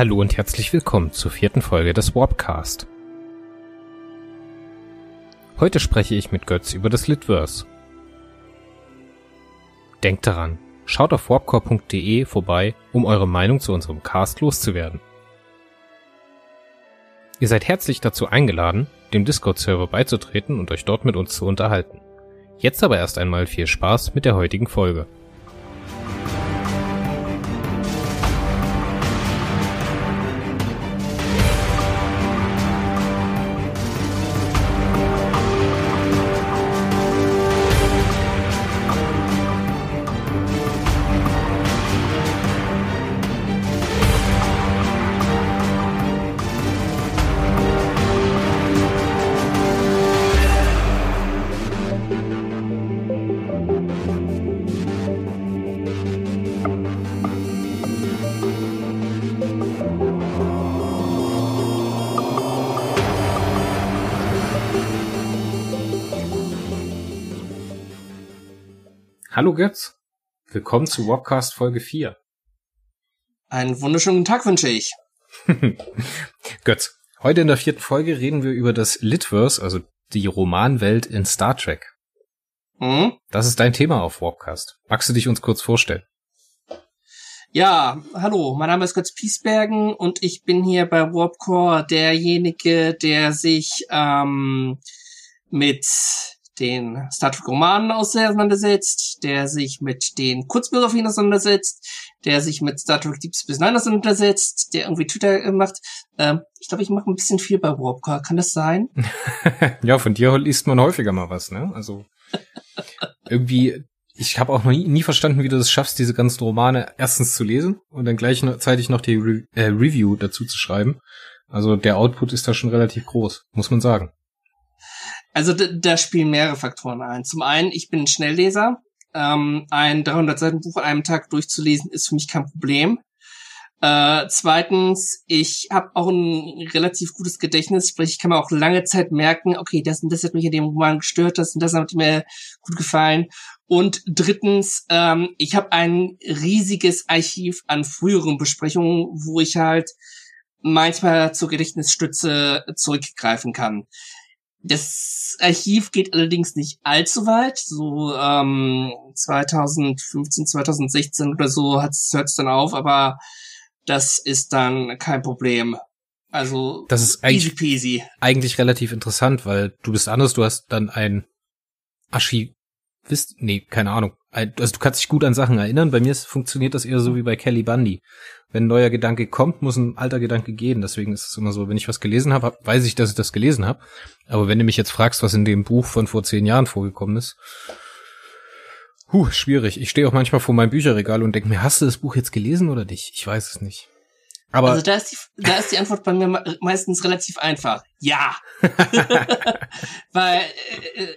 Hallo und herzlich willkommen zur vierten Folge des Warpcast. Heute spreche ich mit Götz über das Litverse. Denkt daran, schaut auf warpcore.de vorbei, um eure Meinung zu unserem Cast loszuwerden. Ihr seid herzlich dazu eingeladen, dem Discord-Server beizutreten und euch dort mit uns zu unterhalten. Jetzt aber erst einmal viel Spaß mit der heutigen Folge. Götz, willkommen zu Wobcast Folge 4. Einen wunderschönen Tag wünsche ich. Götz, heute in der vierten Folge reden wir über das Litverse, also die Romanwelt in Star Trek. Hm? Das ist dein Thema auf Warpcast. Magst du dich uns kurz vorstellen? Ja, hallo, mein Name ist Götz Piesbergen und ich bin hier bei Warpcore derjenige, der sich ähm, mit den Star Trek Romanen auseinandersetzt, der sich mit den Kurzbiografien auseinandersetzt, der sich mit Star Trek Deep Space Nine auseinandersetzt, der irgendwie Twitter macht. Ähm, ich glaube, ich mache ein bisschen viel bei Warpcore. Kann das sein? ja, von dir liest man häufiger mal was, ne? Also irgendwie, ich habe auch noch nie, nie, verstanden, wie du das schaffst, diese ganzen Romane erstens zu lesen und dann gleichzeitig noch die Re äh, Review dazu zu schreiben. Also der Output ist da schon relativ groß, muss man sagen. Also da spielen mehrere Faktoren ein. Zum einen, ich bin ein Schnellleser. Ähm, ein 300 Seiten Buch an einem Tag durchzulesen ist für mich kein Problem. Äh, zweitens, ich habe auch ein relativ gutes Gedächtnis, sprich, ich kann mir auch lange Zeit merken, okay, das und das hat mich in dem Roman gestört, das und das hat mir gut gefallen. Und drittens, ähm, ich habe ein riesiges Archiv an früheren Besprechungen, wo ich halt manchmal zur Gedächtnisstütze zurückgreifen kann. Das Archiv geht allerdings nicht allzu weit. So ähm, 2015, 2016 oder so hört es dann auf, aber das ist dann kein Problem. Also das ist easy peasy. Eigentlich relativ interessant, weil du bist anders, du hast dann ein Archiv wisst, nee, keine Ahnung. Also du kannst dich gut an Sachen erinnern. Bei mir funktioniert das eher so wie bei Kelly Bundy. Wenn ein neuer Gedanke kommt, muss ein alter Gedanke gehen. Deswegen ist es immer so, wenn ich was gelesen habe, weiß ich, dass ich das gelesen habe. Aber wenn du mich jetzt fragst, was in dem Buch von vor zehn Jahren vorgekommen ist, huh, schwierig. Ich stehe auch manchmal vor meinem Bücherregal und denke mir, hast du das Buch jetzt gelesen oder nicht? Ich weiß es nicht. Aber also da ist, die, da ist die Antwort bei mir meistens relativ einfach. Ja. Weil äh, äh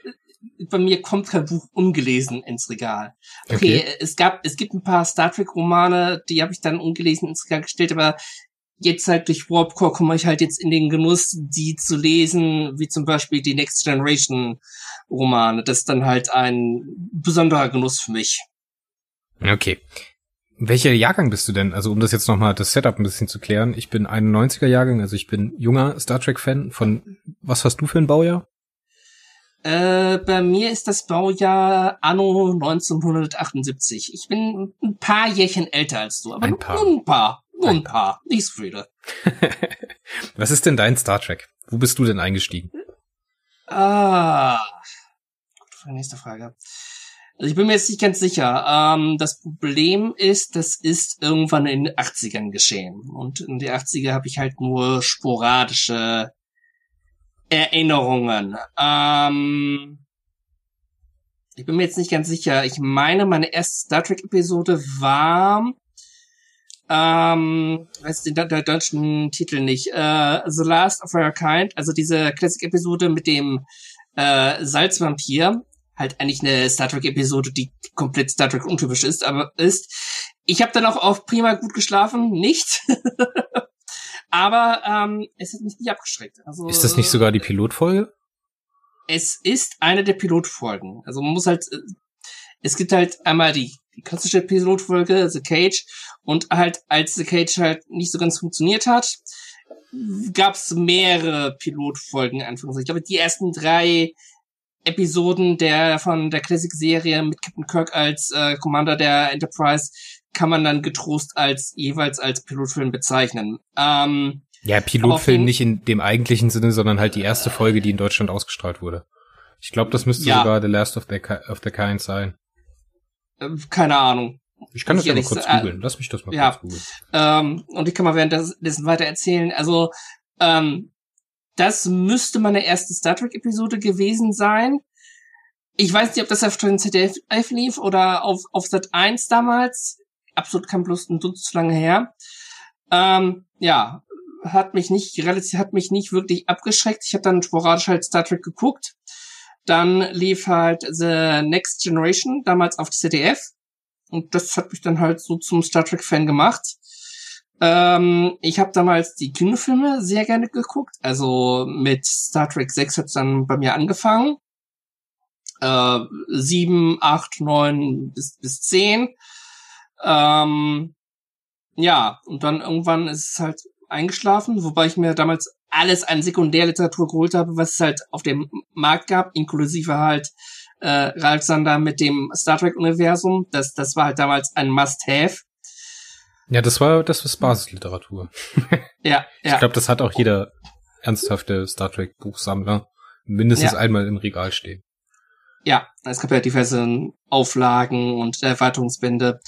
bei mir kommt kein Buch ungelesen ins Regal. Okay, okay. es gab, es gibt ein paar Star Trek Romane, die habe ich dann ungelesen ins Regal gestellt, aber jetzt halt durch Warpcore komme ich halt jetzt in den Genuss, die zu lesen, wie zum Beispiel die Next Generation Romane. Das ist dann halt ein besonderer Genuss für mich. Okay. Welcher Jahrgang bist du denn? Also um das jetzt nochmal das Setup ein bisschen zu klären. Ich bin 91er Jahrgang, also ich bin junger Star Trek Fan. Von was hast du für ein Baujahr? Äh, bei mir ist das Baujahr Anno 1978. Ich bin ein paar Jährchen älter als du, aber ein paar. nur ein paar. Nur ein, ein paar. Nicht so viele. Was ist denn dein Star Trek? Wo bist du denn eingestiegen? Ah. Gute nächste Frage. Also ich bin mir jetzt nicht ganz sicher. Ähm, das Problem ist, das ist irgendwann in den 80ern geschehen. Und in den 80er habe ich halt nur sporadische Erinnerungen. Ähm, ich bin mir jetzt nicht ganz sicher. Ich meine, meine erste Star Trek Episode war, ähm, weiß den, den deutschen Titel nicht, äh, The Last of Our Kind, also diese Classic Episode mit dem äh, Salzvampir. Halt eigentlich eine Star Trek Episode, die komplett Star Trek untypisch ist, aber ist. Ich habe dann auch auf prima gut geschlafen, nicht. Aber ähm, es hat mich nicht abgeschreckt. Also, ist das nicht sogar die Pilotfolge? Es ist eine der Pilotfolgen. Also man muss halt. Äh, es gibt halt einmal die, die klassische Pilotfolge, The Cage, und halt, als The Cage halt nicht so ganz funktioniert hat, gab es mehrere Pilotfolgen, Anführungszeichen. Ich glaube, die ersten drei Episoden der von der Classic-Serie mit Captain Kirk als äh, Commander der Enterprise kann man dann getrost als jeweils als Pilotfilm bezeichnen. Ähm, ja, Pilotfilm nicht in dem eigentlichen Sinne, sondern halt die erste Folge, die in Deutschland ausgestrahlt wurde. Ich glaube, das müsste ja. sogar The Last of the, of the Kind sein. Äh, keine Ahnung. Ich kann das ja mal kurz äh, googeln. Lass mich das mal ja. kurz googeln. Ähm, und ich kann mal währenddessen weiter erzählen. Also, ähm, das müsste meine erste Star Trek-Episode gewesen sein. Ich weiß nicht, ob das auf dem ZDF lief oder auf, auf Sat 1 damals. Absolut kein Plus, ein Dutzend zu lange her. Ähm, ja, hat mich nicht relativ, hat mich nicht wirklich abgeschreckt. Ich habe dann sporadisch halt Star Trek geguckt. Dann lief halt The Next Generation, damals auf ZDF. Und das hat mich dann halt so zum Star Trek-Fan gemacht. Ähm, ich habe damals die Kinofilme sehr gerne geguckt. Also mit Star Trek 6 hat's dann bei mir angefangen. Äh, 7, 8, 9 bis, bis 10. Ähm, ja, und dann irgendwann ist es halt eingeschlafen, wobei ich mir damals alles an Sekundärliteratur geholt habe, was es halt auf dem Markt gab, inklusive halt äh, Ralf Sander mit dem Star Trek-Universum. Das, das war halt damals ein Must-Have. Ja, das war das was Basisliteratur. ja, ja. Ich glaube, das hat auch jeder ernsthafte Star Trek Buchsammler mindestens ja. einmal im Regal stehen. Ja, es gab ja diverse Auflagen und Erweiterungsbände.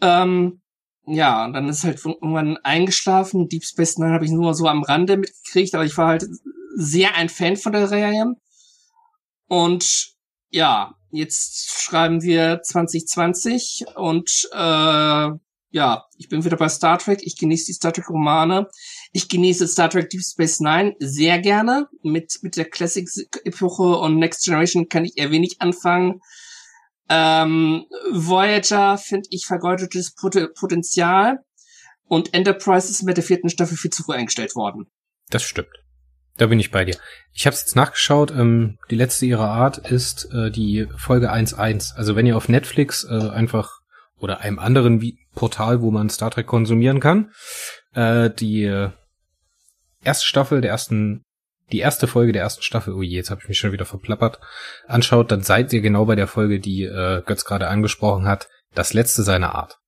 Ähm, ja, und dann ist halt irgendwann eingeschlafen. Deep Space Nine habe ich nur so am Rande mitgekriegt, aber ich war halt sehr ein Fan von der Reihe. Und ja, jetzt schreiben wir 2020 und äh, ja, ich bin wieder bei Star Trek. Ich genieße die Star Trek Romane. Ich genieße Star Trek Deep Space Nine sehr gerne. Mit, mit der Classic Epoche und Next Generation kann ich eher wenig anfangen. Ähm, Voyager finde ich vergeudetes Pot Potenzial und Enterprise ist mit der vierten Staffel viel zu früh eingestellt worden. Das stimmt. Da bin ich bei dir. Ich habe jetzt nachgeschaut. Ähm, die letzte ihrer Art ist äh, die Folge 1.1. Also wenn ihr auf Netflix äh, einfach oder einem anderen Portal, wo man Star Trek konsumieren kann, äh, die äh, erste Staffel der ersten die erste Folge der ersten Staffel, oh je, jetzt habe ich mich schon wieder verplappert, anschaut, dann seid ihr genau bei der Folge, die äh, Götz gerade angesprochen hat, das letzte seiner Art.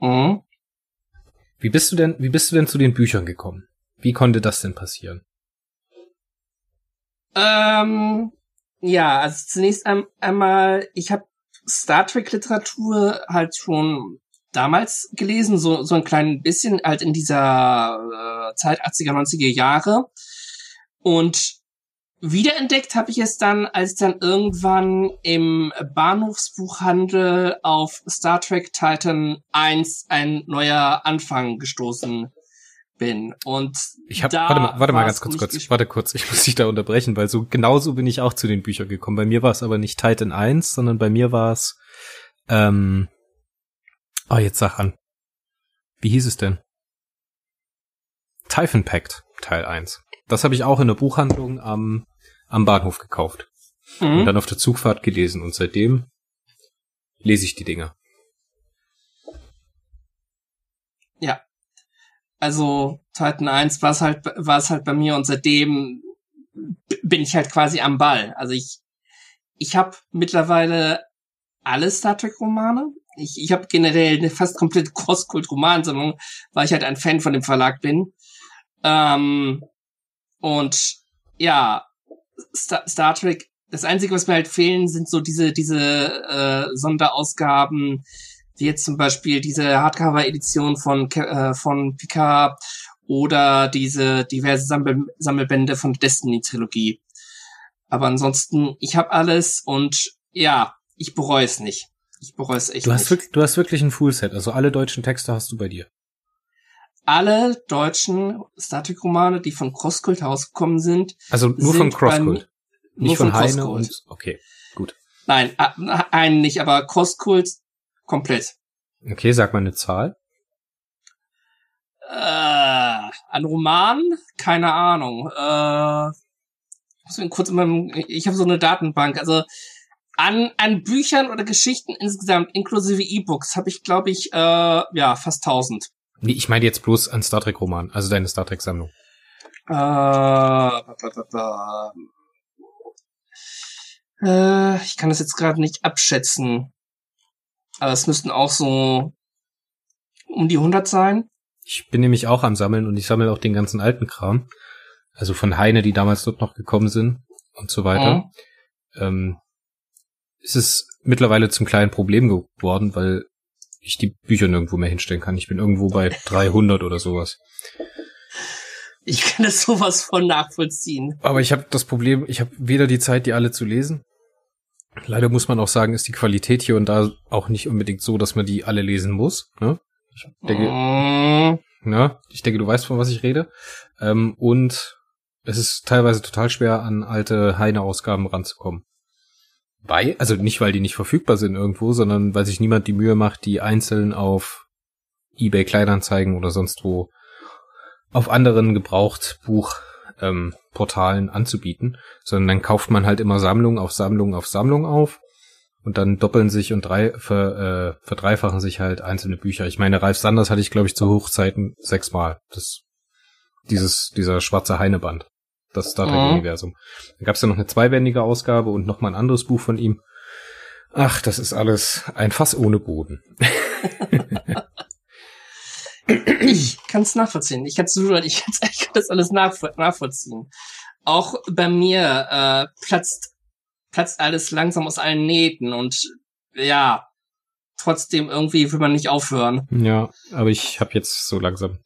Mhm. Wie bist du denn, wie bist du denn zu den Büchern gekommen? Wie konnte das denn passieren? Ähm, ja, also zunächst einmal, ich habe Star Trek Literatur halt schon damals gelesen, so, so ein klein bisschen halt in dieser äh, Zeit 80er, 90er Jahre. Und wiederentdeckt habe ich es dann, als ich dann irgendwann im Bahnhofsbuchhandel auf Star Trek Titan 1 ein neuer Anfang gestoßen bin. Und ich habe warte mal, warte mal ganz kurz, kurz, warte kurz, ich muss dich da unterbrechen, weil so genauso bin ich auch zu den Büchern gekommen. Bei mir war es aber nicht Titan 1, sondern bei mir war es ähm Oh, jetzt sag an. Wie hieß es denn? Typhon Pact Teil 1. Das habe ich auch in der Buchhandlung am, am Bahnhof gekauft. Mhm. Und dann auf der Zugfahrt gelesen. Und seitdem lese ich die Dinger. Ja. Also Titan 1 war es halt, war es halt bei mir und seitdem bin ich halt quasi am Ball. Also ich, ich habe mittlerweile alle Star Trek Romane. Ich, ich habe generell eine fast komplette Cross-Kult-Romansammlung, weil ich halt ein Fan von dem Verlag bin. Ähm, und ja, Star, Star Trek, das Einzige, was mir halt fehlen, sind so diese, diese äh, Sonderausgaben, wie jetzt zum Beispiel diese Hardcover-Edition von, äh, von Picard oder diese diverse Sammel Sammelbände von Destiny-Trilogie. Aber ansonsten, ich habe alles und ja, ich bereue es nicht. Ich bereue es echt du hast nicht. Wirklich, du hast wirklich ein Fullset, also alle deutschen Texte hast du bei dir alle deutschen Static-Romane, die von Crosskult herausgekommen sind. Also nur von Crosskult. Nicht von, von Heine und, okay, gut. Nein, einen nicht, aber Crosskult komplett. Okay, sag mal eine Zahl. Äh, an Romanen? Keine Ahnung. Äh, ich muss kurz in meinem, ich habe so eine Datenbank. Also An, an Büchern oder Geschichten insgesamt, inklusive E-Books, habe ich, glaube ich, äh, ja, fast 1000. Nee, ich meine jetzt bloß an Star Trek Roman, also deine Star Trek Sammlung. Äh, ba, ba, ba. Äh, ich kann das jetzt gerade nicht abschätzen. Aber es müssten auch so um die 100 sein. Ich bin nämlich auch am Sammeln und ich sammle auch den ganzen alten Kram. Also von Heine, die damals dort noch gekommen sind und so weiter. Mhm. Ähm, ist es mittlerweile zum kleinen Problem geworden, weil ich die Bücher nirgendwo mehr hinstellen kann. Ich bin irgendwo bei 300 oder sowas. Ich kann das sowas von nachvollziehen. Aber ich habe das Problem, ich habe weder die Zeit, die alle zu lesen. Leider muss man auch sagen, ist die Qualität hier und da auch nicht unbedingt so, dass man die alle lesen muss. Ne? Ich denke, mm. ne? ich denke, du weißt, von was ich rede. Ähm, und es ist teilweise total schwer, an alte Heine-Ausgaben ranzukommen. Weil, also nicht, weil die nicht verfügbar sind irgendwo, sondern weil sich niemand die Mühe macht, die einzeln auf eBay Kleinanzeigen oder sonst wo auf anderen Gebrauchtbuchportalen ähm, anzubieten, sondern dann kauft man halt immer Sammlung auf Sammlung auf Sammlung auf und dann doppeln sich und drei, ver, äh, verdreifachen sich halt einzelne Bücher. Ich meine, Ralf Sanders hatte ich, glaube ich, zu Hochzeiten sechsmal. Das, dieses, dieser schwarze Heineband. Das Star Trek-Universum. Mhm. Dann gab es ja noch eine zweibändige Ausgabe und noch mal ein anderes Buch von ihm. Ach, das ist alles ein Fass ohne Boden. ich kann es nachvollziehen. Ich kann ich, kann's, ich kann das alles nachvollziehen. Auch bei mir äh, platzt platzt alles langsam aus allen Nähten und ja, trotzdem irgendwie will man nicht aufhören. Ja, aber ich habe jetzt so langsam,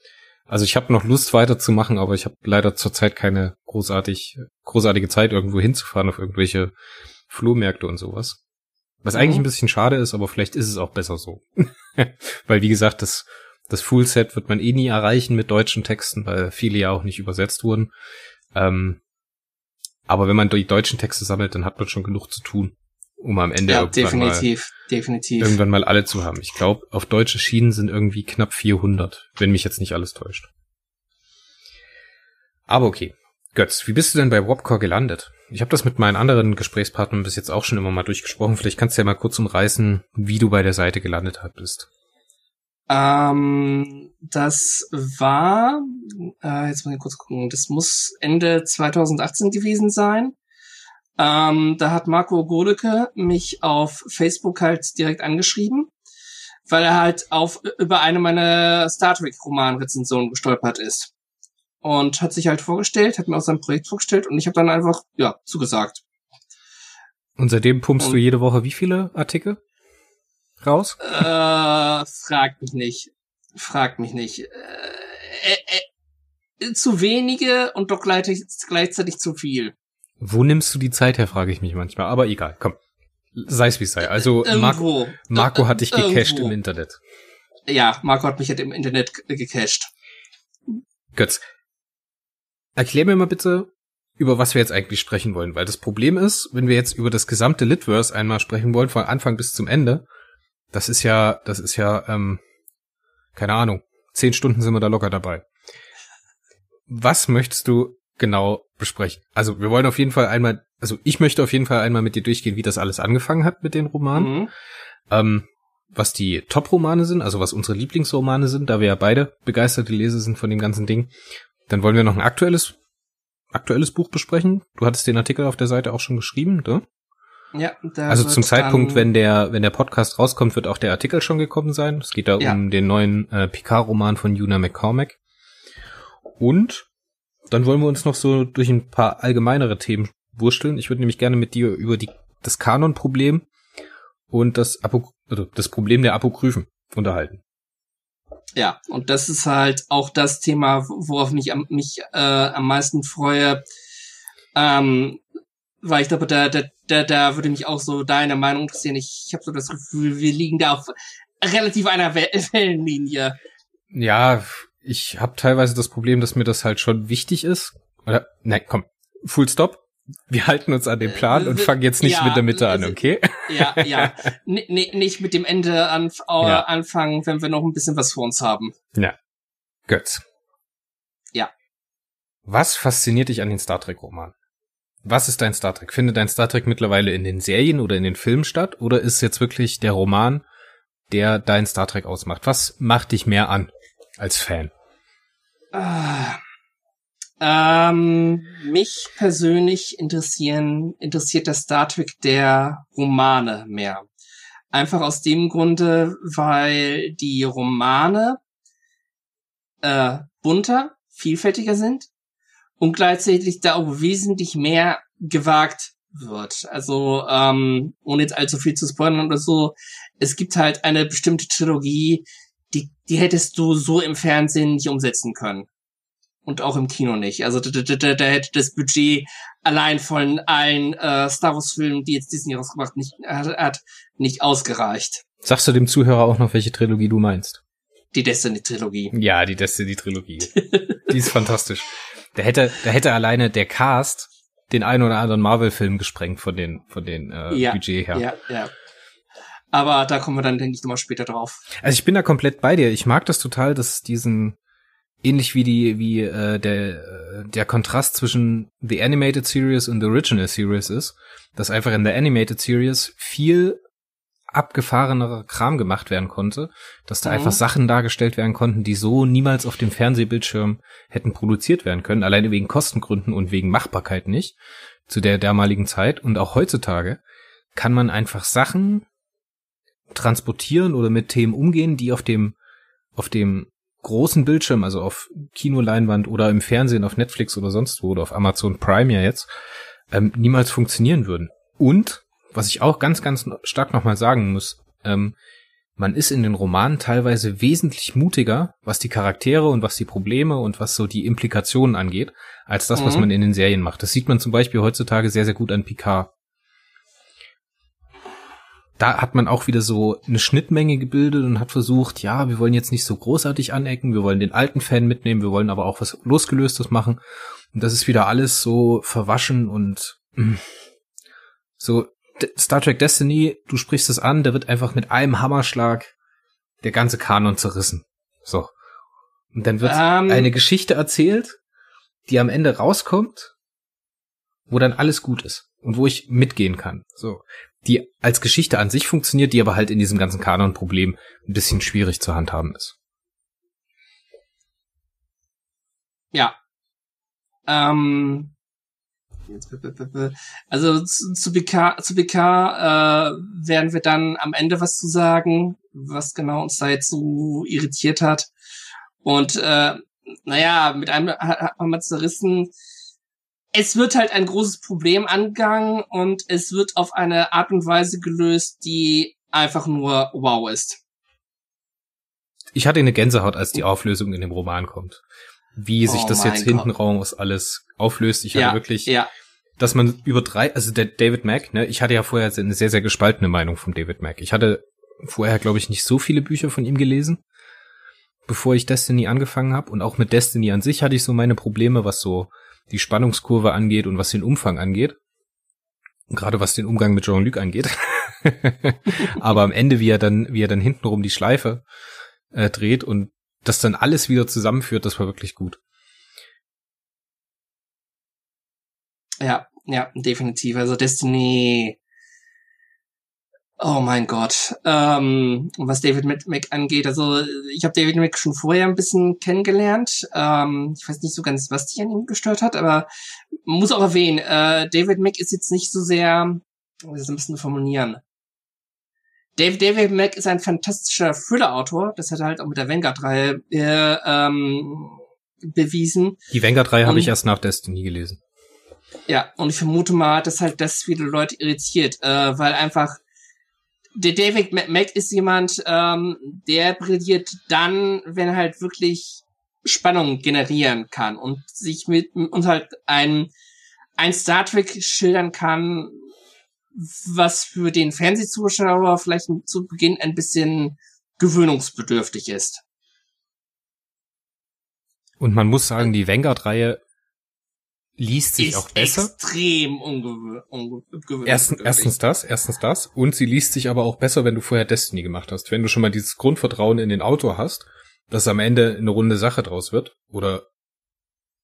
also ich habe noch Lust weiterzumachen, aber ich habe leider zurzeit keine großartig großartige Zeit irgendwo hinzufahren auf irgendwelche Flohmärkte und sowas. Was mhm. eigentlich ein bisschen schade ist, aber vielleicht ist es auch besser so. Weil wie gesagt, das das Full Set wird man eh nie erreichen mit deutschen Texten, weil viele ja auch nicht übersetzt wurden. Ähm, aber wenn man die deutschen Texte sammelt, dann hat man schon genug zu tun, um am Ende ja, irgendwann definitiv, mal, definitiv. irgendwann mal alle zu haben. Ich glaube, auf deutsche Schienen sind irgendwie knapp 400, wenn mich jetzt nicht alles täuscht. Aber okay. Götz, wie bist du denn bei Wopcore gelandet? Ich habe das mit meinen anderen Gesprächspartnern bis jetzt auch schon immer mal durchgesprochen. Vielleicht kannst du ja mal kurz umreißen, wie du bei der Seite gelandet bist. Ähm, das war, äh, jetzt mal kurz gucken, das muss Ende 2018 gewesen sein. Ähm, da hat Marco Godeke mich auf Facebook halt direkt angeschrieben, weil er halt auf über eine meiner Star Trek Roman-Rezensionen gestolpert ist. Und hat sich halt vorgestellt, hat mir auch sein Projekt vorgestellt und ich habe dann einfach, ja, zugesagt. Und seitdem pumpst und, du jede Woche wie viele Artikel? raus? Äh, frag mich nicht. Frag mich nicht. Äh, äh, äh, zu wenige und doch gleichzeitig, gleichzeitig zu viel. Wo nimmst du die Zeit her, frage ich mich manchmal. Aber egal, komm. Sei es wie es sei. Also Marco, Marco hat dich gecached Irgendwo. im Internet. Ja, Marco hat mich halt im Internet gecached. Götz, erklär mir mal bitte, über was wir jetzt eigentlich sprechen wollen. Weil das Problem ist, wenn wir jetzt über das gesamte Litverse einmal sprechen wollen, von Anfang bis zum Ende, das ist ja, das ist ja, ähm, keine Ahnung, zehn Stunden sind wir da locker dabei. Was möchtest du genau besprechen? Also wir wollen auf jeden Fall einmal, also ich möchte auf jeden Fall einmal mit dir durchgehen, wie das alles angefangen hat mit den Romanen. Mhm. Ähm, was die Top-Romane sind, also was unsere Lieblingsromane sind, da wir ja beide begeisterte Leser sind von dem ganzen Ding. Dann wollen wir noch ein aktuelles, aktuelles Buch besprechen. Du hattest den Artikel auf der Seite auch schon geschrieben, ne? Ja, also zum Zeitpunkt, wenn der, wenn der Podcast rauskommt, wird auch der Artikel schon gekommen sein. Es geht da ja. um den neuen äh, Picard-Roman von Una McCormack. Und dann wollen wir uns noch so durch ein paar allgemeinere Themen wursteln. Ich würde nämlich gerne mit dir über die, das Kanon-Problem und das, Apo, also das Problem der Apokryphen unterhalten. Ja, und das ist halt auch das Thema, worauf mich, mich äh, am meisten freue. Ähm, weil ich glaube, da, da, da, da würde mich auch so deine Meinung interessieren. Ich, ich habe so das Gefühl, wir liegen da auf relativ einer Wellenlinie. Ja, ich habe teilweise das Problem, dass mir das halt schon wichtig ist. Oder, nein, komm, Full Stop. Wir halten uns an den Plan und äh, fangen jetzt nicht ja, mit der Mitte an, okay? Ja, ja. N nicht mit dem Ende an, äh, ja. anfangen, wenn wir noch ein bisschen was vor uns haben. Ja. Götz. Ja. Was fasziniert dich an den Star Trek Romanen? Was ist dein Star Trek? Findet dein Star Trek mittlerweile in den Serien oder in den Filmen statt? Oder ist jetzt wirklich der Roman, der dein Star Trek ausmacht? Was macht dich mehr an als Fan? Ah, ähm, mich persönlich interessieren, interessiert der Star Trek der Romane mehr. Einfach aus dem Grunde, weil die Romane äh, bunter, vielfältiger sind und gleichzeitig da auch wesentlich mehr gewagt wird. Also, ähm, ohne jetzt allzu viel zu spoilern oder so, es gibt halt eine bestimmte Trilogie, die, die hättest du so im Fernsehen nicht umsetzen können. Und auch im Kino nicht. Also da, da, da, da hätte das Budget allein von allen äh, Star Wars-Filmen, die jetzt Disney rausgebracht nicht, hat, hat, nicht ausgereicht. Sagst du dem Zuhörer auch noch, welche Trilogie du meinst? Die Destiny-Trilogie. Ja, die Destiny-Trilogie. die ist fantastisch. Da hätte, da hätte alleine der Cast den einen oder anderen Marvel-Film gesprengt von den, von den äh, ja, Budget her. Ja, ja. Aber da kommen wir dann, denke ich, nochmal später drauf. Also ich bin da komplett bei dir. Ich mag das total, dass diesen ähnlich wie die wie äh, der äh, der Kontrast zwischen the animated series und the original series ist, dass einfach in der animated series viel abgefahrenerer Kram gemacht werden konnte, dass da mhm. einfach Sachen dargestellt werden konnten, die so niemals auf dem Fernsehbildschirm hätten produziert werden können, alleine wegen Kostengründen und wegen Machbarkeit nicht zu der damaligen Zeit und auch heutzutage kann man einfach Sachen transportieren oder mit Themen umgehen, die auf dem auf dem großen Bildschirm, also auf Kinoleinwand oder im Fernsehen, auf Netflix oder sonst wo oder auf Amazon Prime ja jetzt, ähm, niemals funktionieren würden. Und was ich auch ganz, ganz stark nochmal sagen muss, ähm, man ist in den Romanen teilweise wesentlich mutiger, was die Charaktere und was die Probleme und was so die Implikationen angeht, als das, mhm. was man in den Serien macht. Das sieht man zum Beispiel heutzutage sehr, sehr gut an Picard. Da hat man auch wieder so eine Schnittmenge gebildet und hat versucht, ja, wir wollen jetzt nicht so großartig anecken, wir wollen den alten Fan mitnehmen, wir wollen aber auch was losgelöstes machen. Und das ist wieder alles so verwaschen und mh, mm, so Star Trek Destiny, du sprichst es an, da wird einfach mit einem Hammerschlag der ganze Kanon zerrissen. So. Und dann wird um. Ähm. eine Geschichte erzählt, die am Ende rauskommt, wo dann alles gut ist und wo ich mitgehen kann. So. Die als Geschichte an sich funktioniert, die aber halt in diesem ganzen Kanon-Problem ein bisschen schwierig zu handhaben ist. Ja. Ähm, also zu, zu BK, zu BK äh, werden wir dann am Ende was zu sagen, was genau uns da jetzt so irritiert hat. Und äh, naja, mit einem hat man mal zerrissen. Es wird halt ein großes Problem angegangen und es wird auf eine Art und Weise gelöst, die einfach nur wow ist. Ich hatte eine Gänsehaut, als die Auflösung in dem Roman kommt. Wie sich oh das jetzt Gott. hinten raus alles auflöst. Ich hatte ja, wirklich ja dass man über drei, also der David Mack, ne, ich hatte ja vorher eine sehr, sehr gespaltene Meinung von David Mack. Ich hatte vorher, glaube ich, nicht so viele Bücher von ihm gelesen, bevor ich Destiny angefangen habe. Und auch mit Destiny an sich hatte ich so meine Probleme, was so die Spannungskurve angeht und was den Umfang angeht. Gerade was den Umgang mit Jean-Luc angeht. Aber am Ende, wie er dann, wie er dann hintenrum die Schleife äh, dreht und das dann alles wieder zusammenführt, das war wirklich gut. Ja, ja, definitiv. Also Destiny. Oh mein Gott. Ähm, was David Mack angeht, also ich habe David Mack schon vorher ein bisschen kennengelernt. Ähm, ich weiß nicht so ganz, was dich an ihm gestört hat, aber muss auch erwähnen, äh, David Mack ist jetzt nicht so sehr, das ein bisschen formulieren. David, David Mack ist ein fantastischer Thriller-Autor. Das hat er halt auch mit der Vanguard-Reihe äh, ähm, bewiesen. Die Vanguard-Reihe habe ich erst nach Destiny gelesen. Ja, und ich vermute mal, dass halt das viele Leute irritiert, äh, weil einfach der David Mack ist jemand, ähm, der brilliert dann, wenn er halt wirklich Spannung generieren kann und sich mit uns halt ein, ein Star Trek schildern kann, was für den Fernsehzuschauer vielleicht zu Beginn ein bisschen gewöhnungsbedürftig ist. Und man muss sagen, die Vanguard-Reihe liest sich auch besser. Extrem ungewöhnlich. Erstens, erstens das, erstens das. Und sie liest sich aber auch besser, wenn du vorher Destiny gemacht hast. Wenn du schon mal dieses Grundvertrauen in den Autor hast, dass am Ende eine runde Sache draus wird, oder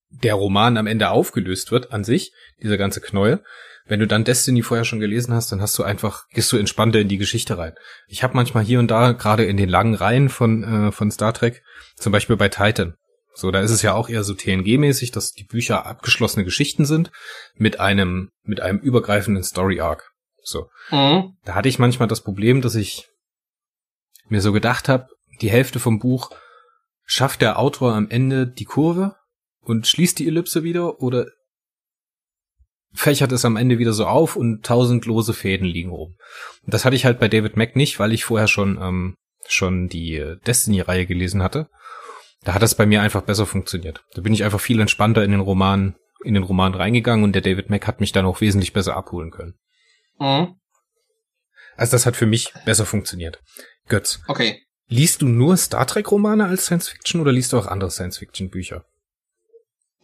der Roman am Ende aufgelöst wird an sich, dieser ganze Knäuel. Wenn du dann Destiny vorher schon gelesen hast, dann hast du einfach, gehst du entspannter in die Geschichte rein. Ich habe manchmal hier und da, gerade in den langen Reihen von, äh, von Star Trek, zum Beispiel bei Titan, so, da ist es ja auch eher so TNG-mäßig, dass die Bücher abgeschlossene Geschichten sind mit einem, mit einem übergreifenden Story-Arc. So. Mhm. Da hatte ich manchmal das Problem, dass ich mir so gedacht habe, die Hälfte vom Buch schafft der Autor am Ende die Kurve und schließt die Ellipse wieder oder fächert es am Ende wieder so auf und tausend lose Fäden liegen oben. Und das hatte ich halt bei David Mack nicht, weil ich vorher schon ähm, schon die äh, Destiny-Reihe gelesen hatte da hat das bei mir einfach besser funktioniert. Da bin ich einfach viel entspannter in den Roman, in den Roman reingegangen und der David Mack hat mich dann auch wesentlich besser abholen können. Mhm. Also das hat für mich besser funktioniert. Götz. Okay. Liest du nur Star Trek Romane als Science Fiction oder liest du auch andere Science Fiction Bücher?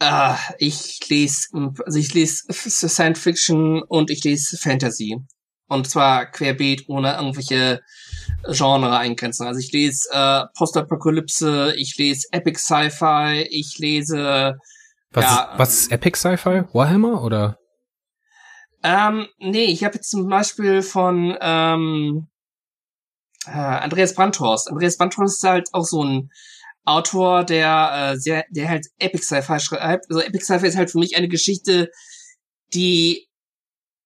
Ah, ich lese, also ich lese Science Fiction und ich lese Fantasy. Und zwar querbeet, ohne irgendwelche Genre-Eingrenzung. Also ich lese äh, Postapokalypse, ich lese Epic Sci-Fi, ich lese was, ja, ist, was ist Epic Sci-Fi? Warhammer oder? Ähm, nee, ich habe jetzt zum Beispiel von ähm, äh, Andreas Brandhorst. Andreas Brandhorst ist halt auch so ein Autor, der äh, sehr, der halt Epic Sci-Fi schreibt. Also Epic Sci-Fi ist halt für mich eine Geschichte, die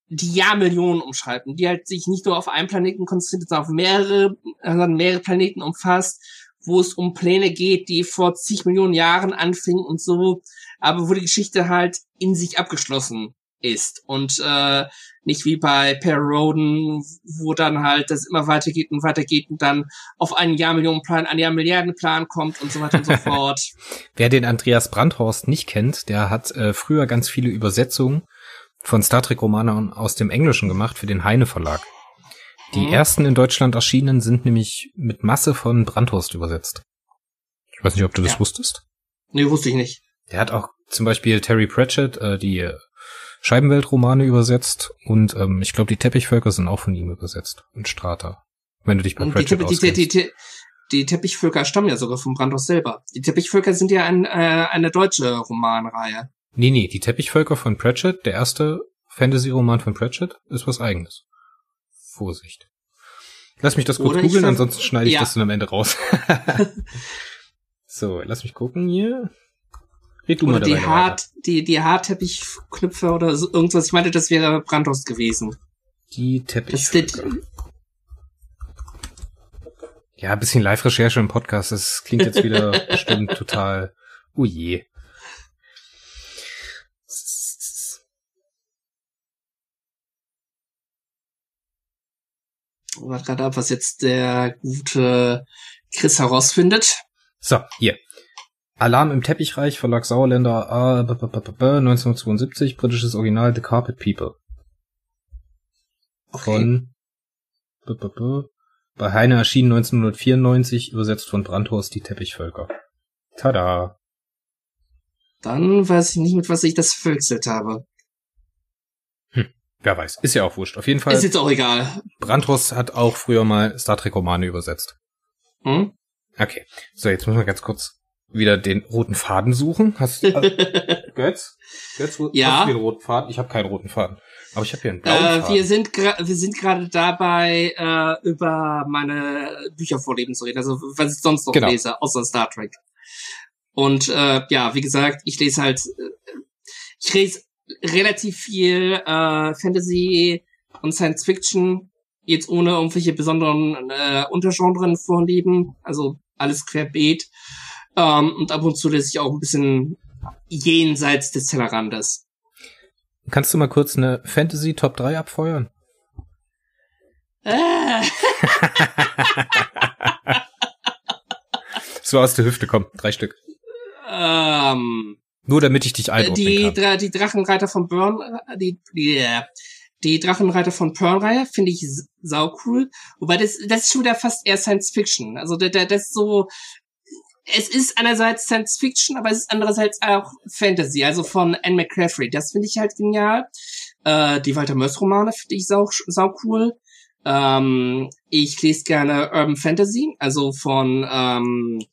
die Jahrmillionen umschreiben, die halt sich nicht nur auf einen Planeten konzentriert, sondern auf mehrere, sondern mehrere Planeten umfasst, wo es um Pläne geht, die vor zig Millionen Jahren anfingen und so, aber wo die Geschichte halt in sich abgeschlossen ist und äh, nicht wie bei Per Roden, wo dann halt das immer weitergeht und weitergeht und dann auf einen Jahrmillionenplan, einen Jahrmilliardenplan kommt und so weiter und so fort. Wer den Andreas Brandhorst nicht kennt, der hat äh, früher ganz viele Übersetzungen von Star Trek Romanen aus dem Englischen gemacht für den Heine Verlag. Die mhm. ersten in Deutschland erschienen sind nämlich mit Masse von Brandhorst übersetzt. Ich weiß nicht, ob du das ja. wusstest. Nee, wusste ich nicht. Der hat auch zum Beispiel Terry Pratchett äh, die Scheibenweltromane übersetzt und ähm, ich glaube, die Teppichvölker sind auch von ihm übersetzt und Strata. Wenn du dich bei und Pratchett die, die, die, die, die Teppichvölker stammen ja sogar vom Brandhorst selber. Die Teppichvölker sind ja ein, äh, eine deutsche Romanreihe. Nee, nee, die Teppichvölker von Pratchett, der erste Fantasy-Roman von Pratchett, ist was eigenes. Vorsicht. Lass mich das kurz googeln, ansonsten schneide ich ja. das dann am Ende raus. so, lass mich gucken hier. Red du oder mal die Hart, die, die Haarteppichknüpfe oder so, irgendwas. Ich meinte, das wäre Brandhorst gewesen. Die Teppichvölker. Ja, ein bisschen Live-Recherche im Podcast, das klingt jetzt wieder bestimmt total, oh je. Warte gerade ab, was jetzt der gute Chris herausfindet. So, hier. Alarm im Teppichreich, Verlag Sauerländer, ah, 1972, britisches Original The Carpet People. Okay. Von bei Heine erschienen 1994, übersetzt von Brandhorst Die Teppichvölker. Tada! Dann weiß ich nicht, mit was ich das verwechselt habe. Wer weiß. Ist ja auch wurscht. Auf jeden Fall. Ist jetzt auch egal. Brandros hat auch früher mal Star Trek Romane übersetzt. Hm? Okay. So, jetzt müssen wir ganz kurz wieder den roten Faden suchen. Hast du, äh, Götz? Götz, ja. hast du den roten Faden? Ich habe keinen roten Faden. Aber ich habe hier einen blauen äh, Faden. Wir sind, wir sind gerade dabei, äh, über meine Bücher vorleben zu reden. Also, was ich sonst noch genau. lese, außer Star Trek. Und äh, ja, wie gesagt, ich lese halt, äh, ich lese relativ viel äh, Fantasy und Science Fiction, jetzt ohne irgendwelche besonderen äh, Untergenren vorlieben, also alles querbeet. Ähm, und ab und zu lese ich auch ein bisschen jenseits des Tellerrandes. Kannst du mal kurz eine Fantasy Top 3 abfeuern? Äh. so aus der Hüfte, komm, drei Stück. Ähm, nur damit ich dich einordnen die, kann. Die Drachenreiter von Burn, die, die, die Drachenreiter von Pearl-Reihe finde ich sau cool. Wobei das, das ist schon wieder fast eher Science Fiction. Also das ist so, es ist einerseits Science Fiction, aber es ist andererseits auch Fantasy, also von Anne McCaffrey. Das finde ich halt genial. Äh, die Walter Mörs Romane finde ich sau, sau cool. Ähm, ich lese gerne Urban Fantasy, also von ähm,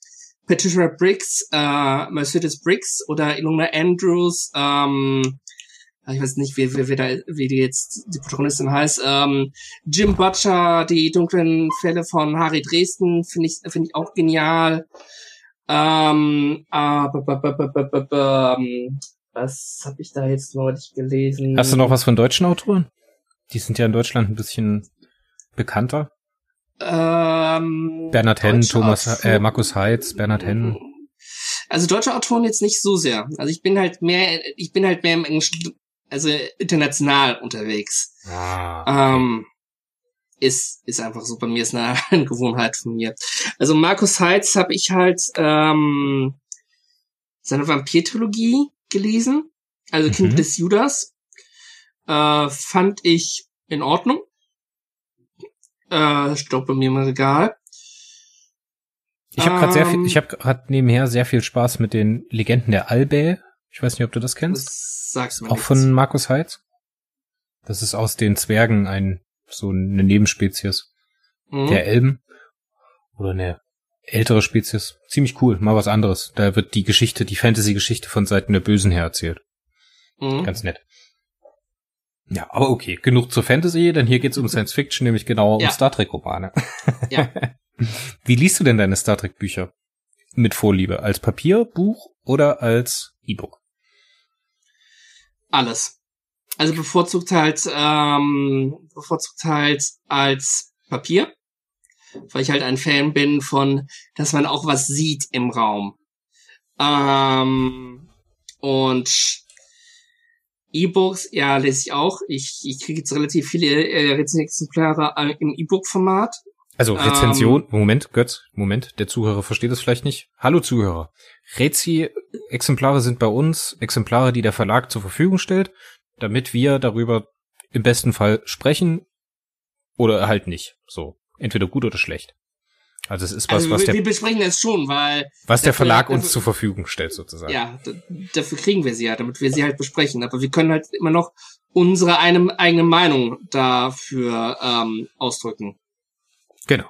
Patricia Briggs, äh, Mercedes Briggs oder Ilona Andrews, ähm, ich weiß nicht, wie, wie, wie, da, wie die jetzt die Protagonistin heißt, ähm, Jim Butcher, die dunklen Fälle von Harry Dresden, finde ich, finde ich auch genial. Ähm, äh, was habe ich da jetzt neulich gelesen? Hast du noch was von deutschen Autoren? Die sind ja in Deutschland ein bisschen bekannter. Ähm, Bernhard Henn, Thomas, äh, Markus Heitz, Bernhard Henn. Also deutsche Autoren jetzt nicht so sehr. Also ich bin halt mehr, ich bin halt mehr im Englischen, also international unterwegs. Ah, okay. Ähm, ist, ist einfach so, bei mir ist eine, Gewohnheit von mir. Also Markus Heitz habe ich halt ähm, seine Vampir-Trilogie gelesen, also Kind Mhm. des Judas. Äh, fand ich in Ordnung. Äh, bei mir im Regal. Ich habe gerade sehr viel, Ähm, ich habe gerade nebenher sehr viel Spaß mit den Legenden der Albä. Ich weiß nicht, ob du das kennst. Das sagst du mir Auch nichts. von Markus Heitz. Das ist aus den Zwergen ein so eine Nebenspezies Mhm. der Elben oder eine ältere Spezies. Ziemlich cool, mal was anderes. Da wird die Geschichte, die Fantasy-Geschichte von Seiten der Bösen her erzählt. Mhm. Ganz nett. Ja, aber okay, genug zur Fantasy, denn hier geht's um Science Fiction, nämlich genauer Ja. um Star Trek Romane. Ja. Wie liest du denn deine Star Trek Bücher? Mit Vorliebe? Als Papier, Buch oder als E-Book? Alles. Also bevorzugt halt, ähm, bevorzugt halt als Papier, weil ich halt ein Fan bin von, dass man auch was sieht im Raum. Ähm, und E-Books, ja, lese ich auch. Ich, ich kriege jetzt relativ viele äh, Rezensionsexemplare äh, im E-Book-Format. Also Rezension, Moment, Götz, Moment, der Zuhörer versteht es vielleicht nicht. Hallo Zuhörer. Rezi-Exemplare sind bei uns Exemplare, die der Verlag zur Verfügung stellt, damit wir darüber im besten Fall sprechen oder halt nicht. So, entweder gut oder schlecht. Also es ist was, Also was wir, der, wir besprechen das schon, weil was der Verlag- uns zur Verfügung stellt sozusagen. Ja, dafür kriegen wir sie ja, damit wir sie halt besprechen. Aber wir können halt immer noch unsere eine, eigene Meinung dafür ähm, ausdrücken. Genau.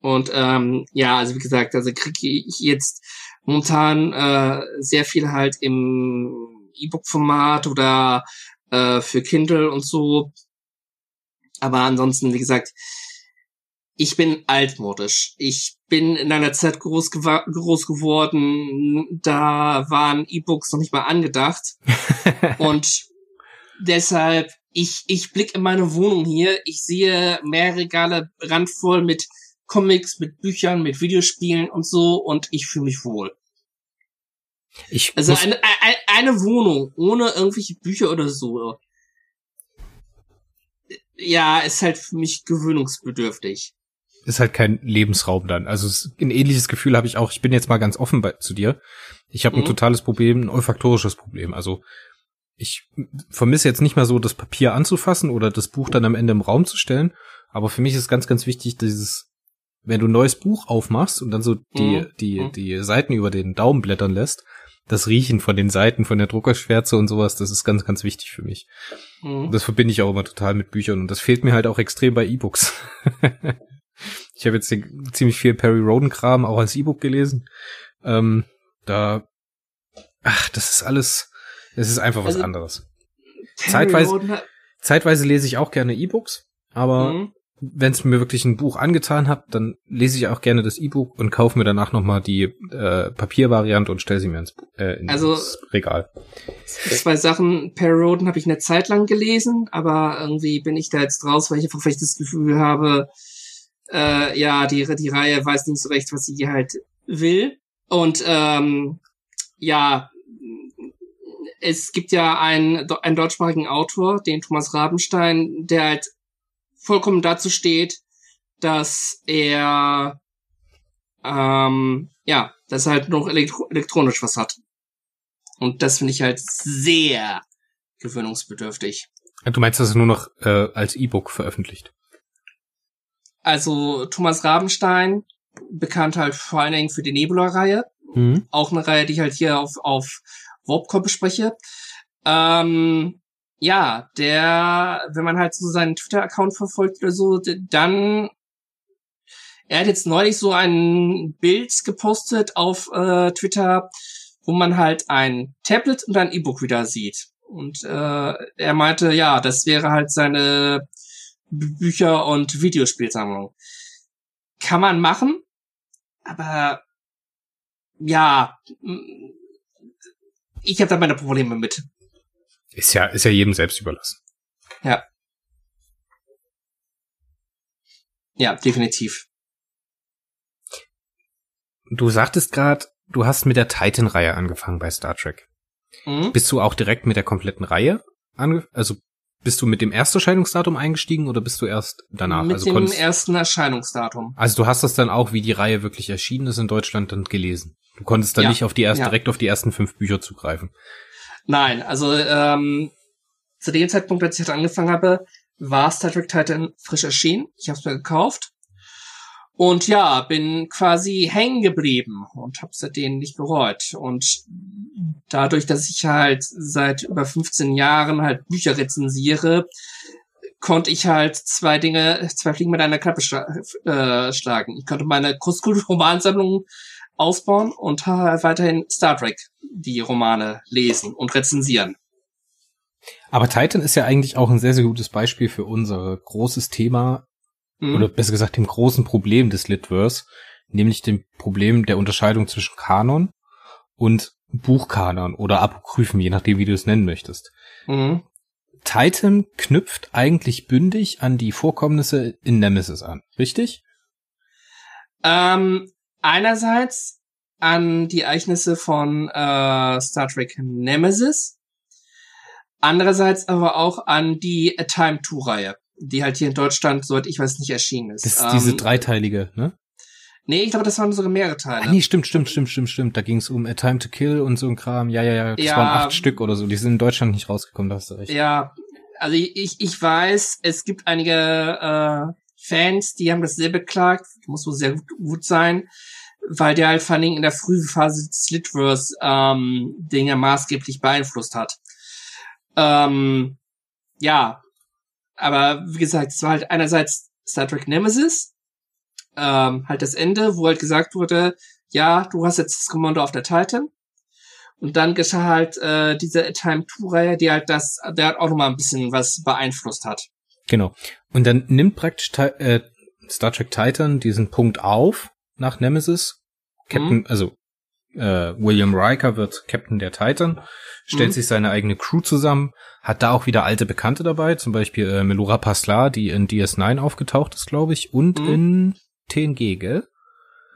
Und ähm, ja, also wie gesagt, also kriege ich jetzt momentan äh, sehr viel halt im E-Book-Format oder äh, für Kindle und so. Aber ansonsten, wie gesagt, ich bin altmodisch. Ich bin in einer Zeit groß, groß geworden, da waren E-Books noch nicht mal angedacht. Und deshalb, ich, ich blick in meine Wohnung hier, ich sehe mehr Regale randvoll mit Comics, mit Büchern, mit Videospielen und so und ich fühle mich wohl. Ich Also eine, eine, eine Wohnung ohne irgendwelche Bücher oder so. Ja, ist halt für mich gewöhnungsbedürftig. Ist halt kein Lebensraum dann. Also ein ähnliches Gefühl habe ich auch. Ich bin jetzt mal ganz offen bei, zu dir. Ich habe ein Mhm. totales Problem, ein olfaktorisches Problem. Also ich vermisse jetzt nicht mal so das Papier anzufassen oder das Buch dann am Ende im Raum zu stellen. Aber für mich ist ganz, ganz wichtig, dieses, wenn du ein neues Buch aufmachst und dann so die, Mhm. die, Mhm. die Seiten über den Daumen blättern lässt, das Riechen von den Seiten, von der Druckerschwärze und sowas, das ist ganz, ganz wichtig für mich. Mhm. Das verbinde ich auch immer total mit Büchern und das fehlt mir halt auch extrem bei E-Books. ich habe jetzt ziemlich viel Perry Roden Kram auch als E-Book gelesen. Ähm, da, ach, das ist alles, es ist einfach was Also, anderes. Perry zeitweise- Zeitweise lese ich auch gerne E-Books, aber Mhm. wenn es mir wirklich ein Buch angetan hat, dann lese ich auch gerne das E-Book und kaufe mir danach nochmal die äh, Papiervariante und stelle sie mir ins, äh, ins Also- Regal. Zwei Sachen. Perry Roden habe ich eine Zeit lang gelesen, aber irgendwie bin ich da jetzt raus, weil ich einfach vielleicht das Gefühl habe, äh, ja, die, die Reihe weiß nicht so recht, was sie halt will. Und ähm, ja, es gibt ja einen, einen deutschsprachigen Autor, den Thomas Rabenstein, der halt vollkommen dazu steht, dass er ähm, ja, dass er halt noch elektro elektronisch was hat. Und das finde ich halt sehr gewöhnungsbedürftig. Du meinst, dass es nur noch äh, als E-Book veröffentlicht? Also Thomas Rabenstein, bekannt halt vor allen Dingen für die Nebula-Reihe, Mhm. auch eine Reihe, die ich halt hier auf, auf Warpcore bespreche. Ähm, ja, der, wenn man halt so seinen Twitter-Account verfolgt oder so, dann er hat jetzt neulich so ein Bild gepostet auf äh, Twitter, wo man halt ein Tablet und ein E-Book wieder sieht. Und äh, er meinte, ja, das wäre halt seine Bücher- und Videospielsammlung. Kann man machen, aber ja, ich habe da meine Probleme mit. Ist ja, ist ja jedem selbst überlassen. Ja. Ja, definitiv. Du sagtest gerade, du hast mit der Titan-Reihe angefangen bei Star Trek. Mhm. Bist du auch direkt mit der kompletten Reihe ange also bist du mit dem Ersterscheinungsdatum eingestiegen oder bist du erst danach? Mit also dem ersten Erscheinungsdatum. Also du hast das dann auch, wie die Reihe wirklich erschienen ist in Deutschland, dann gelesen. Du konntest dann ja, nicht auf die erst, ja. direkt auf die ersten fünf Bücher zugreifen. Nein, also ähm, zu dem Zeitpunkt, als ich halt angefangen habe, war Star Trek Titan frisch erschienen. Ich habe es mir gekauft und ja, bin quasi hängen geblieben und habe seitdem nicht bereut. Und dadurch, dass ich halt seit über 15 Jahren halt Bücher rezensiere, konnte ich halt zwei Dinge, zwei Fliegen mit einer Klappe schla äh, schlagen. Ich konnte meine Kurzkult-Romansammlung ausbauen und weiterhin Star Trek die Romane lesen und rezensieren. Aber Titan ist ja eigentlich auch ein sehr, sehr gutes Beispiel für unser großes Thema mhm. oder besser gesagt dem großen Problem des Litverse, nämlich dem Problem der Unterscheidung zwischen Kanon und Buchkanon oder Apokryphen, je nachdem, wie du es nennen möchtest. Mhm. Titan knüpft eigentlich bündig an die Vorkommnisse in Nemesis an, richtig? Ähm, einerseits an die Ereignisse von äh, Star Trek Nemesis, andererseits aber auch an die A Time 2 Reihe die halt hier in Deutschland, soweit ich weiß, nicht erschienen ist. Das ist ähm, diese dreiteilige, ne? Nee, ich glaube, das waren sogar mehrere Teile. Ah, nee, stimmt, stimmt, stimmt, stimmt, stimmt. Da ging es um A Time to Kill und so ein Kram. Ja, ja, ja. Das ja, waren acht Stück oder so. Die sind in Deutschland nicht rausgekommen, da hast du recht. Ja, also ich, ich weiß, es gibt einige äh, Fans, die haben das sehr beklagt. Muss wohl sehr gut, gut sein, weil der halt vor allem in der frühen Phase des Slitverse ähm, Dinge maßgeblich beeinflusst hat. Ähm, ja, aber wie gesagt, es war halt einerseits Star Trek Nemesis, ähm, halt das Ende, wo halt gesagt wurde, ja, du hast jetzt das Kommando auf der Titan. Und dann geschah halt äh, diese Time 2-Reihe, die halt das, der hat auch nochmal ein bisschen was beeinflusst hat. Genau. Und dann nimmt praktisch äh, Star Trek Titan diesen Punkt auf nach Nemesis. Captain, mhm. also äh, William Riker wird Captain der Titan, stellt mhm. sich seine eigene Crew zusammen, hat da auch wieder alte Bekannte dabei, zum Beispiel äh, Melora Paslar, die in DS9 aufgetaucht ist, glaube ich, und mhm. in TNG, gell?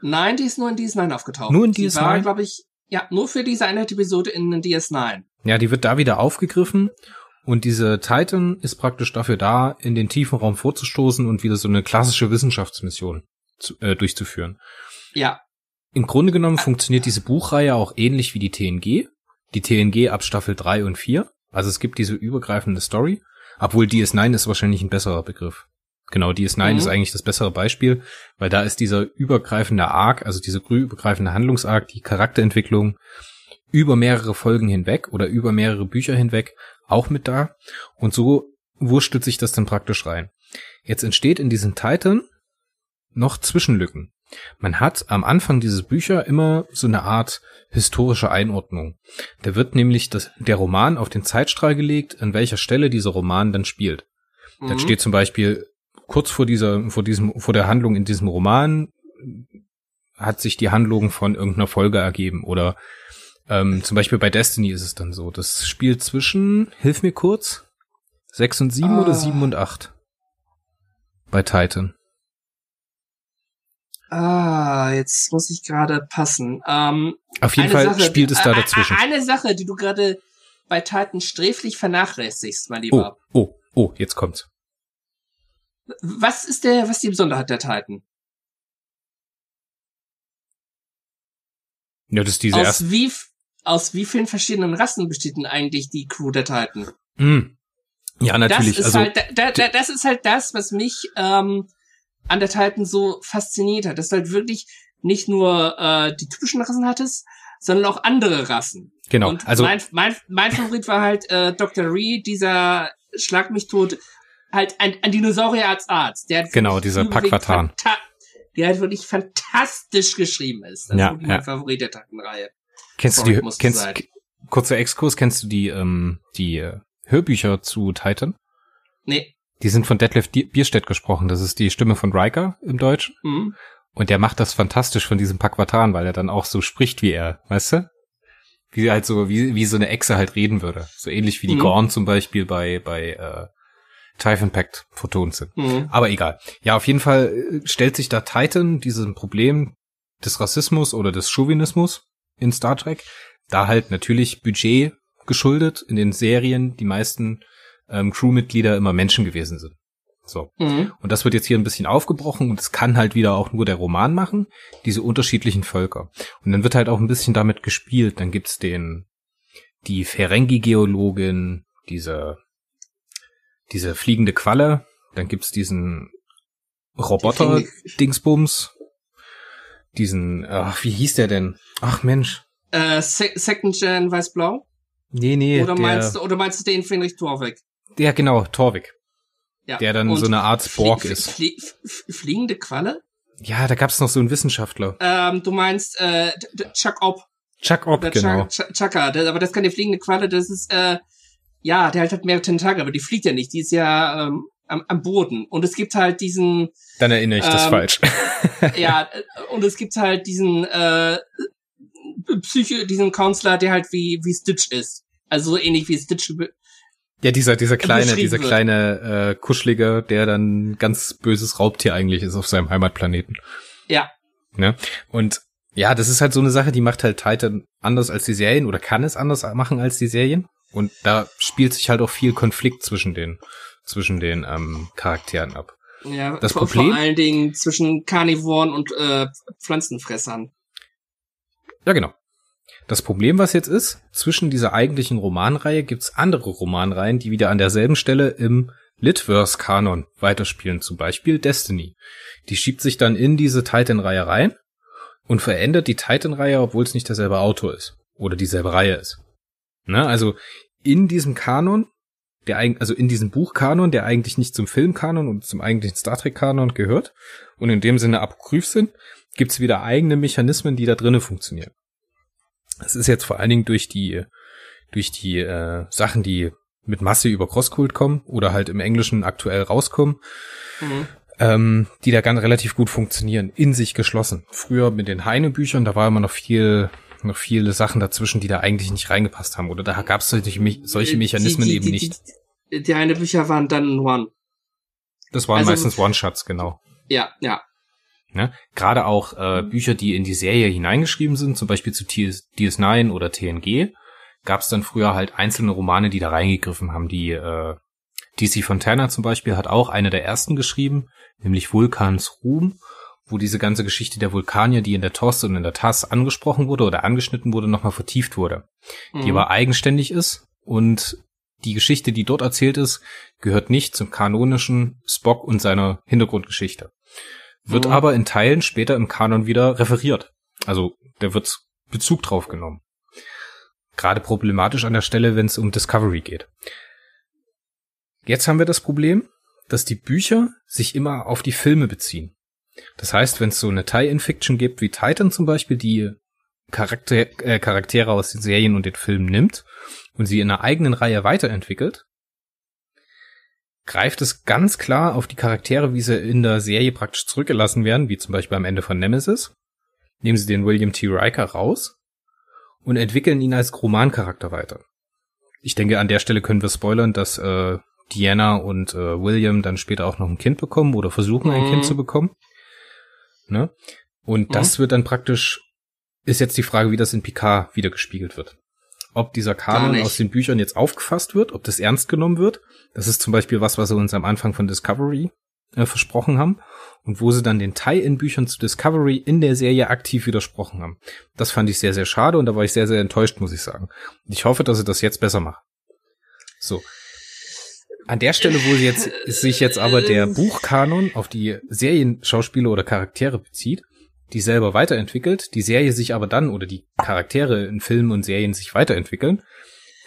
Nein, die ist nur in DS9 aufgetaucht. Nur in DS9? Die war, glaube ich, ja, nur für diese eine Episode in DS9. Ja, die wird da wieder aufgegriffen und diese Titan ist praktisch dafür da, in den tiefen Raum vorzustoßen und wieder so eine klassische Wissenschaftsmission zu, äh, durchzuführen. Ja. Im Grunde genommen funktioniert diese Buchreihe auch ähnlich wie die TNG. Die TNG ab Staffel 3 und 4. Also es gibt diese übergreifende Story. Obwohl DS9 ist wahrscheinlich ein besserer Begriff. Genau, DS9 mhm. ist eigentlich das bessere Beispiel, weil da ist dieser übergreifende Arc, also diese übergreifende Handlungsarc, die Charakterentwicklung über mehrere Folgen hinweg oder über mehrere Bücher hinweg auch mit da. Und so wurstelt sich das dann praktisch rein. Jetzt entsteht in diesen Titan noch Zwischenlücken. Man hat am Anfang dieses Bücher immer so eine Art historische Einordnung. Da wird nämlich das, der Roman auf den Zeitstrahl gelegt, an welcher Stelle dieser Roman dann spielt. Mhm. Dann steht zum Beispiel kurz vor dieser, vor diesem, vor der Handlung in diesem Roman hat sich die Handlung von irgendeiner Folge ergeben oder ähm, zum Beispiel bei Destiny ist es dann so. Das spielt zwischen, hilf mir kurz, sechs und sieben ah. oder sieben und acht bei Titan. Ah, jetzt muss ich gerade passen. Ähm, Auf jeden Fall Sache, spielt es da dazwischen. Eine Sache, die du gerade bei Titan sträflich vernachlässigst, mein Lieber. Oh, oh, oh, jetzt kommt's. Was ist der, was ist die Besonderheit der Titan? Ja, das ist diese aus wie, aus wie vielen verschiedenen Rassen besteht denn eigentlich die Crew der Titan? Mm. Ja, natürlich. Das ist, also, halt, da, da, das ist halt das, was mich ähm, an der Titan so fasziniert hat, dass du halt wirklich nicht nur äh, die typischen Rassen hattest, sondern auch andere Rassen. Genau. Und also mein, mein, mein Favorit war halt äh, Dr. Reed, dieser Schlag mich tot, halt ein, ein Dinosaurier als Arzt. Der genau, dieser Paquatan. die halt wirklich fantastisch geschrieben ist. Das Ja, ist wirklich ja. Favorit der Tackenreihe. Kennst Sorry, du die, kennst, sein. kurzer Exkurs, kennst du die, ähm, die äh, Hörbücher zu Titan? Nee. Die sind von Detlef Bierstedt gesprochen. Das ist die Stimme von Riker im Deutschen. Hm. Und der macht das fantastisch von diesem Paquatan, weil er dann auch so spricht wie er, weißt du? Wie halt so, wie, wie so eine Echse halt reden würde. So ähnlich wie die Mhm. Gorn zum Beispiel bei, bei äh, Typhon Pact vertont sind. Hm. Aber egal. Ja, auf jeden Fall äh, stellt sich da Titan diesem Problem des Rassismus oder des Chauvinismus in Star Trek. Da halt natürlich Budget geschuldet in den Serien die meisten ähm, Crewmitglieder immer Menschen gewesen sind. So. Hm. Und das wird jetzt hier ein bisschen aufgebrochen und es kann halt wieder auch nur der Roman machen, diese unterschiedlichen Völker. Und dann wird halt auch ein bisschen damit gespielt. Dann gibt's den, die Ferengi-Geologin, diese, diese fliegende Qualle, dann gibt's diesen Roboter-Dingsbums, diesen, ach, wie hieß der denn? Ach Mensch. Äh, Se Second Gen Weiß-Blau? Nee, nee, Oder der, meinst du, oder meinst du den Friedrich Torweg? Der, genau, Torvik, Ja. der dann so eine Art Spork flie- ist. flie- flie- fliegende Qualle? Ja, da gab's noch so einen Wissenschaftler. Ähm, du meinst äh, Chuck Ob. Chuck Opp, Der genau. Chuck- Chuck- Chaka, der, aber das ist keine fliegende Qualle, das ist, äh, ja, der halt hat mehrere Tentakel, aber die fliegt ja nicht, die ist ja ähm, am, am Boden. Und es gibt halt diesen, Dann erinnere ich das Ähm, falsch. ja, äh, und es gibt halt diesen äh, Psycho, diesen Counselor, der halt wie wie Stitch ist. Also so ähnlich wie Stitch. Ja, dieser, dieser kleine, beschrieben dieser wird. kleine äh, Kuschelige, der dann ganz böses Raubtier eigentlich ist auf seinem Heimatplaneten. Ja. Ne? Und ja, das ist halt so eine Sache, die macht halt Titan anders als die Serien oder kann es anders machen als die Serien. Und da spielt sich halt auch viel Konflikt zwischen den, zwischen den ähm, Charakteren ab. Ja, Das vor, Problem- vor allen Dingen zwischen Karnivoren und äh, Pflanzenfressern. Ja, genau. Das Problem, was jetzt ist, zwischen dieser eigentlichen Romanreihe gibt's andere Romanreihen, die wieder an derselben Stelle im Litverse-Kanon weiterspielen, zum Beispiel Destiny. Die schiebt sich dann in diese Titan-Reihe rein und verändert die Titan-Reihe, obwohl es nicht derselbe Autor ist oder dieselbe Reihe ist. Ne? Also in diesem Kanon, der also in diesem Buchkanon, der eigentlich nicht zum Filmkanon und zum eigentlichen Star Trek-Kanon gehört und in dem Sinne apokryph sind, gibt's wieder eigene Mechanismen, die da drinnen funktionieren. Es ist jetzt vor allen Dingen durch die durch die äh, Sachen, die mit Masse über Crosscult kommen oder halt im Englischen aktuell rauskommen, Mhm. ähm, die da ganz relativ gut funktionieren, in sich geschlossen. Früher mit den Heine-Büchern, da war immer noch viel noch viele Sachen dazwischen, die da eigentlich nicht reingepasst haben. Oder da gab es solche, solche Mechanismen die, die, eben die, nicht. Die, die eine Bücher waren dann One. Das waren also- meistens One-Shots, genau. Ja, ja. Ne? Gerade auch äh, Bücher, die in die Serie hineingeschrieben sind, zum Beispiel zu TS, DS9 oder TNG, gab es dann früher halt einzelne Romane, die da reingegriffen haben. Die äh, DC Fontana zum Beispiel hat auch eine der ersten geschrieben, nämlich Vulkans Ruhm, wo diese ganze Geschichte der Vulkanier, die in der TOS und in der TAS angesprochen wurde oder angeschnitten wurde, nochmal vertieft wurde. Die Mhm. aber eigenständig ist und die Geschichte, die dort erzählt ist, gehört nicht zum kanonischen Spock und seiner Hintergrundgeschichte. Wird Mhm. aber in Teilen später im Kanon wieder referiert. Also da wird Bezug drauf genommen. Gerade problematisch an der Stelle, wenn es um Discovery geht. Jetzt haben wir das Problem, dass die Bücher sich immer auf die Filme beziehen. Das heißt, wenn es so eine Tie-In-Fiction gibt, wie Titan zum Beispiel, die Charakter, äh, Charaktere aus den Serien und den Filmen nimmt und sie in einer eigenen Reihe weiterentwickelt, greift es ganz klar auf die Charaktere, wie sie in der Serie praktisch zurückgelassen werden, wie zum Beispiel am Ende von Nemesis. Nehmen sie den William T. Riker raus und entwickeln ihn als Romancharakter weiter. Ich denke, an der Stelle können wir spoilern, dass äh, Diana und äh, William dann später auch noch ein Kind bekommen oder versuchen, ein Mhm. Kind zu bekommen. Ne? Und das wird dann praktisch, ist jetzt die Frage, wie das in Picard wieder gespiegelt wird. Ob dieser Kanon aus den Büchern jetzt aufgefasst wird, ob das ernst genommen wird. Das ist zum Beispiel was, was sie uns am Anfang von Discovery äh, versprochen haben und wo sie dann den Tie-in-Büchern zu Discovery in der Serie aktiv widersprochen haben. Das fand ich sehr, sehr schade und da war ich sehr, sehr enttäuscht, muss ich sagen. Und ich hoffe, dass sie das jetzt besser machen. So. An der Stelle, wo sie jetzt, sich jetzt aber der Buchkanon auf die Serienschauspieler oder Charaktere bezieht, die selber weiterentwickelt, die Serie sich aber dann oder die Charaktere in Filmen und Serien sich weiterentwickeln,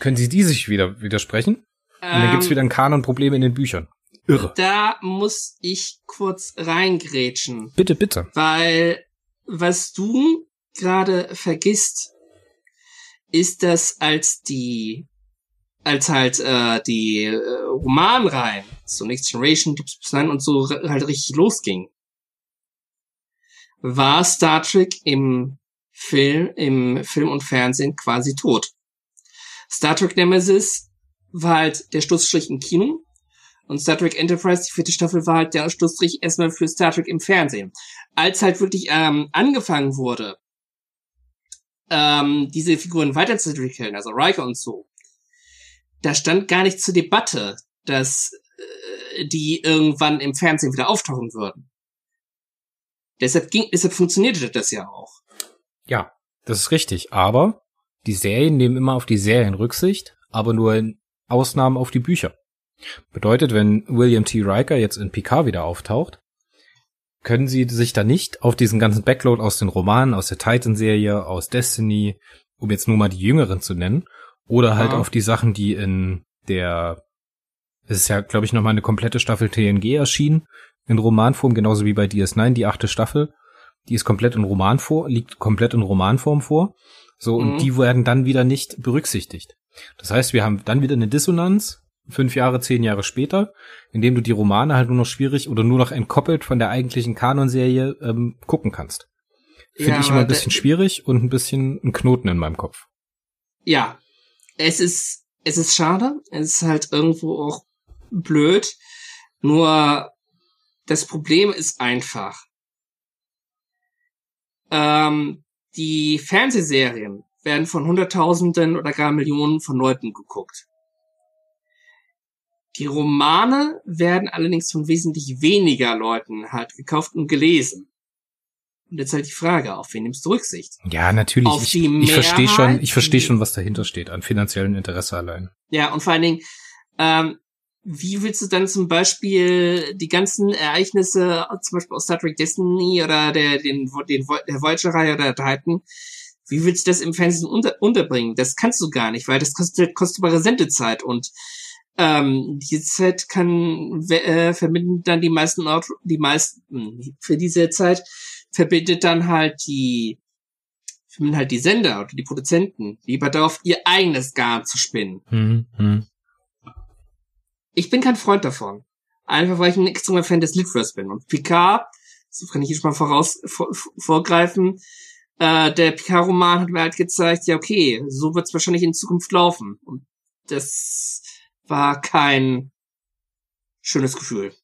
können sie die sich wieder widersprechen und dann gibt's Ähm, wieder ein Kanonproblem in den Büchern. irre. Da muss ich kurz reingrätschen. Bitte, bitte. Weil was du gerade vergisst, ist das als die als halt äh, die äh, Romanreihen, so Next Generation, Deep Space Nine und so halt richtig losging, war Star Trek im Film, im Film und Fernsehen quasi tot. Star Trek Nemesis war halt der Schlussstrich im Kino und Star Trek Enterprise, die vierte Staffel, war halt der Schlussstrich erstmal für Star Trek im Fernsehen. Als halt wirklich ähm, angefangen wurde, ähm, diese Figuren weiterzuentwickeln, also Riker und so, da stand gar nicht zur Debatte, dass äh, die irgendwann im Fernsehen wieder auftauchen würden. Deshalb ging, deshalb funktionierte das ja auch. Ja, das ist richtig. Aber die Serien nehmen immer auf die Serien Rücksicht, aber nur in Ausnahmen auf die Bücher. Bedeutet, wenn William T. Riker jetzt in Picard wieder auftaucht, können sie sich da nicht auf diesen ganzen Backload aus den Romanen, aus der Titan-Serie, aus Destiny, um jetzt nur mal die jüngeren zu nennen, oder halt Ja. auf die Sachen, die in der, es ist ja, glaube ich, nochmal eine komplette Staffel TNG erschienen, in Romanform, genauso wie bei DS9, die achte Staffel. Die ist komplett in Romanform, liegt komplett in Romanform vor. So, und Mhm. die werden dann wieder nicht berücksichtigt. Das heißt, wir haben dann wieder eine Dissonanz, fünf Jahre, zehn Jahre später, indem du die Romane halt nur noch schwierig oder nur noch entkoppelt von der eigentlichen Kanonserie ähm, gucken kannst. Finde Ja, ich immer ein bisschen schwierig und ein bisschen ein Knoten in meinem Kopf. Ja, es ist, es ist schade. Es ist halt irgendwo auch blöd. Nur das Problem ist einfach. Ähm, die Fernsehserien werden von Hunderttausenden oder gar Millionen von Leuten geguckt. Die Romane werden allerdings von wesentlich weniger Leuten halt gekauft und gelesen. Und jetzt halt die Frage, auf wen nimmst du Rücksicht? Ja, natürlich. Auf ich die ich verstehe schon, ich verstehe schon, was dahinter steht, an finanziellen Interesse allein. Ja, und vor allen Dingen, ähm, wie willst du dann zum Beispiel die ganzen Ereignisse, zum Beispiel aus Star Trek Destiny oder der, den, den, der Voyager-Reihe oder Titan, wie willst du das im Fernsehen unter, unterbringen? Das kannst du gar nicht, weil das kostet kostbare Sendezeit und ähm, die Zeit kann äh, verbinden dann die meisten Auto, die meisten für diese Zeit verbindet dann halt die verbinden halt die Sender oder die Produzenten lieber darauf ihr eigenes Garn zu spinnen. Hm, hm. Ich bin kein Freund davon. Einfach weil ich ein extremer Fan des Litverse bin. Und Picard, so kann ich jetzt mal voraus vor, vorgreifen, äh, der Picard-Roman hat mir halt gezeigt, ja okay, so wird es wahrscheinlich in Zukunft laufen. Und das war kein schönes Gefühl.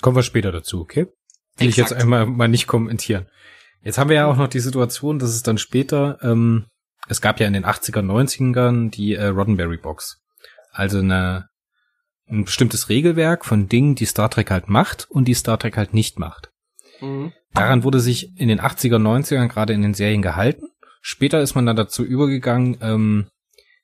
Kommen wir später dazu, okay? Will ich jetzt Exakt. einmal mal nicht kommentieren. Jetzt haben wir ja auch noch die Situation, dass es dann später, ähm, es gab ja in den 80er, 90ern die äh, Roddenberry Box. Also eine, ein bestimmtes Regelwerk von Dingen, die Star Trek halt macht und die Star Trek halt nicht macht. Mhm. Daran wurde sich in den 80er, 90ern gerade in den Serien gehalten. Später ist man dann dazu übergegangen, ähm,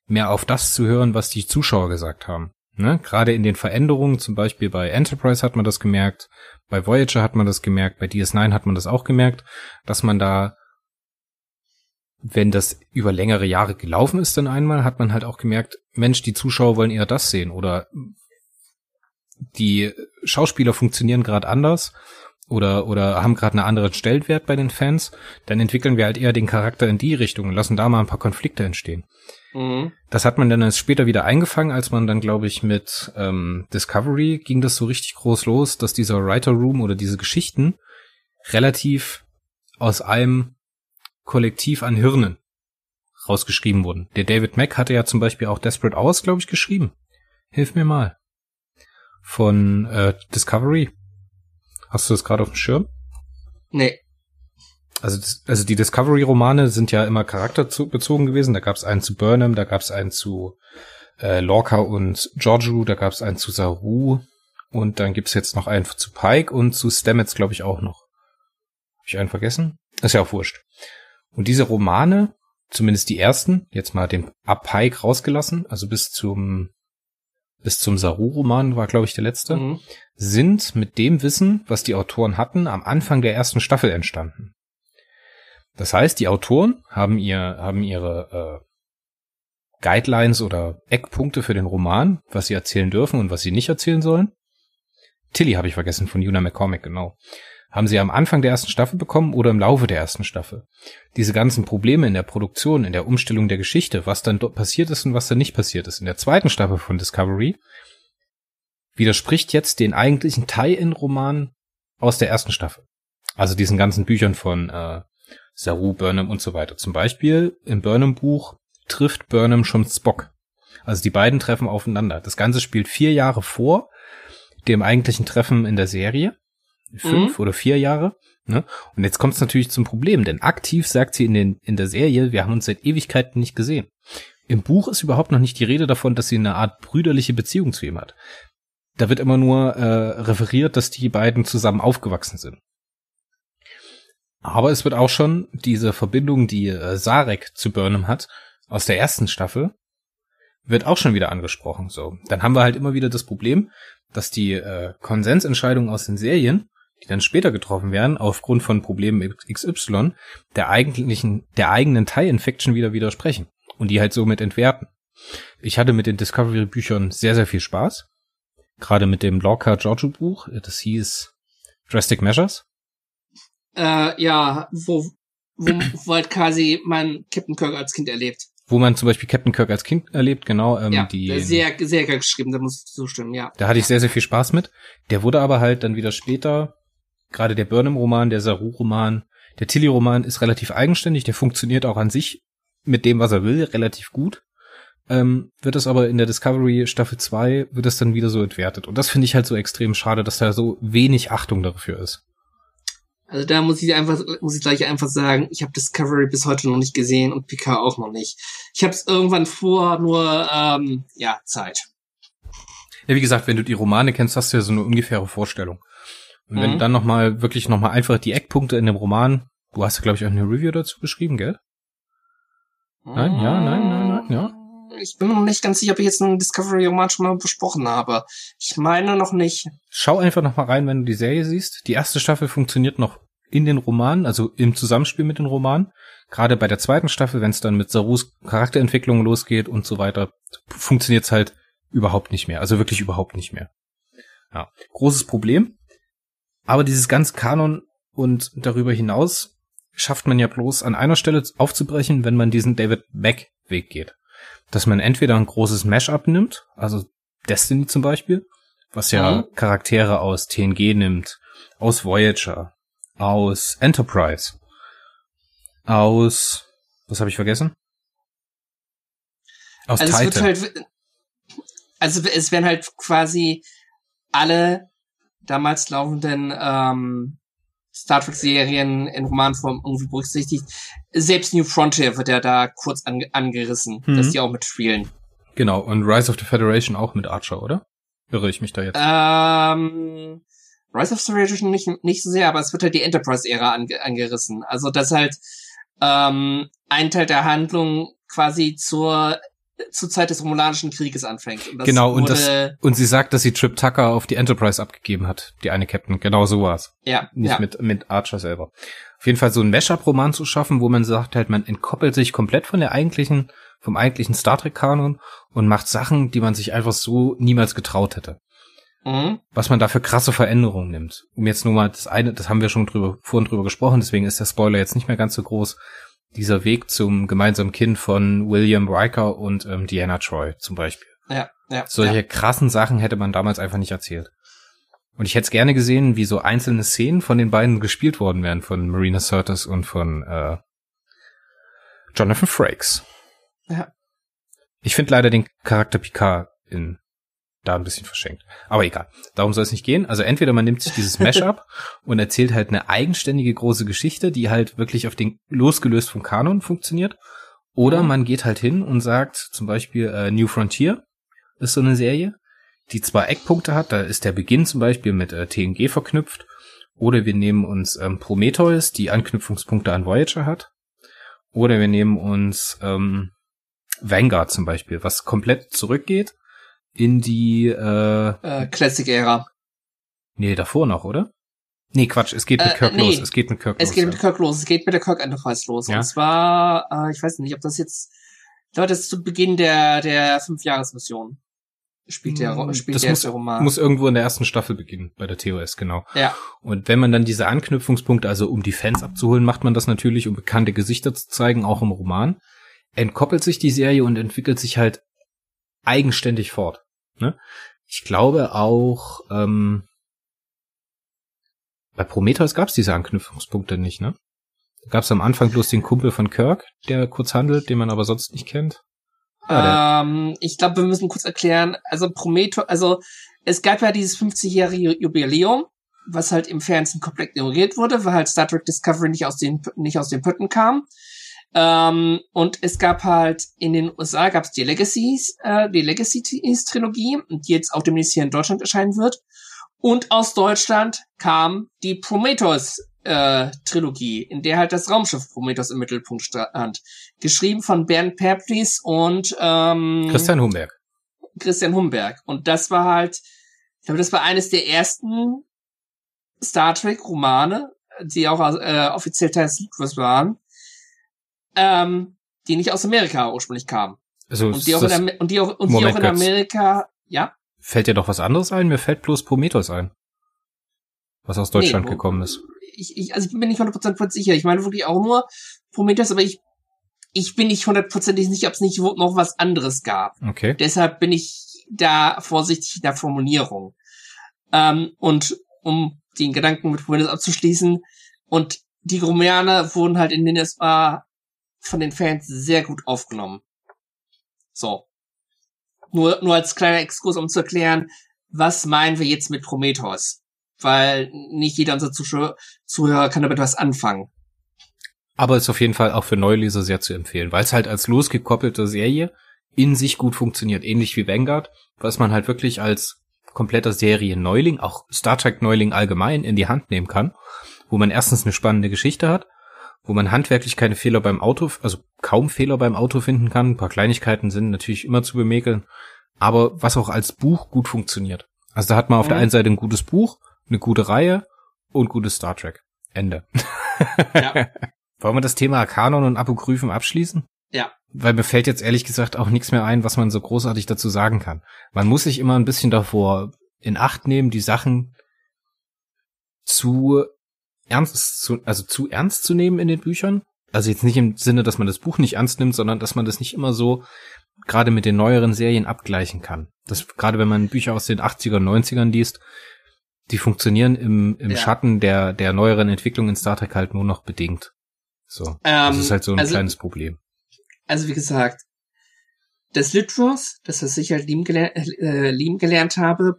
mehr auf das zu hören, was die Zuschauer gesagt haben. Ne? Gerade in den Veränderungen, zum Beispiel bei Enterprise hat man das gemerkt, bei Voyager hat man das gemerkt, bei DS9 hat man das auch gemerkt, dass man da, wenn das über längere Jahre gelaufen ist, dann einmal, hat man halt auch gemerkt, Mensch, die Zuschauer wollen eher das sehen oder die Schauspieler funktionieren gerade anders oder oder haben gerade einen anderen Stellenwert bei den Fans, dann entwickeln wir halt eher den Charakter in die Richtung und lassen da mal ein paar Konflikte entstehen. Mhm. Das hat man dann erst später wieder eingefangen, als man dann, glaube ich, mit ähm, Discovery ging das so richtig groß los, dass dieser Writer Room oder diese Geschichten relativ aus einem Kollektiv an Hirnen rausgeschrieben wurden. Der David Mack hatte ja zum Beispiel auch Desperate Hours, glaube ich, geschrieben. Hilf mir mal. Von äh, Discovery. Hast du das gerade auf dem Schirm? Nee. Also, also die Discovery-Romane sind ja immer charakterbezogen gewesen. Da gab es einen zu Burnham, da gab es einen zu äh, Lorca und Giorgio, da gab es einen zu Saru und dann gibt's jetzt noch einen zu Pike und zu Stamets, glaube ich, auch noch. Hab ich einen vergessen? Ist ja auch wurscht. Und diese Romane, zumindest die ersten, jetzt mal den ab Pike rausgelassen, also bis zum bis zum Saru-Roman war, glaube ich, der letzte Mhm. sind mit dem Wissen, was die Autoren hatten, am Anfang der ersten Staffel entstanden. Das heißt, die Autoren haben ihr, haben ihre Guidelines oder Eckpunkte für den Roman, was sie erzählen dürfen und was sie nicht erzählen sollen. Tilly habe ich vergessen von Una McCormick, genau. Haben sie am Anfang der ersten Staffel bekommen oder im Laufe der ersten Staffel? Diese ganzen Probleme in der Produktion, in der Umstellung der Geschichte, was dann dort passiert ist und was dann nicht passiert ist in der zweiten Staffel von Discovery, widerspricht jetzt den eigentlichen Tie-In-Roman aus der ersten Staffel. Also diesen ganzen Büchern von äh, Saru, Burnham und so weiter. Zum Beispiel im Burnham-Buch trifft Burnham schon Spock. Also die beiden treffen aufeinander. Das Ganze spielt vier Jahre vor dem eigentlichen Treffen in der Serie. Fünf mhm. oder vier Jahre. Ne? Und jetzt kommt es natürlich zum Problem, denn aktiv sagt sie in, den, in der Serie, wir haben uns seit Ewigkeiten nicht gesehen. Im Buch ist überhaupt noch nicht die Rede davon, dass sie eine Art brüderliche Beziehung zu ihm hat. Da wird immer nur äh, referiert, dass die beiden zusammen aufgewachsen sind. Aber es wird auch schon diese Verbindung, die äh, Sarek zu Burnham hat, aus der ersten Staffel, wird auch schon wieder angesprochen. So, dann haben wir halt immer wieder das Problem, dass die äh, Konsensentscheidungen aus den Serien, die dann später getroffen werden, aufgrund von Problemen XY, der eigentlichen, der eigenen Tie-Infection wieder widersprechen und die halt somit entwerten. Ich hatte mit den Discovery-Büchern sehr, sehr viel Spaß. Gerade mit dem Lorca Giorgio Buch, das hieß Drastic Measures. Äh, ja, wo, wo, wo halt quasi mein Captain Kirk als Kind erlebt. Wo man zum Beispiel Captain Kirk als Kind erlebt, genau. Ähm, ja, die, sehr, sehr geil geschrieben, da muss ich zustimmen, ja. Da hatte ich sehr, sehr viel Spaß mit. Der wurde aber halt dann wieder später, gerade der Burnham-Roman, der Saru-Roman, der Tilly-Roman ist relativ eigenständig, der funktioniert auch an sich mit dem, was er will, relativ gut. Ähm, wird es aber in der Discovery Staffel 2 wird es dann wieder so entwertet. Und das finde ich halt so extrem schade, dass da so wenig Achtung dafür ist. Also da muss ich einfach, muss ich gleich einfach sagen, ich habe Discovery bis heute noch nicht gesehen und Picard auch noch nicht. Ich habe es irgendwann vor, nur ähm, ja Zeit. Ja, wie gesagt, wenn du die Romane kennst, hast du ja so eine ungefähre Vorstellung. Und mhm. wenn du dann noch mal wirklich noch mal einfach die Eckpunkte in dem Roman, du hast ja glaube ich auch eine Review dazu geschrieben, gell? Nein, ja, nein, nein, nein, ja. Ich bin mir noch nicht ganz sicher, ob ich jetzt einen Discovery-Roman schon mal besprochen habe. Ich meine noch nicht. Schau einfach noch mal rein, wenn du die Serie siehst. Die erste Staffel funktioniert noch in den Romanen, also im Zusammenspiel mit den Romanen. Gerade bei der zweiten Staffel, wenn es dann mit Sarus Charakterentwicklung losgeht und so weiter, funktioniert es halt überhaupt nicht mehr. Also wirklich überhaupt nicht mehr. Ja, großes Problem. Aber dieses ganze Kanon und darüber hinaus schafft man ja bloß an einer Stelle aufzubrechen, wenn man diesen David Mack Weg geht dass man entweder ein großes Mashup nimmt, also Destiny zum Beispiel, was ja mhm. Charaktere aus TNG nimmt, aus Voyager, aus Enterprise, aus was habe ich vergessen? Aus also Titan. Es halt, also es werden halt quasi alle damals laufenden ähm, Star Trek-Serien in Romanform irgendwie berücksichtigt. Selbst New Frontier wird ja da kurz an, angerissen, mhm. dass die auch mitspielen. Genau, und Rise of the Federation auch mit Archer, oder? Irre ich mich da jetzt? Ähm, Rise of the Federation nicht, nicht so sehr, aber es wird halt die Enterprise-Ära ange angerissen. Also, dass halt ähm, ein Teil der Handlung quasi zur zur Zeit des Romulanischen Krieges anfängt. Und genau, und, das, und sie sagt, dass sie Trip Tucker auf die Enterprise abgegeben hat, die eine Captain. Genau so war's. Ja. Nicht ja. mit, mit Archer selber. Auf jeden Fall so ein Mashup-Roman zu schaffen, wo man sagt halt, man entkoppelt sich komplett von der eigentlichen, vom eigentlichen Star Trek-Kanon und macht Sachen, die man sich einfach so niemals getraut hätte. Mhm. Was man da für krasse Veränderungen nimmt. Um jetzt nur mal das eine, das haben wir schon drüber, vorhin drüber gesprochen, deswegen ist der Spoiler jetzt nicht mehr ganz so groß dieser Weg zum gemeinsamen Kind von William Riker und ähm, Diana Troy zum Beispiel. Ja, ja. Solche ja. krassen Sachen hätte man damals einfach nicht erzählt. Und ich hätte es gerne gesehen, wie so einzelne Szenen von den beiden gespielt worden wären, von Marina Sirtis und von äh, Jonathan Frakes. Ja. Ich finde leider den Charakter Picard in da ein bisschen verschenkt. Aber egal, darum soll es nicht gehen. Also entweder man nimmt sich dieses Mashup und erzählt halt eine eigenständige große Geschichte, die halt wirklich auf den losgelöst vom Kanon funktioniert, oder man geht halt hin und sagt zum Beispiel äh, New Frontier ist so eine Serie, die zwar Eckpunkte hat, da ist der Beginn zum Beispiel mit äh, TNG verknüpft, oder wir nehmen uns ähm, Prometheus, die Anknüpfungspunkte an Voyager hat, oder wir nehmen uns ähm, Vanguard zum Beispiel, was komplett zurückgeht in die äh, äh, Classic-Ära. Nee, davor noch, oder? Nee, Quatsch, es geht mit äh, Kirk nee. los. Es geht mit Kirk es los. Es geht mit Kirk los. Es geht mit der Kirk Enterprise los. Ja. Und zwar, äh, ich weiß nicht, ob das jetzt glaube, das ist zu Beginn der, der Fünfjahresmission. Spielt der, Hm, spielt das der muss, erste Roman. muss irgendwo in der ersten Staffel beginnen, bei der TOS, genau. ja. Und wenn man dann diese Anknüpfungspunkte, also um die Fans abzuholen, macht man das natürlich, um bekannte Gesichter zu zeigen, auch im Roman. Entkoppelt sich die Serie und entwickelt sich halt eigenständig fort. Ne? Ich glaube auch, ähm, bei Prometheus gab es diese Anknüpfungspunkte nicht, ne? Da gab es am Anfang bloß den Kumpel von Kirk, der kurz handelt, den man aber sonst nicht kennt. Ja, ähm, ich glaube, wir müssen kurz erklären, also Prometheus, also es gab ja dieses 50-jährige Jubiläum, was halt im Fernsehen komplett ignoriert wurde, weil halt Star Trek Discovery nicht aus den, nicht aus den Pötten kam. Ähm, und es gab halt in den USA gab es die Legacies, äh, die Legacies Trilogie, die jetzt auch demnächst hier in Deutschland erscheinen wird. Und aus Deutschland kam die Prometheus äh, Trilogie, in der halt das Raumschiff Prometheus im Mittelpunkt stand. Geschrieben von Bernd Perplis und ähm, Christian Humberg. Christian Humberg. Und das war halt, ich glaube, das war eines der ersten Star Trek Romane, die auch äh, offiziell Teil des Libros waren, ähm, die nicht aus Amerika ursprünglich kamen. Also Und die auch in, und die auch, und die auch in Götz. Amerika, ja, fällt dir doch was anderes ein? Mir fällt bloß Prometheus ein. Was aus Deutschland Nee, gekommen ist. ich, ich, also ich bin nicht 100% sicher. Ich meine wirklich auch nur Prometheus, aber ich, ich bin nicht hundertprozentig sicher, ob es nicht noch was anderes gab. Okay. Deshalb bin ich da vorsichtig in der Formulierung. Ähm, und um den Gedanken mit Prometheus abzuschließen, und die Romane wurden halt in den USA von den Fans sehr gut aufgenommen. So. Nur, nur als kleiner Exkurs, um zu erklären, was meinen wir jetzt mit Prometheus? Weil nicht jeder unserer Zuschauer, Zuhörer kann damit was anfangen. Aber ist auf jeden Fall auch für Neuleser sehr zu empfehlen, weil es halt als losgekoppelte Serie in sich gut funktioniert, ähnlich wie Vanguard, was man halt wirklich als kompletter Serien-Neuling, auch Star Trek-Neuling allgemein in die Hand nehmen kann, wo man erstens eine spannende Geschichte hat, wo man handwerklich keine Fehler beim Auto, also kaum Fehler beim Auto finden kann. Ein paar Kleinigkeiten sind natürlich immer zu bemäkeln, aber was auch als Buch gut funktioniert. Also da hat man auf der Mhm. einen Seite ein gutes Buch, eine gute Reihe und gutes Star Trek. Ende. Ja. Wollen wir das Thema Kanon und Apokryphen abschließen? Ja. Weil mir fällt jetzt ehrlich gesagt auch nichts mehr ein, was man so großartig dazu sagen kann. Man muss sich immer ein bisschen davor in Acht nehmen, die Sachen zu ernst zu, also zu ernst zu nehmen in den Büchern. Also jetzt nicht im Sinne, dass man das Buch nicht ernst nimmt, sondern dass man das nicht immer so gerade mit den neueren Serien abgleichen kann. Das gerade wenn man Bücher aus den 80er, 90ern liest, die funktionieren im, im Ja. Schatten der, der neueren Entwicklung in Star Trek halt nur noch bedingt. So. das Ähm, ist halt so ein also- kleines Problem. Also wie gesagt, das Litros, das was ich halt lieben, geler äh, lieben gelernt habe,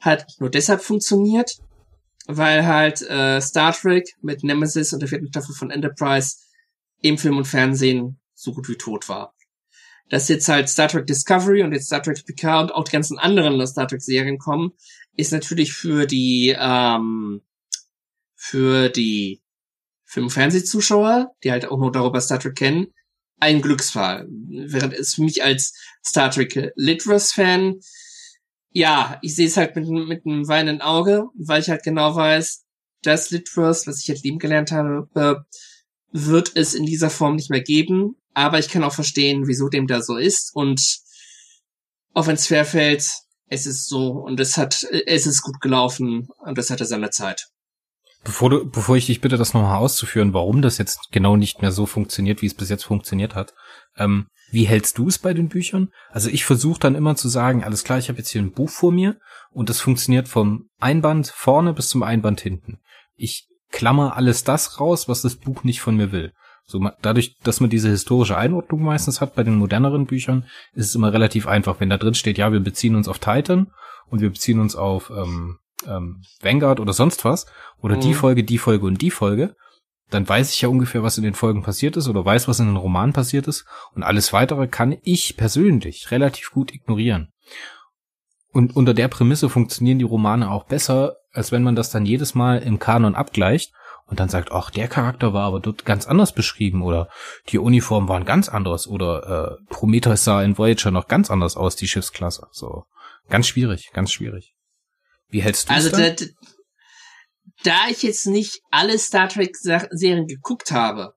hat nur deshalb funktioniert, weil halt äh, Star Trek mit Nemesis und der vierten Staffel von Enterprise im Film und Fernsehen so gut wie tot war. Dass jetzt halt Star Trek Discovery und jetzt Star Trek Picard und auch die ganzen anderen Star Trek Serien kommen, ist natürlich für die ähm, für die Film- und Fernsehzuschauer, die halt auch nur darüber Star Trek kennen, ein Glücksfall. Während es für mich als Star Trek Litros-Fan, ja, ich sehe es halt mit, mit einem weinenden Auge, weil ich halt genau weiß, das Litros, was ich halt lieben gelernt habe, wird es in dieser Form nicht mehr geben. Aber ich kann auch verstehen, wieso dem da so ist. Und auch wenn es schwerfällt, es ist so und es hat, es ist gut gelaufen und es hatte seine Zeit. Bevor du, bevor ich dich bitte, das nochmal auszuführen, warum das jetzt genau nicht mehr so funktioniert, wie es bis jetzt funktioniert hat. Ähm, wie hältst du es bei den Büchern? Also ich versuche dann immer zu sagen, alles klar, ich habe jetzt hier ein Buch vor mir und das funktioniert vom Einband vorne bis zum Einband hinten. Ich klammer alles das raus, was das Buch nicht von mir will. So dadurch, dass man diese historische Einordnung meistens hat bei den moderneren Büchern, ist es immer relativ einfach, wenn da drin steht, ja, wir beziehen uns auf Titan und wir beziehen uns auf ähm, ähm, Vanguard oder sonst was oder die Mhm. Folge, die Folge und die Folge, dann weiß ich ja ungefähr, was in den Folgen passiert ist oder weiß, was in den Romanen passiert ist und alles weitere kann ich persönlich relativ gut ignorieren. Und unter der Prämisse funktionieren die Romane auch besser, als wenn man das dann jedes Mal im Kanon abgleicht und dann sagt, ach, der Charakter war aber dort ganz anders beschrieben oder die Uniformen waren ganz anders oder äh, Prometheus sah in Voyager noch ganz anders aus, die Schiffsklasse. So, ganz schwierig, ganz schwierig. Wie hältst du Also es da, ich jetzt nicht alle Star Trek Serien geguckt habe,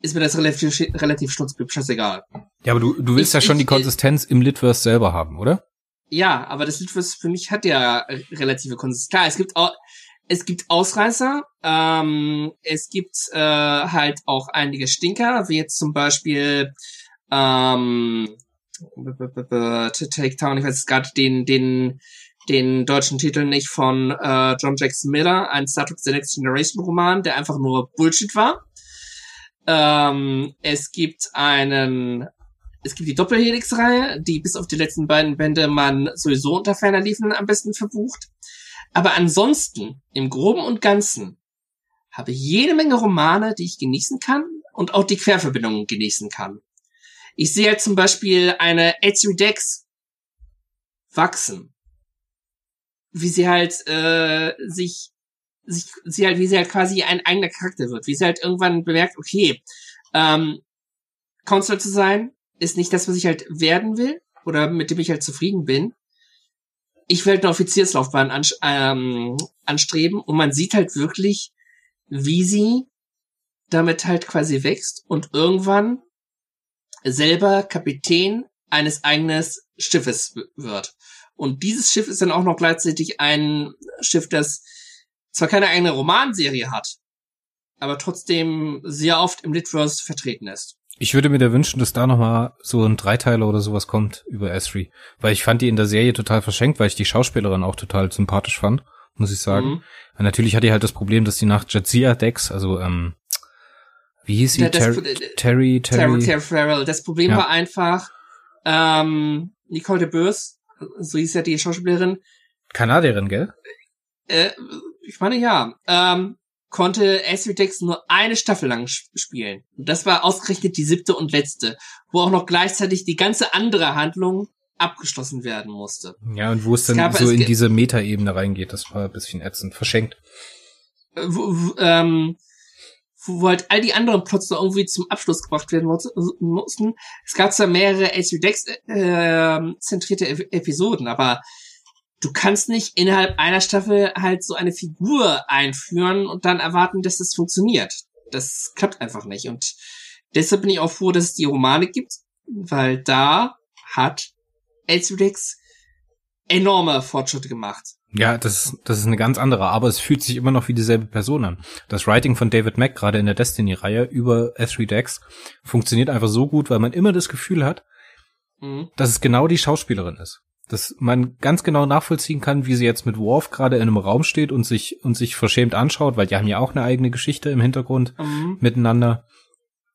ist mir das relativ, relativ scheißegal. Ja, aber du, du willst ich, ja schon ich, die Konsistenz im Litverse selber haben, oder? Ja, aber das Litverse für mich hat ja relative Konsistenz. Klar, es gibt auch, es gibt Ausreißer, ähm, es gibt äh, halt auch einige Stinker, wie jetzt zum Beispiel ähm, Take Town, ich weiß gerade den, den, den deutschen Titel nicht von äh, John Jackson Miller, ein Star Trek The Next Generation Roman, der einfach nur Bullshit war. Ähm, es gibt einen, es gibt die Doppelhelix-Reihe, die bis auf die letzten beiden Bände man sowieso unter ferner Liefen am besten verbucht. Aber ansonsten, im Groben und Ganzen, habe ich jede Menge Romane, die ich genießen kann und auch die Querverbindungen genießen kann. Ich sehe halt zum Beispiel eine Ezri Dex wachsen. Wie sie halt äh, sich, sich, sie halt, wie sie halt quasi ein eigener Charakter wird. Wie sie halt irgendwann bemerkt, okay, ähm, Counselor zu sein, ist nicht das, was ich halt werden will oder mit dem ich halt zufrieden bin. Ich will halt eine Offizierslaufbahn ans ähm, anstreben und man sieht halt wirklich, wie sie damit halt quasi wächst und irgendwann selber Kapitän eines eigenen Schiffes wird. Und dieses Schiff ist dann auch noch gleichzeitig ein Schiff, das zwar keine eigene Romanserie hat, aber trotzdem sehr oft im Litverse vertreten ist. Ich würde mir da wünschen, dass da nochmal so ein Dreiteiler oder sowas kommt über Esri. Weil ich fand die in der Serie total verschenkt, weil ich die Schauspielerin auch total sympathisch fand, muss ich sagen. Mhm. natürlich hat die halt das Problem, dass die nach Jadzia Dex, also ähm, wie hieß sie? Ter Terry, Terry, Terry Farrell. Das Problem ja. war einfach, ähm, Nicole de Boers, so hieß ja die Schauspielerin. Kanadierin, gell? Äh, ich meine ja. Ähm, konnte Ashley Dex nur eine Staffel lang spielen. Und das war ausgerechnet die siebte und letzte, wo auch noch gleichzeitig die ganze andere Handlung abgeschlossen werden musste. Ja, und wo es dann gab, so in diese Metaebene reingeht, das war ein bisschen ätzend, verschenkt. Äh, ähm, wo halt all die anderen Plots noch irgendwie zum Abschluss gebracht werden mussten. Es gab zwar mehrere HBO Dex äh, zentrierte Episoden, aber du kannst nicht innerhalb einer Staffel halt so eine Figur einführen und dann erwarten, dass das funktioniert. Das klappt einfach nicht. Und deshalb bin ich auch froh, dass es die Romane gibt, weil da hat HBO Dex enorme Fortschritte gemacht. Ja, das, das ist eine ganz andere, aber es fühlt sich immer noch wie dieselbe Person an. Das Writing von David Mack, gerade in der Destiny-Reihe über S3 Dex, funktioniert einfach so gut, weil man immer das Gefühl hat, mhm. dass es genau die Schauspielerin ist. Dass man ganz genau nachvollziehen kann, wie sie jetzt mit Worf gerade in einem Raum steht und sich, und sich verschämt anschaut, weil die haben ja auch eine eigene Geschichte im Hintergrund mhm. miteinander.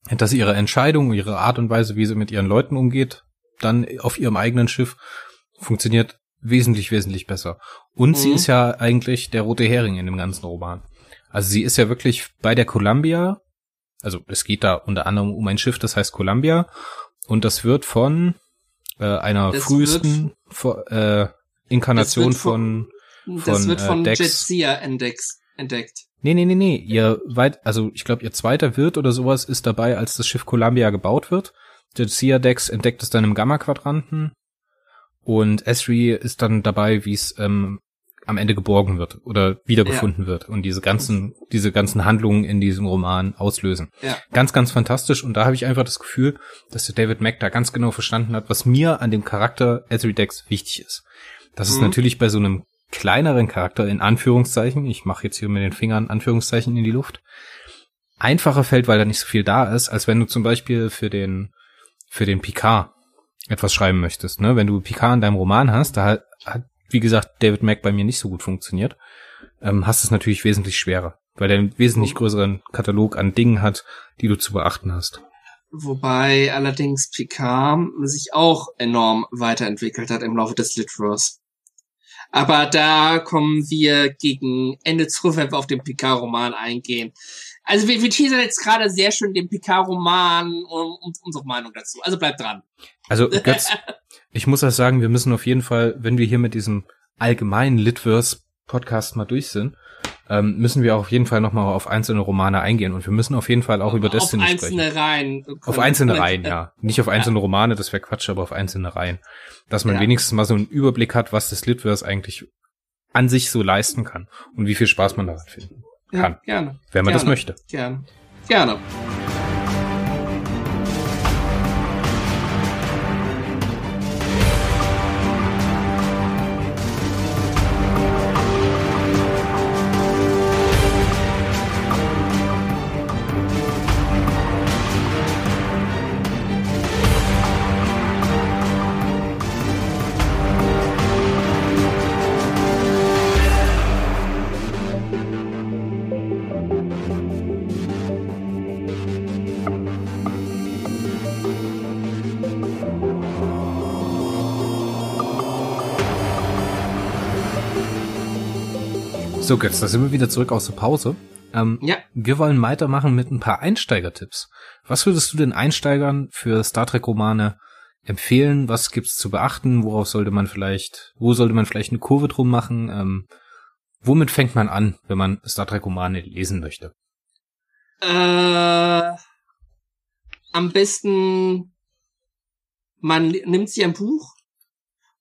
Dass ihre Entscheidung, ihre Art und Weise, wie sie mit ihren Leuten umgeht, dann auf ihrem eigenen Schiff funktioniert wesentlich, wesentlich besser. Und mhm. sie ist ja eigentlich der rote Hering in dem ganzen Roman. Also sie ist ja wirklich bei der Columbia, also es geht da unter anderem um ein Schiff, das heißt Columbia, und das wird von äh, einer das frühesten wird, äh, Inkarnation von, von Das wird von äh, Dex. Jetsia entdeckt. entdeckt. Nee, nee, nee, nee. Ihr weit, also ich glaube, ihr zweiter Wirt oder sowas ist dabei, als das Schiff Columbia gebaut wird. Jetsia Dex entdeckt es dann im Gamma-Quadranten und Esri ist dann dabei, wie es ähm, am Ende geborgen wird oder wiedergefunden ja. wird und diese ganzen, diese ganzen Handlungen in diesem Roman auslösen. Ja. Ganz, ganz fantastisch. Und da habe ich einfach das Gefühl, dass der David Mack da ganz genau verstanden hat, was mir an dem Charakter Esri Dex wichtig ist. Das mhm. ist natürlich bei so einem kleineren Charakter in Anführungszeichen, ich mache jetzt hier mit den Fingern Anführungszeichen in die Luft, einfacher fällt, weil da nicht so viel da ist, als wenn du zum Beispiel für den, für den Picard etwas schreiben möchtest. Ne? Wenn du Picard in deinem Roman hast, da hat, hat wie gesagt, David Mack bei mir nicht so gut funktioniert, ähm, hast es natürlich wesentlich schwerer, weil der einen wesentlich größeren Katalog an Dingen hat, die du zu beachten hast. Wobei allerdings Picard sich auch enorm weiterentwickelt hat im Laufe des Litverse. Aber da kommen wir gegen Ende zurück, wenn wir auf den Picard-Roman eingehen. Also wir, wir teasern jetzt gerade sehr schön den Picard-Roman und, und, unsere Meinung dazu. Also bleibt dran. Also Götz, ich muss auch sagen, wir müssen auf jeden Fall, wenn wir hier mit diesem allgemeinen Litverse-Podcast mal durch sind, ähm, müssen wir auf jeden Fall nochmal auf einzelne Romane eingehen und wir müssen auf jeden Fall auch über Destiny sprechen. Auf einzelne Reihen. Auf einzelne Reihen, ja. Nicht auf einzelne ja. Romane, das wäre Quatsch, aber auf einzelne Reihen. Dass man ja. wenigstens mal so einen Überblick hat, was das Litverse eigentlich an sich so leisten kann und wie viel Spaß man daran finden kann. Ja, gerne. Wenn man gerne. das möchte. Gerne. Gerne. So, Götz, da sind wir wieder zurück aus der Pause. Ähm, ja. Wir wollen weitermachen mit ein paar Einsteigertipps. Was würdest du den Einsteigern für Star Trek Romane empfehlen? Was gibt's zu beachten? Worauf sollte man vielleicht, wo sollte man vielleicht eine Kurve drum machen? Ähm, womit fängt man an, wenn man Star Trek Romane lesen möchte? Äh, am besten man nimmt sich ein Buch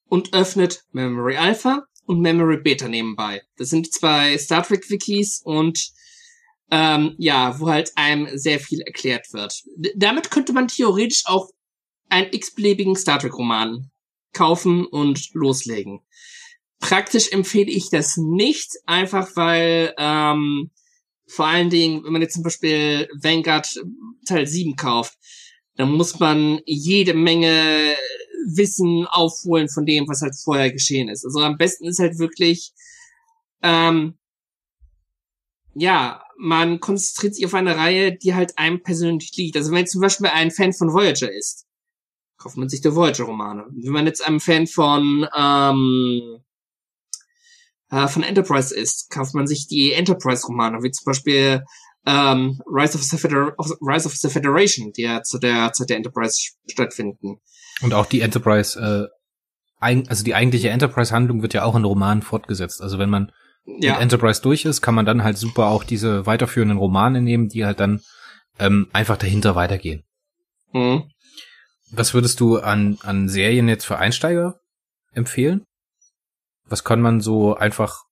und öffnet Memory Alpha und Memory Beta nebenbei. Das sind zwei Star Trek Wikis und ähm, ja, wo halt einem sehr viel erklärt wird. D damit könnte man theoretisch auch einen x-beliebigen Star Trek Roman kaufen und loslegen. Praktisch empfehle ich das nicht, einfach weil ähm, vor allen Dingen, wenn man jetzt zum Beispiel Vanguard Teil 7 kauft, dann muss man jede Menge Wissen aufholen von dem, was halt vorher geschehen ist. Also am besten ist halt wirklich, ähm, ja, man konzentriert sich auf eine Reihe, die halt einem persönlich liegt. Also wenn man zum Beispiel ein Fan von Voyager ist, kauft man sich die Voyager-Romane. Wenn man jetzt ein Fan von ähm, äh, von Enterprise ist, kauft man sich die Enterprise-Romane, wie zum Beispiel ähm, Rise, of the Feder Rise of the Federation, die ja zu der Zeit der Enterprise stattfinden. Und auch die Enterprise, äh, ein, also die eigentliche Enterprise-Handlung wird ja auch in Romanen fortgesetzt. Also wenn man ja. mit Enterprise durch ist, kann man dann halt super auch diese weiterführenden Romane nehmen, die halt dann ähm, einfach dahinter weitergehen. Mhm. Was würdest du an, an Serien jetzt für Einsteiger empfehlen? Was kann man so einfach,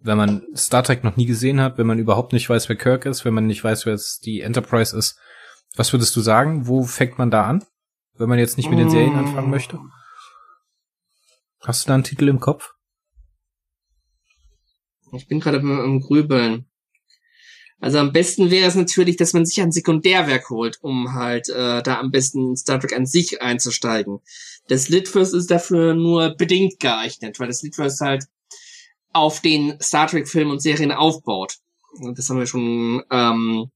wenn man Star Trek noch nie gesehen hat, wenn man überhaupt nicht weiß, wer Kirk ist, wenn man nicht weiß, wer jetzt die Enterprise ist, was würdest du sagen? Wo fängt man da an? wenn man jetzt nicht mit den Serien anfangen möchte? Hast du da einen Titel im Kopf? Ich bin gerade im Grübeln. Also am besten wäre es natürlich, dass man sich ein Sekundärwerk holt, um halt äh, da am besten Star Trek an sich einzusteigen. Das Litverse ist dafür nur bedingt geeignet, weil das Litverse halt auf den Star Trek Filmen und Serien aufbaut. Das haben wir schon ähm,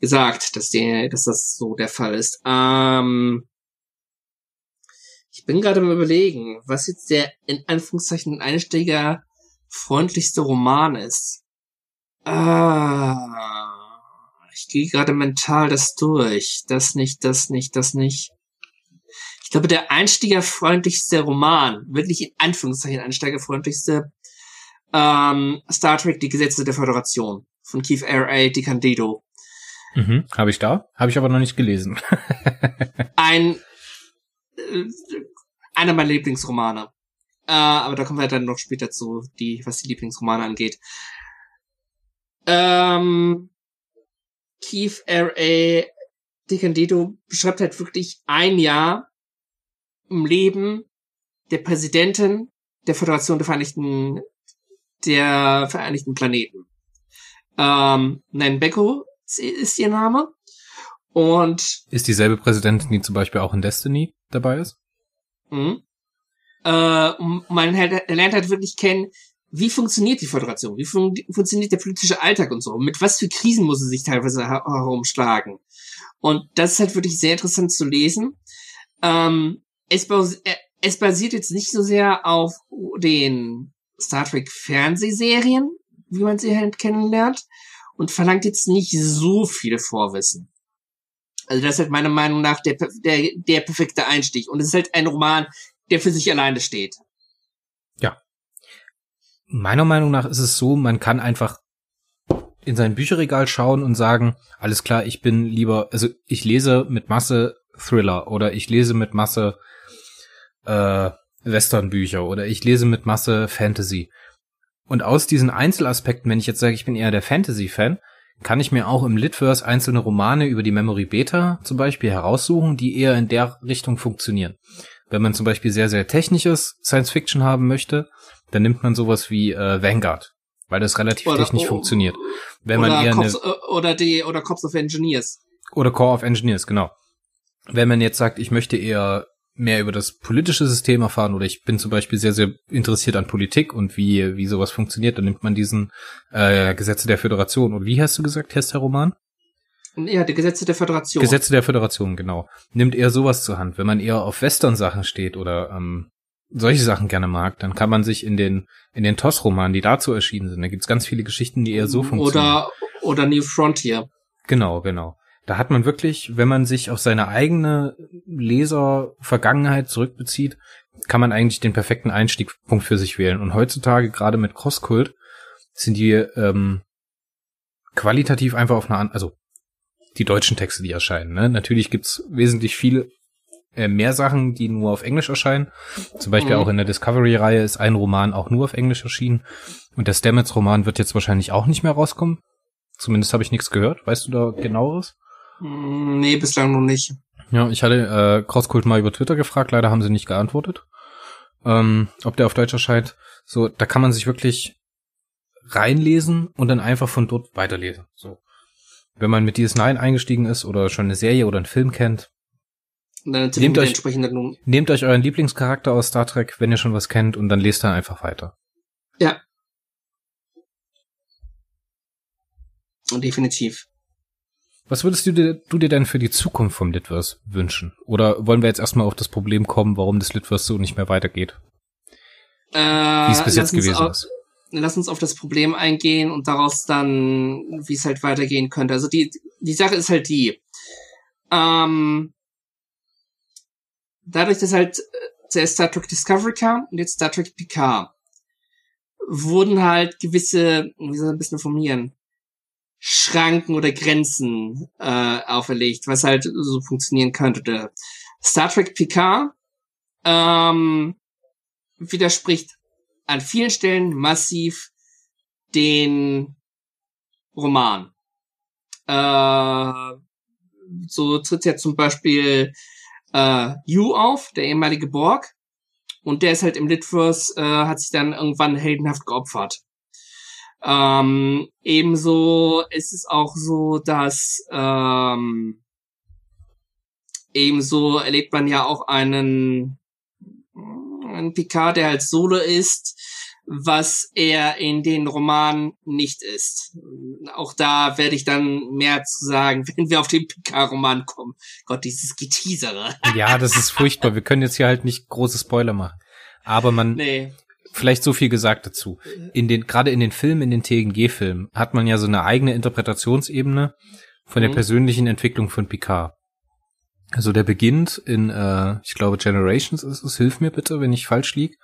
gesagt, dass, die, dass das so der Fall ist. Ähm, ich bin gerade mal überlegen, was jetzt der in Anführungszeichen Einsteiger freundlichste Roman ist. Ah, ich gehe gerade mental das durch. Das nicht, das nicht, das nicht. Ich glaube, der einsteigerfreundlichste Roman, wirklich in Anführungszeichen einsteigerfreundlichste, ähm, Star Trek, die Gesetze der Föderation von Keith R.A. DiCandido. Mhm, habe ich da, habe ich aber noch nicht gelesen. Ein äh, einer meiner Lieblingsromane. Äh, aber da kommen wir dann noch später zu, die, was die Lieblingsromane angeht. Ähm, Keith R.A. DiCandido beschreibt halt wirklich ein Jahr im Leben der Präsidentin der Föderation der Vereinigten, der Vereinigten Planeten. Ähm, Beko ist ihr Name. Und ist dieselbe Präsidentin, die zum Beispiel auch in Destiny dabei ist? Mhm. Äh, man halt, lernt halt wirklich kennen, wie funktioniert die Föderation, wie fun funktioniert der politische Alltag und so, mit was für Krisen muss sie sich teilweise herumschlagen. Und das ist halt wirklich sehr interessant zu lesen. Ähm, es, bas äh, es basiert jetzt nicht so sehr auf den Star Trek Fernsehserien, wie man sie halt kennenlernt, und verlangt jetzt nicht so viel Vorwissen. Also das ist halt meiner Meinung nach der, der, der perfekte Einstieg. Und es ist halt ein Roman, der für sich alleine steht. Ja. Meiner Meinung nach ist es so, man kann einfach in sein Bücherregal schauen und sagen, alles klar, ich bin lieber, also ich lese mit Masse Thriller oder ich lese mit Masse äh, Western-Bücher oder ich lese mit Masse Fantasy. Und aus diesen Einzelaspekten, wenn ich jetzt sage, ich bin eher der Fantasy-Fan, kann ich mir auch im Litverse einzelne Romane über die Memory Beta zum Beispiel heraussuchen, die eher in der Richtung funktionieren. Wenn man zum Beispiel sehr, sehr technisches Science Fiction haben möchte, dann nimmt man sowas wie äh, Vanguard, weil das relativ oder, technisch oh, funktioniert. Wenn man eher Cops, eine, äh, oder die oder Cops of Engineers. Oder Core of Engineers, genau. Wenn man jetzt sagt, ich möchte eher mehr über das politische System erfahren oder ich bin zum Beispiel sehr, sehr interessiert an Politik und wie, wie sowas funktioniert, dann nimmt man diesen äh, Gesetze der Föderation. Und wie hast du gesagt, heißt der Roman? Ja, die Gesetze der Föderation. Gesetze der Föderation, genau. Nimmt eher sowas zur Hand. Wenn man eher auf Western-Sachen steht oder ähm, solche Sachen gerne mag, dann kann man sich in den in den TOS-Romanen, die dazu erschienen sind, da gibt's ganz viele Geschichten, die eher so funktionieren. Oder oder New Frontier. Genau, genau. Da hat man wirklich, wenn man sich auf seine eigene Leser-Vergangenheit zurückbezieht, kann man eigentlich den perfekten Einstiegspunkt für sich wählen. Und heutzutage, gerade mit Crosskult, sind die ähm, qualitativ einfach auf einer, also die deutschen Texte, die erscheinen. Ne? Natürlich gibt's wesentlich viele äh, mehr Sachen, die nur auf Englisch erscheinen. Zum Beispiel mhm. auch in der Discovery-Reihe ist ein Roman auch nur auf Englisch erschienen. Und der Stamets-Roman wird jetzt wahrscheinlich auch nicht mehr rauskommen. Zumindest habe ich nichts gehört. Weißt du da genaueres? Mm, nee, bislang noch nicht. Ja, ich hatte äh, Crosskult mal über Twitter gefragt, leider haben sie nicht geantwortet. Ähm, ob der auf Deutsch erscheint. So, da kann man sich wirklich reinlesen und dann einfach von dort weiterlesen. So. Wenn man mit DS9 eingestiegen ist oder schon eine Serie oder einen Film kennt, nehmt euch, nehmt euch euren Lieblingscharakter aus Star Trek, wenn ihr schon was kennt, und dann lest dann einfach weiter. Ja. Und definitiv. Was würdest du dir, du dir denn für die Zukunft vom Litverse wünschen? Oder wollen wir jetzt erstmal auf das Problem kommen, warum das Litverse so nicht mehr weitergeht? Äh, Wie es bis jetzt gewesen ist. Lass uns auf das Problem eingehen und daraus dann, wie es halt weitergehen könnte. Also die, die Sache ist halt die, ähm, dadurch, dass halt äh, zuerst Star Trek Discovery kam und jetzt Star Trek Picard, wurden halt gewisse, wie soll ich ein bisschen formulieren, Schranken oder Grenzen äh, auferlegt, was halt so funktionieren könnte. Star Trek Picard ähm, widerspricht an vielen Stellen massiv den Roman. Äh, so tritt ja zum Beispiel äh, Yu auf, der ehemalige Borg. Und der ist halt im Litverse, äh, hat sich dann irgendwann heldenhaft geopfert. Ähm, ebenso ist es auch so, dass ähm, ebenso erlebt man ja auch einen, einen Picard, der halt Solo ist, was er in den Romanen nicht ist. Auch da werde ich dann mehr zu sagen, wenn wir auf den Picard-Roman kommen. Gott, dieses Geteasere. Ja, das ist furchtbar. Wir können jetzt hier halt nicht große Spoiler machen. Aber man, nee vielleicht so viel gesagt dazu. In den, gerade in den Filmen, in den TNG-Filmen, hat man ja so eine eigene Interpretationsebene von der mhm. persönlichen Entwicklung von Picard. Also der beginnt in, äh, ich glaube, Generations ist es, hilf mir bitte, wenn ich falsch lieg,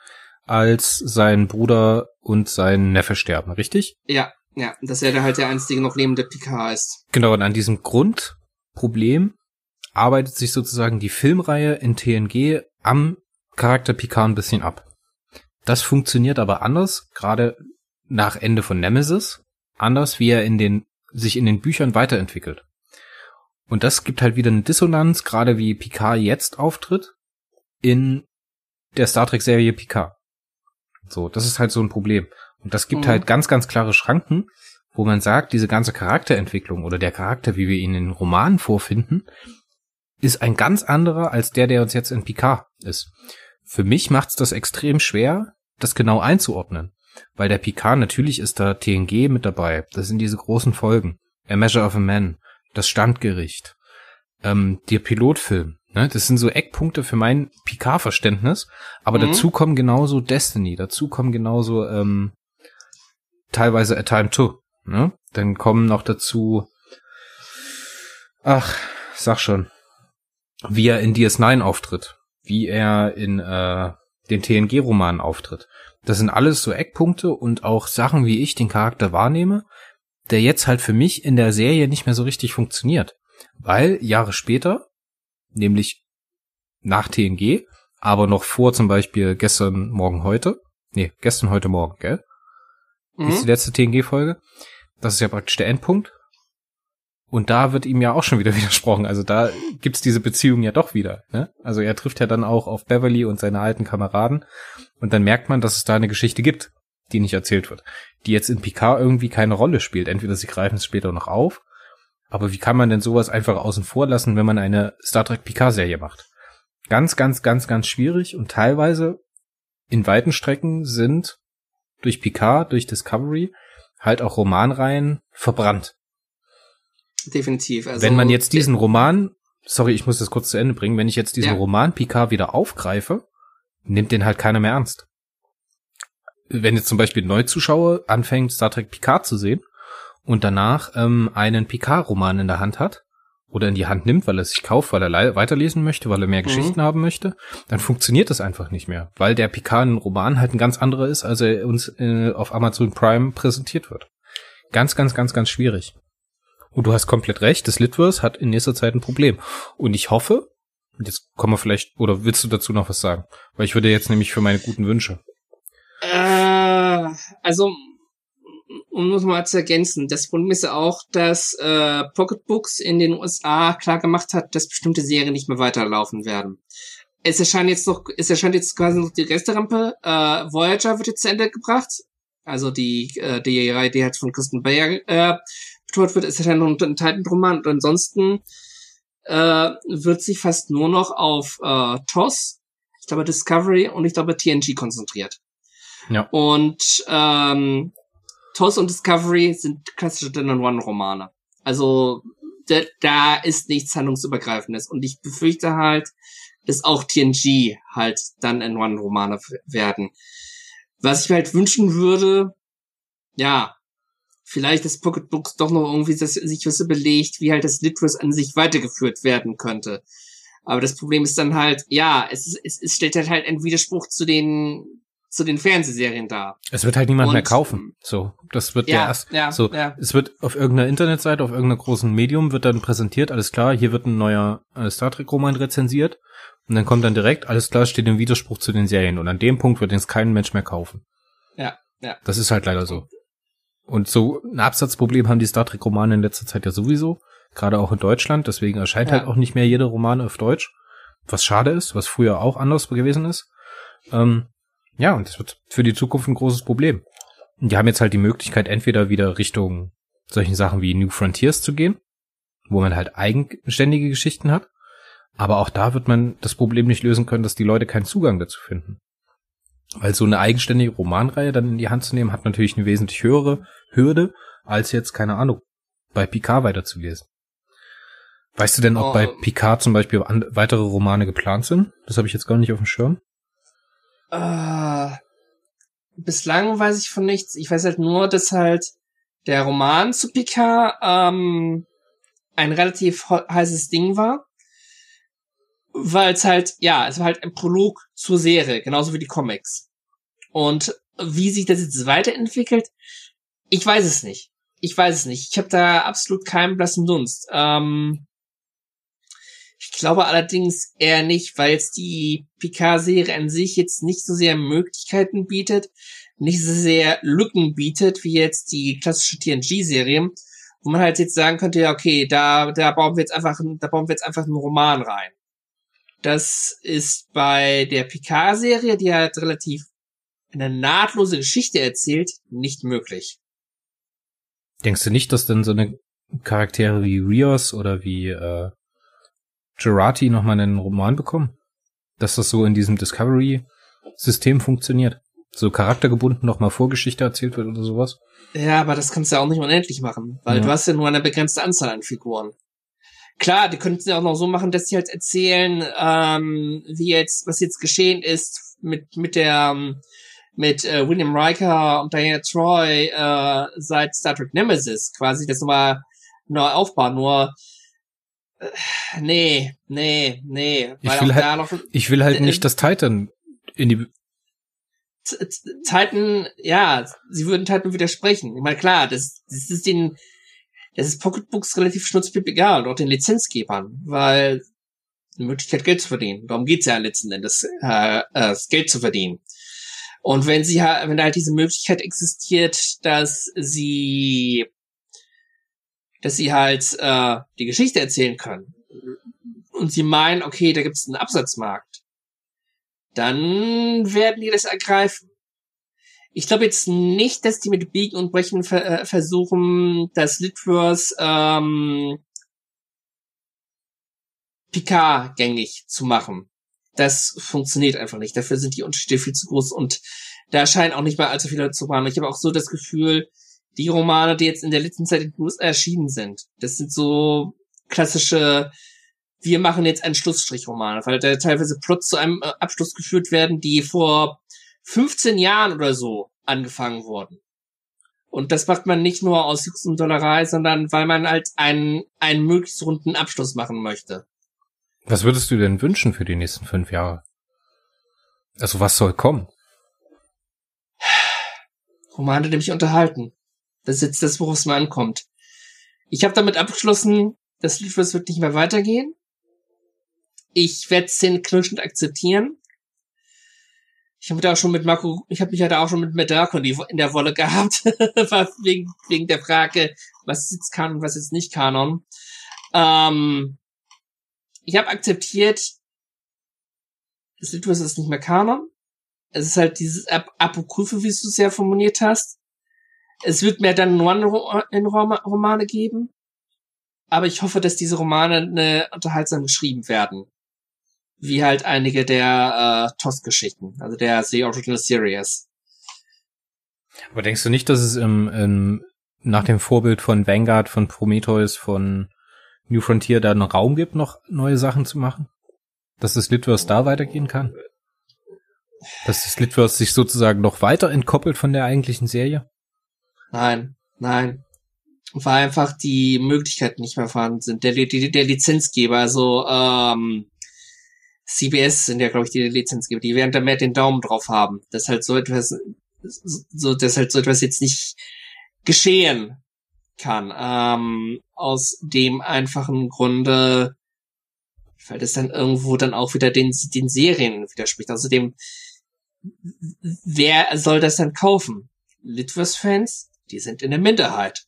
als sein Bruder und sein Neffe sterben, richtig? Ja, ja, dass er da halt der einzige noch lebende Picard ist. Genau, und an diesem Grundproblem arbeitet sich sozusagen die Filmreihe in TNG am Charakter Picard ein bisschen ab. Das funktioniert aber anders, gerade nach Ende von Nemesis, anders, wie er in den, sich in den Büchern weiterentwickelt. Und das gibt halt wieder eine Dissonanz, gerade wie Picard jetzt auftritt, in der Star Trek Serie Picard. So, das ist halt so ein Problem. Und das gibt mhm. halt ganz, ganz klare Schranken, wo man sagt, diese ganze Charakterentwicklung oder der Charakter, wie wir ihn in Romanen vorfinden, ist ein ganz anderer als der, der uns jetzt in Picard ist. Für mich macht's das extrem schwer, das genau einzuordnen. Weil der Picard, natürlich ist da TNG mit dabei. Das sind diese großen Folgen. A Measure of a Man, das Standgericht, ähm, der Pilotfilm. Ne? Das sind so Eckpunkte für mein Picard-Verständnis. Aber mhm. dazu kommen genauso Destiny, dazu kommen genauso ähm, teilweise A Time To. Ne? Dann kommen noch dazu, ach, sag schon, wie er in DS9 auftritt, wie er in äh, den TNG-Roman auftritt. Das sind alles so Eckpunkte und auch Sachen, wie ich den Charakter wahrnehme, der jetzt halt für mich in der Serie nicht mehr so richtig funktioniert. Weil Jahre später, nämlich nach TNG, aber noch vor zum Beispiel gestern, morgen, heute, nee, gestern, heute, morgen, gell? Mhm. Ist die letzte TNG-Folge. Das ist ja praktisch der Endpunkt. Und da wird ihm ja auch schon wieder widersprochen. Also da gibt's diese Beziehung ja doch wieder. Ne? Also er trifft ja dann auch auf Beverly und seine alten Kameraden. Und dann merkt man, dass es da eine Geschichte gibt, die nicht erzählt wird. Die jetzt in Picard irgendwie keine Rolle spielt. Entweder sie greifen es später noch auf. Aber wie kann man denn sowas einfach außen vor lassen, wenn man eine Star Trek Picard-Serie macht? Ganz, ganz, ganz, ganz schwierig. Und teilweise in weiten Strecken sind durch Picard, durch Discovery halt auch Romanreihen verbrannt definitiv. Also, wenn man jetzt diesen Roman, sorry, ich muss das kurz zu Ende bringen, wenn ich jetzt diesen ja. Roman Picard wieder aufgreife, nimmt den halt keiner mehr ernst. Wenn jetzt zum Beispiel ein Neuzuschauer anfängt, Star Trek Picard zu sehen und danach ähm, einen Picard-Roman in der Hand hat, oder in die Hand nimmt, weil er sich kauft, weil er weiterlesen möchte, weil er mehr mhm. Geschichten haben möchte, dann funktioniert das einfach nicht mehr, weil der Picard-Roman halt ein ganz anderer ist, als er uns äh, auf Amazon Prime präsentiert wird. Ganz, ganz, ganz, ganz schwierig. Und du hast komplett recht, das Litverse hat in nächster Zeit ein Problem. Und ich hoffe, jetzt kommen wir vielleicht, oder willst du dazu noch was sagen? Weil ich würde jetzt nämlich für meine guten Wünsche. Äh, also um nur mal zu ergänzen, das Problem ist ja auch, dass äh, Pocketbooks in den USA klar gemacht hat, dass bestimmte Serien nicht mehr weiterlaufen werden. Es erscheint jetzt noch, es erscheint jetzt quasi noch die Resterampe. Äh, Voyager wird jetzt zu Ende gebracht. Also die, äh, die Reihe, die halt von Kristen Bayer äh, betreut wird, es erscheint noch ein Titan-Roman. Und ansonsten äh, wird sich fast nur noch auf äh, TOS, ich glaube Discovery und ich glaube TNG konzentriert. Ja. Und ähm, TOS und Discovery sind klassische Ten-on-One-Romane. Also da, da ist nichts handlungsübergreifendes. Und ich befürchte halt, dass auch TNG halt dann in One-Romane werden. Was ich mir halt wünschen würde, ja, vielleicht das Pocketbooks doch noch irgendwie das, sich was überlegt, wie halt das Litverse an sich weitergeführt werden könnte. Aber das Problem ist dann halt, ja, es, es, es stellt halt, halt einen Widerspruch zu den zu den Fernsehserien da. Es wird halt niemand und, mehr kaufen. So, das wird ja, erst ja, so. Ja. Es wird auf irgendeiner Internetseite, auf irgendeiner großen Medium wird dann präsentiert. Alles klar, hier wird ein neuer äh, Star Trek Roman rezensiert und dann kommt dann direkt, alles klar, steht im Widerspruch zu den Serien und an dem Punkt wird jetzt kein Mensch mehr kaufen. Ja, ja. Das ist halt leider so. Und so ein Absatzproblem haben die Star Trek Romane in letzter Zeit ja sowieso, gerade auch in Deutschland. Deswegen erscheint ja. halt auch nicht mehr jeder Roman auf Deutsch, was schade ist, was früher auch anders gewesen ist. Ähm, ja, und das wird für die Zukunft ein großes Problem. Und die haben jetzt halt die Möglichkeit, entweder wieder Richtung solchen Sachen wie New Frontiers zu gehen, wo man halt eigenständige Geschichten hat. Aber auch da wird man das Problem nicht lösen können, dass die Leute keinen Zugang dazu finden. Weil so eine eigenständige Romanreihe dann in die Hand zu nehmen, hat natürlich eine wesentlich höhere Hürde, als jetzt, keine Ahnung, bei Picard weiterzulesen. Weißt du denn, ob oh. bei Picard zum Beispiel weitere Romane geplant sind? Das habe ich jetzt gar nicht auf dem Schirm. Äh, bislang weiß ich von nichts. Ich weiß halt nur, dass halt der Roman zu Picard ähm, ein relativ heißes Ding war. Weil es halt, ja, es war halt ein Prolog zur Serie, genauso wie die Comics. Und wie sich das jetzt weiterentwickelt, ich weiß es nicht. Ich weiß es nicht. Ich habe da absolut keinen blassen Dunst. Ähm, ich glaube allerdings eher nicht, weil jetzt die Picard-Serie an sich jetzt nicht so sehr Möglichkeiten bietet, nicht so sehr Lücken bietet, wie jetzt die klassische TNG-Serie, wo man halt jetzt sagen könnte, ja, okay, da, da bauen wir jetzt einfach, da bauen wir jetzt einfach einen Roman rein. Das ist bei der Picard-Serie, die halt relativ eine nahtlose Geschichte erzählt, nicht möglich. Denkst du nicht, dass denn so eine Charaktere wie Rios oder wie äh, Gerati nochmal einen Roman bekommen. Dass das so in diesem Discovery-System funktioniert. So charaktergebunden nochmal Vorgeschichte erzählt wird oder sowas. Ja, aber das kannst du ja auch nicht unendlich machen, weil ja. du hast ja nur eine begrenzte Anzahl an Figuren. Klar, die könnten ja auch noch so machen, dass sie halt erzählen, ähm, wie jetzt, was jetzt geschehen ist mit, mit der, mit äh, William Riker und Diana Troy äh, seit Star Trek Nemesis quasi, das nochmal neu aufbauen. Nur Nee, nee, nee. Ich will, halt, noch, ich will halt nicht, dass Titan in die Titan, ja, sie würden Titan widersprechen. Ich meine, klar, das, das ist den, das ist Pocketbooks relativ schnutzpip egal, auch den Lizenzgebern, weil eine Möglichkeit Geld zu verdienen. Darum geht's ja letzten Endes, äh, äh, das Geld zu verdienen. Und wenn sie wenn halt diese Möglichkeit existiert, dass sie dass sie halt äh, die Geschichte erzählen können und sie meinen, okay, da gibt es einen Absatzmarkt, dann werden die das ergreifen. Ich glaube jetzt nicht, dass die mit Biegen und Brechen ver äh, versuchen, das Litverse ähm, Picard gängig zu machen. Das funktioniert einfach nicht. Dafür sind die Unterschiede viel zu groß und da scheinen auch nicht mal allzu viele zu waren. Ich habe auch so das Gefühl, die Romane, die jetzt in der letzten Zeit in den USA erschienen sind. Das sind so klassische wir machen jetzt einen Schlussstrichroman, weil da teilweise Plots zu einem äh, Abschluss geführt werden, die vor 15 Jahren oder so angefangen wurden. Und das macht man nicht nur aus Jux und Dollerei, sondern weil man halt einen, einen möglichst runden Abschluss machen möchte. Was würdest du denn wünschen für die nächsten fünf Jahre? Also was soll kommen? Romane, die mich unterhalten. Das ist jetzt das, worauf es mir ankommt. Ich habe damit abgeschlossen, das Liedverse wird nicht mehr weitergehen. Ich werde Szenen knirschend akzeptieren. Ich habe da auch schon mit Marco, ich habe mich ja da auch schon mit Medako in der Wolle gehabt, wegen, wegen der Frage, was ist jetzt Kanon, was ist nicht Kanon. Ähm, ich habe akzeptiert, das Liedverse ist nicht mehr Kanon. Es ist halt dieses Ap Apokryphe, wie du es ja formuliert hast. Es wird mehr dann One-Romane geben. Aber ich hoffe, dass diese Romane ne, unterhaltsam geschrieben werden. Wie halt einige der äh, TOS-Geschichten, also der The Original Series. Aber denkst du nicht, dass es im, im, nach dem Vorbild von Vanguard, von Prometheus, von New Frontier da einen Raum gibt, noch neue Sachen zu machen? Dass das Litverse da weitergehen kann? Dass das Litverse sich sozusagen noch weiter entkoppelt von der eigentlichen Serie? Nein, nein. Weil einfach die Möglichkeiten nicht mehr vorhanden sind. Der, der, der Lizenzgeber, also ähm, CBS sind ja, glaube ich, die Lizenzgeber, die werden da mehr den Daumen drauf haben. Dass halt so etwas, so, dass halt so etwas jetzt nicht geschehen kann. Ähm, aus dem einfachen Grunde, weil das dann irgendwo dann auch wieder den, den Serien widerspricht. Außerdem, wer soll das dann kaufen? Litverse-Fans? Die sind in der Minderheit.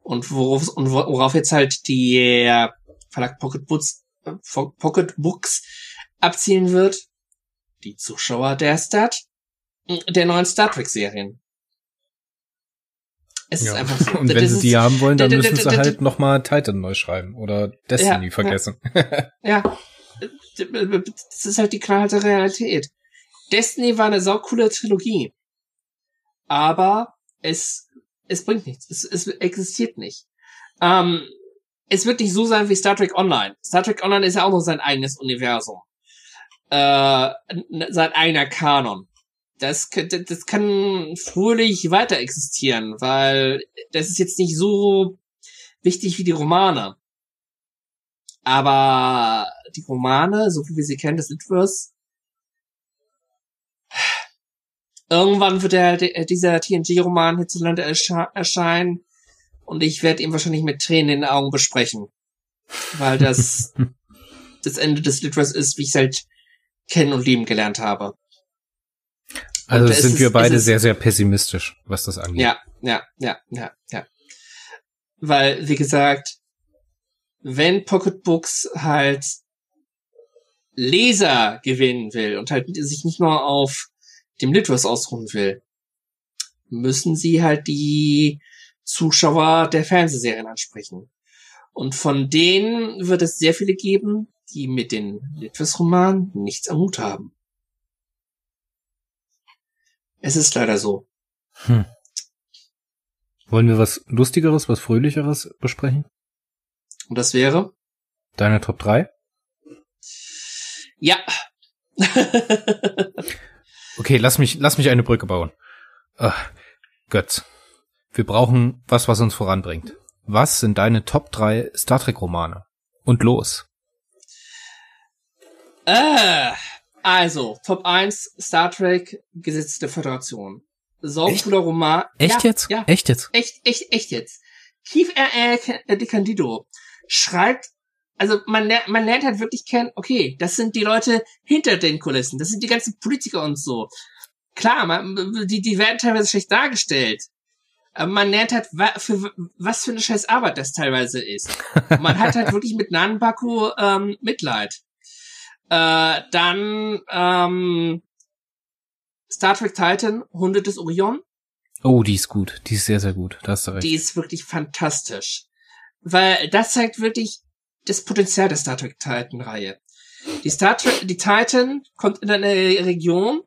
Und worauf, und worauf jetzt halt die Verlag Pocket Books, Pocket Books abzielen wird? Die Zuschauer der Start, der neuen Star Trek Serien. Es ja. ist einfach so. Und wenn sie die haben wollen, dann müssen sie halt nochmal Titan neu schreiben oder Destiny vergessen. Ja. Das ist halt die knallharte Realität. Destiny war eine saukoole Trilogie. Aber es, es bringt nichts. Es, es existiert nicht. Ähm, es wird nicht so sein wie Star Trek Online. Star Trek Online ist ja auch noch sein eigenes Universum. Äh, sein eigener Kanon das, das kann fröhlich weiter existieren, weil das ist jetzt nicht so wichtig wie die Romane. Aber die Romane, so wie wir sie kennen, das Litverse, irgendwann wird der, der dieser TNG-Roman hierzulande ersche erscheinen und ich werde ihn wahrscheinlich mit Tränen in den Augen besprechen. Weil das das Ende des Litverse ist, wie ich es halt kennen und lieben gelernt habe. Also sind wir beide sehr, sehr pessimistisch, was das angeht. Ja, ja, ja, ja, ja. Weil, wie gesagt, wenn Pocketbooks halt Leser gewinnen will und halt sich nicht nur auf dem Litverse ausruhen will, müssen sie halt die Zuschauer der Fernsehserien ansprechen. Und von denen wird es sehr viele geben, die mit den Litverse-Romanen nichts am Hut haben. Es ist leider so. Hm. Wollen wir was Lustigeres, was Fröhlicheres besprechen? Und das wäre? Deine Top 3? Ja. okay, lass mich, lass mich eine Brücke bauen. Ach, Götz. Wir brauchen was, was uns voranbringt. Was sind deine Top 3 Star Trek Romane? Und los. Äh, also, Top 1, Star Trek, Gesetz der Föderation. Cooler Roman. Echt ja, jetzt? Ja. Echt jetzt? Echt, echt, echt jetzt. Keith R. De Candido schreibt, also man, man lernt halt wirklich kennen, okay, das sind die Leute hinter den Kulissen, das sind die ganzen Politiker und so. Klar, man, die, die werden teilweise schlecht dargestellt. Aber man lernt halt, für, was für eine scheiß Arbeit das teilweise ist. man hat halt wirklich mit Nanbaku ähm, Mitleid. Äh, dann ähm, Star Trek Titan, Hunde des Orion. Oh, die ist gut. Die ist sehr, sehr gut. Da hast du recht. Die ist wirklich fantastisch. Weil das zeigt wirklich das Potenzial der Star Trek Titan-Reihe. Die Star Trek, die Titan kommt in eine Region,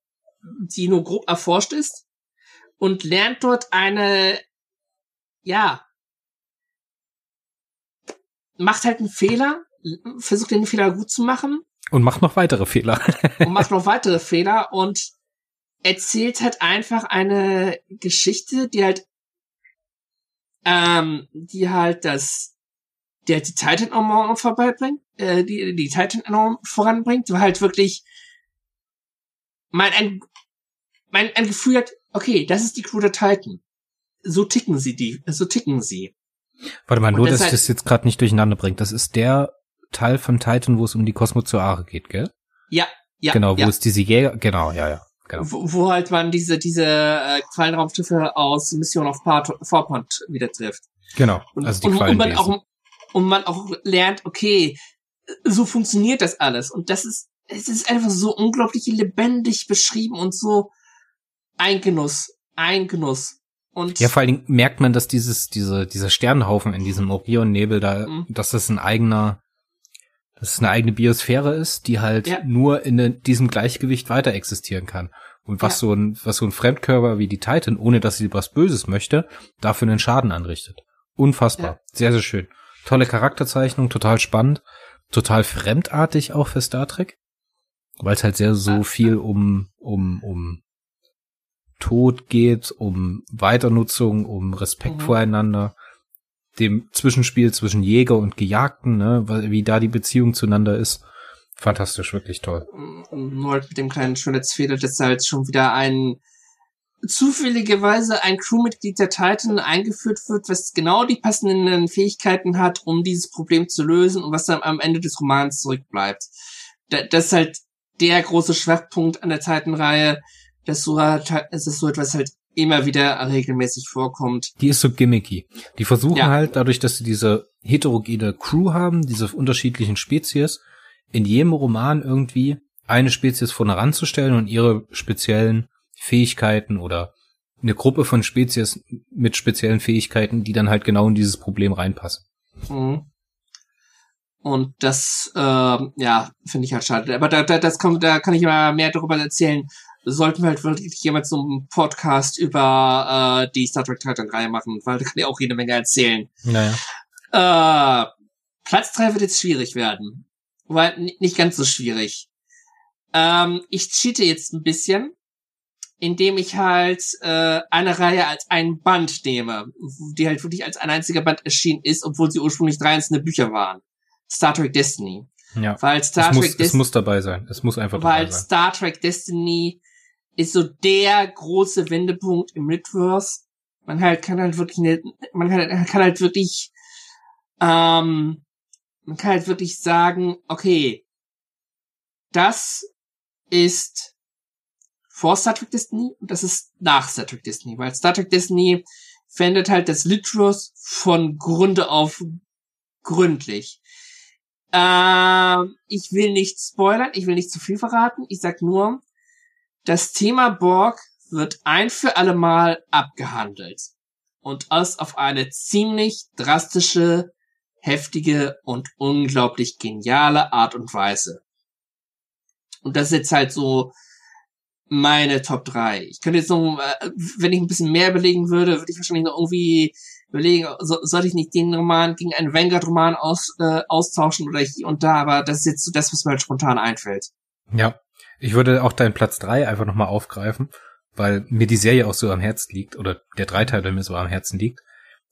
die nur grob erforscht ist und lernt dort eine, ja, macht halt einen Fehler, versucht den Fehler gut zu machen. Und macht noch weitere Fehler. und macht noch weitere Fehler und erzählt halt einfach eine Geschichte, die halt, ähm, die halt das, die halt die Titan enorm vorbeibringt, äh, die, die Titan enorm voranbringt, weil halt wirklich mein, ein, mein, ein Gefühl hat, okay, das ist die Crew der Titan. So ticken sie die, so ticken sie. Warte mal, nur, dass ich das jetzt gerade nicht durcheinander bringt. Das ist der Teil von Titan, wo es um die Kosmozoare geht, gell? Ja, ja. Genau, wo ja. es diese Jäger, genau, ja, ja. Genau. Wo, wo halt man diese, diese äh, Quallenraumschiffe aus Mission of Farpoint wieder trifft. Genau, also die und, und, man Quallenwesen. auch, und man auch lernt, okay, so funktioniert das alles. Und das ist, es ist einfach so unglaublich lebendig beschrieben und so ein Genuss, ein Genuss. Und Ja, vor allen Dingen merkt man, dass dieses, diese, dieser Sternenhaufen in diesem Orion-Nebel da, Mhm. dass das ein eigener, dass es eine eigene Biosphäre ist, die halt Ja. nur in diesem Gleichgewicht weiter existieren kann. Und was Ja. so ein, was so ein Fremdkörper wie die Titan, ohne dass sie was Böses möchte, dafür einen Schaden anrichtet. Unfassbar. Sehr, sehr schön. Tolle Charakterzeichnung, total spannend, total fremdartig auch für Star Trek. Weil es halt sehr so viel um, um, um Tod geht, um Weiternutzung, um Respekt Mhm. voreinander, dem Zwischenspiel zwischen Jäger und Gejagten, ne, wie da die Beziehung zueinander ist. Fantastisch, wirklich toll. Nur halt mit dem kleinen Schönheitsfehler, dass halt schon wieder ein zufälligerweise ein Crewmitglied der Titan eingeführt wird, was genau die passenden Fähigkeiten hat, um dieses Problem zu lösen und was dann am Ende des Romans zurückbleibt. Da, das ist halt der große Schwachpunkt an der Titan-Reihe, dass so, dass so etwas halt immer wieder regelmäßig vorkommt. Die ist so gimmicky. Die versuchen Ja. halt, dadurch, dass sie diese heterogene Crew haben, diese unterschiedlichen Spezies, in jedem Roman irgendwie eine Spezies vorne ranzustellen und ihre speziellen Fähigkeiten oder eine Gruppe von Spezies mit speziellen Fähigkeiten, die dann halt genau in dieses Problem reinpassen. Mhm. Und das, ähm, ja, finde ich halt schade. Aber da, da, das kommt, da kann ich mal mehr darüber erzählen. Sollten wir halt wirklich jemand so einen Podcast über äh, die Star Trek Titan Reihe machen, weil da kann ich auch jede Menge erzählen. Naja. Äh, Platz drei wird jetzt schwierig werden. Weil nicht ganz so schwierig. Ähm, ich cheate jetzt ein bisschen, indem ich halt äh, eine Reihe als ein Band nehme, die halt wirklich als ein einziger Band erschienen ist, obwohl sie ursprünglich drei einzelne Bücher waren. Star Trek Destiny. Ja. Weil Star Es muss, Trek es muss dabei sein. Es muss einfach dabei weil sein. Star Trek Destiny ist so der große Wendepunkt im Midverse. Man halt kann halt wirklich ne, man kann, kann halt wirklich ähm, man kann halt wirklich sagen, okay, das ist vor Star Trek Destiny und das ist nach Star Trek Destiny, weil Star Trek Destiny verändert halt das Litros von Grunde auf gründlich. Ähm, ich will nicht spoilern, ich will nicht zu viel verraten. Ich sag nur, das Thema Borg wird ein für alle Mal abgehandelt. Und das auf eine ziemlich drastische, heftige und unglaublich geniale Art und Weise. Und das ist jetzt halt so meine Top 3. Ich könnte jetzt noch, äh, wenn ich ein bisschen mehr überlegen würde, würde ich wahrscheinlich noch irgendwie überlegen, so, sollte ich nicht den Roman gegen einen Vanguard-Roman aus, äh, austauschen oder hier und da, aber das ist jetzt so das, was mir halt spontan einfällt. Ja. Ich würde auch deinen Platz drei einfach nochmal aufgreifen, weil mir die Serie auch so am Herzen liegt, oder der Dreiteil, der mir so am Herzen liegt.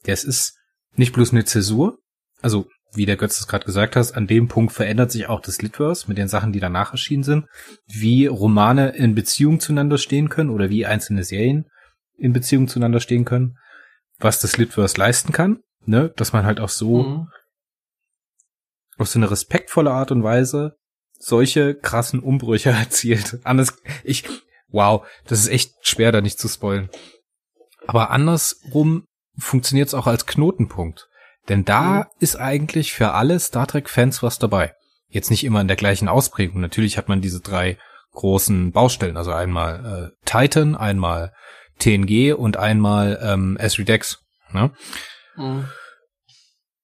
Das ist nicht bloß eine Zäsur, also wie der Götz es gerade gesagt hast, an dem Punkt verändert sich auch das Litverse mit den Sachen, die danach erschienen sind, wie Romane in Beziehung zueinander stehen können oder wie einzelne Serien in Beziehung zueinander stehen können, was das Litverse leisten kann, ne, dass man halt auch so Mhm. auf so eine respektvolle Art und Weise solche krassen Umbrüche erzielt. Anders, ich, wow, das ist echt schwer, da nicht zu spoilen. Aber andersrum funktioniert es auch als Knotenpunkt. Denn da Mhm. ist eigentlich für alle Star Trek-Fans was dabei. Jetzt nicht immer in der gleichen Ausprägung. Natürlich hat man diese drei großen Baustellen, also einmal äh, Titan, einmal TNG und einmal ähm, Esri Dex. Ne? Mhm.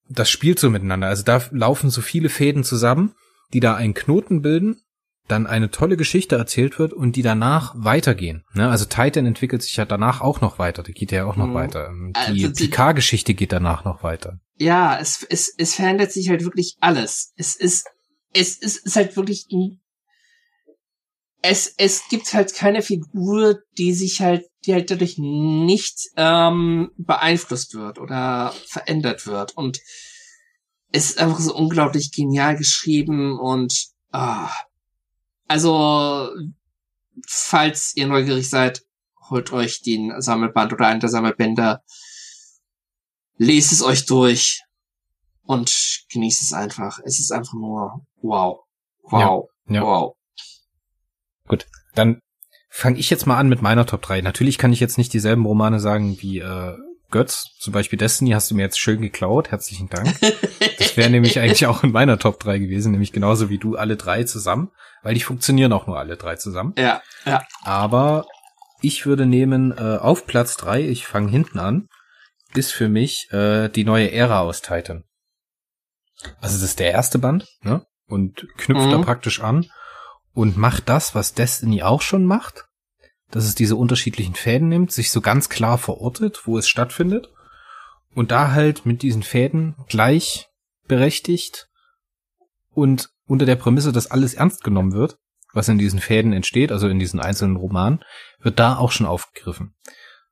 das spielt so miteinander. Also da laufen so viele Fäden zusammen, die da einen Knoten bilden, dann eine tolle Geschichte erzählt wird und die danach weitergehen. Ne? Also Titan entwickelt sich ja danach auch noch weiter. Die geht ja auch noch Mhm. weiter. Ähm, Also Die die- Picard-Geschichte geht danach noch weiter. ja, es, es, es verändert sich halt wirklich alles. Es ist, es ist, ist halt wirklich es, es gibt halt keine Figur, die sich halt, die halt dadurch nicht ähm, beeinflusst wird oder verändert wird. Und es ist einfach so unglaublich genial geschrieben und ah, also falls ihr neugierig seid, holt euch den Sammelband oder einen der Sammelbänder, lest es euch durch und genießt es einfach. Es ist einfach nur wow. Wow. Ja, ja. Wow. Gut, dann fange ich jetzt mal an mit meiner Top 3. Natürlich kann ich jetzt nicht dieselben Romane sagen wie äh, Götz. Zum Beispiel Destiny hast du mir jetzt schön geklaut. Herzlichen Dank. Das wäre nämlich eigentlich auch in meiner Top 3 gewesen, nämlich genauso wie du alle drei zusammen, weil die funktionieren auch nur alle drei zusammen. Ja, ja. Aber ich würde nehmen äh, auf Platz 3, ich fange hinten an, ist für mich äh, die neue Ära aus Titan. Also das ist der erste Band, ne? Und knüpft mhm. da praktisch an und macht das, was Destiny auch schon macht, dass es diese unterschiedlichen Fäden nimmt, sich so ganz klar verortet, wo es stattfindet und da halt mit diesen Fäden gleich berechtigt und unter der Prämisse, dass alles ernst genommen wird, was in diesen Fäden entsteht, also in diesen einzelnen Romanen, wird da auch schon aufgegriffen.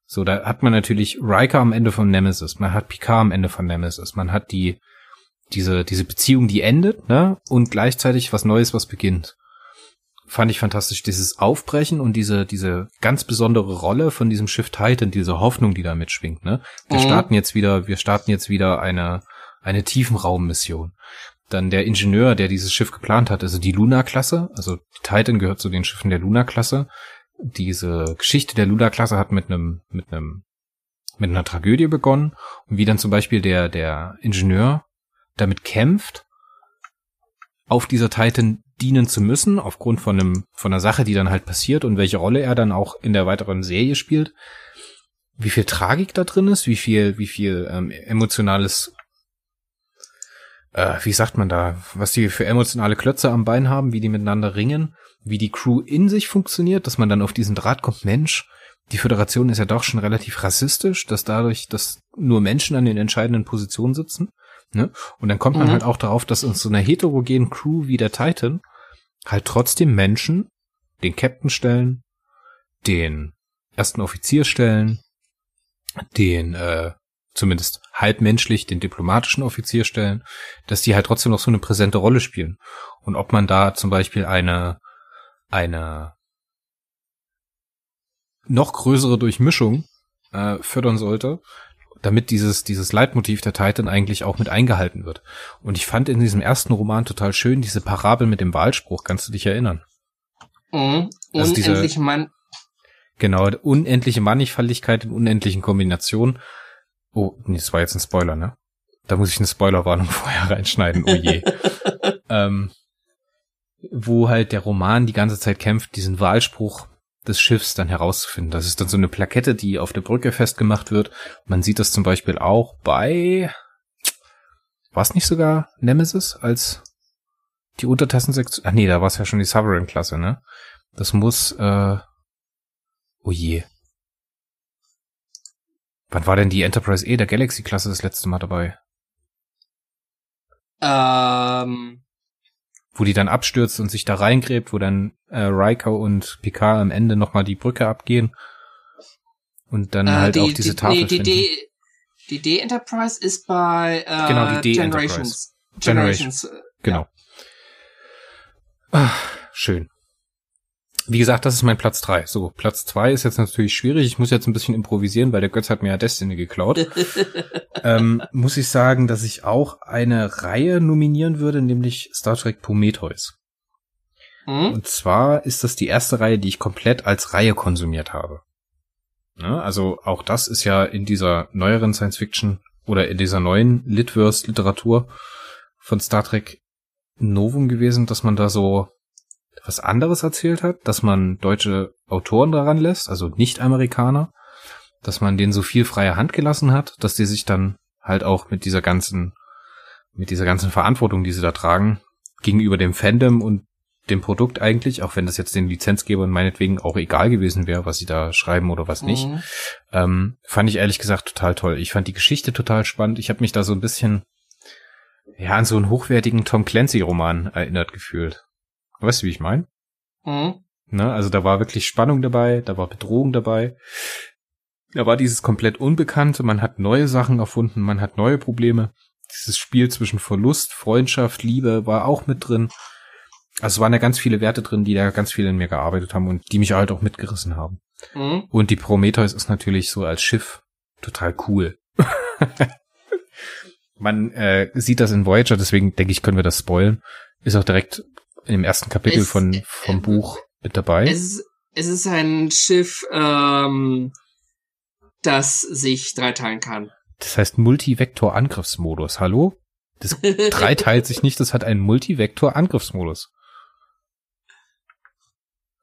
So, da hat man natürlich Riker am Ende von Nemesis, man hat Picard am Ende von Nemesis, man hat die diese diese Beziehung, die endet, ne, und gleichzeitig was Neues, was beginnt fand ich fantastisch, dieses Aufbrechen und diese, diese ganz besondere Rolle von diesem Schiff Titan, diese Hoffnung, die da mitschwingt, ne? Wir mhm. starten jetzt wieder, wir starten jetzt wieder eine, eine Tiefenraummission. Dann der Ingenieur, der dieses Schiff geplant hat, also die Luna-Klasse, also Titan gehört zu den Schiffen der Luna-Klasse. Diese Geschichte der Luna-Klasse hat mit einem, mit einem, mit einer Tragödie begonnen und wie dann zum Beispiel der, der Ingenieur damit kämpft, auf dieser Titan dienen zu müssen, aufgrund von einem, von einer Sache, die dann halt passiert und welche Rolle er dann auch in der weiteren Serie spielt. Wie viel Tragik da drin ist, wie viel, wie viel ähm, emotionales, äh, wie sagt man da, was die für emotionale Klötze am Bein haben, wie die miteinander ringen, wie die Crew in sich funktioniert, dass man dann auf diesen Draht kommt, Mensch, die Föderation ist ja doch schon relativ rassistisch, dass dadurch, dass nur Menschen an den entscheidenden Positionen sitzen. Ne? Und dann kommt man mhm. halt auch darauf, dass in so einer heterogenen Crew wie der Titan halt trotzdem Menschen den Captain stellen, den ersten Offizier stellen, den äh, zumindest halbmenschlich den diplomatischen Offizier stellen, dass die halt trotzdem noch so eine präsente Rolle spielen. Und ob man da zum Beispiel eine eine noch größere Durchmischung äh, fördern sollte, damit dieses, dieses Leitmotiv der Titan eigentlich auch mit eingehalten wird. Und ich fand in diesem ersten Roman total schön diese Parabel mit dem Wahlspruch. Kannst du dich erinnern? Mhm. Also unendliche diese, Mann. Genau, unendliche Mannigfaltigkeit in unendlichen Kombinationen. Oh, nee, das war jetzt ein Spoiler, ne? Da muss ich eine Spoilerwarnung vorher reinschneiden. Oh je. ähm, wo halt der Roman die ganze Zeit kämpft, diesen Wahlspruch des Schiffs dann herauszufinden. Das ist dann so eine Plakette, die auf der Brücke festgemacht wird. Man sieht das zum Beispiel auch bei, war es nicht sogar Nemesis als die Untertassensektion? Ach nee, da war es ja schon die Sovereign-Klasse, ne? Das muss, äh, oh je. Wann war denn die Enterprise E der Galaxy-Klasse das letzte Mal dabei? Ähm, wo die dann abstürzt und sich da reingräbt, wo dann äh, Riker und Picard am Ende nochmal die Brücke abgehen und dann äh, halt die, auch diese die, Tafel nee, die finden. D, die D-Enterprise ist bei äh, genau, die Generations. Generations. Generations. Äh, genau. Ja. Ah, schön. Wie gesagt, das ist mein Platz drei. So, Platz zwei ist jetzt natürlich schwierig. Ich muss jetzt ein bisschen improvisieren, weil der Götz hat mir ja Destiny geklaut. ähm, muss ich sagen, dass ich auch eine Reihe nominieren würde, nämlich Star Trek Prometheus. Mhm. Und zwar ist das die erste Reihe, die ich komplett als Reihe konsumiert habe. Ne? Also auch das ist ja in dieser neueren Science Fiction oder in dieser neuen Litverse-Literatur von Star Trek Novum gewesen, dass man da so was anderes erzählt hat, dass man deutsche Autoren daran lässt, also nicht Amerikaner, dass man denen so viel freie Hand gelassen hat, dass die sich dann halt auch mit dieser ganzen, mit dieser ganzen Verantwortung, die sie da tragen, gegenüber dem Fandom und dem Produkt eigentlich, auch wenn das jetzt den Lizenzgebern meinetwegen auch egal gewesen wäre, was sie da schreiben oder was nicht, mhm. ähm, fand ich ehrlich gesagt total toll. Ich fand die Geschichte total spannend. Ich habe mich da so ein bisschen ja an so einen hochwertigen Tom Clancy-Roman erinnert gefühlt. Weißt du, wie ich meine? Mhm. Ne, also da war wirklich Spannung dabei, da war Bedrohung dabei. Da war dieses komplett Unbekannte, man hat neue Sachen erfunden, man hat neue Probleme. Dieses Spiel zwischen Verlust, Freundschaft, Liebe war auch mit drin. Also es waren ja ganz viele Werte drin, die da ganz viel in mir gearbeitet haben und die mich halt auch mitgerissen haben. Mhm. Und die Prometheus ist natürlich so als Schiff total cool. Man äh, sieht das in Voyager, deswegen denke ich, können wir das spoilen. Ist auch direkt im ersten Kapitel es, von vom äh, Buch mit dabei. Es, es ist ein Schiff, ähm, das sich dreiteilen kann. Das heißt Multivektor-Angriffsmodus. Hallo? Das dreiteilt sich nicht, das hat einen Multivektor-Angriffsmodus.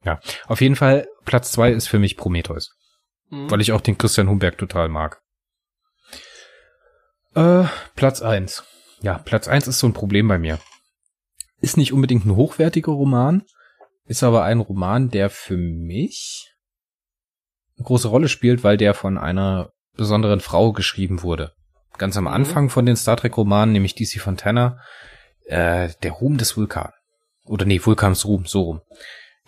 Ja, auf jeden Fall Platz zwei ist für mich Prometheus. Mhm. Weil ich auch den Christian Humberg total mag. Äh, Platz eins. Ja, Platz eins ist so ein Problem bei mir. Ist nicht unbedingt ein hochwertiger Roman, ist aber ein Roman, der für mich eine große Rolle spielt, weil der von einer besonderen Frau geschrieben wurde. Ganz am mhm. Anfang von den Star Trek Romanen, nämlich DC Fontana, äh, der Ruhm des Vulkan. Oder nee, Vulkans Ruhm, so rum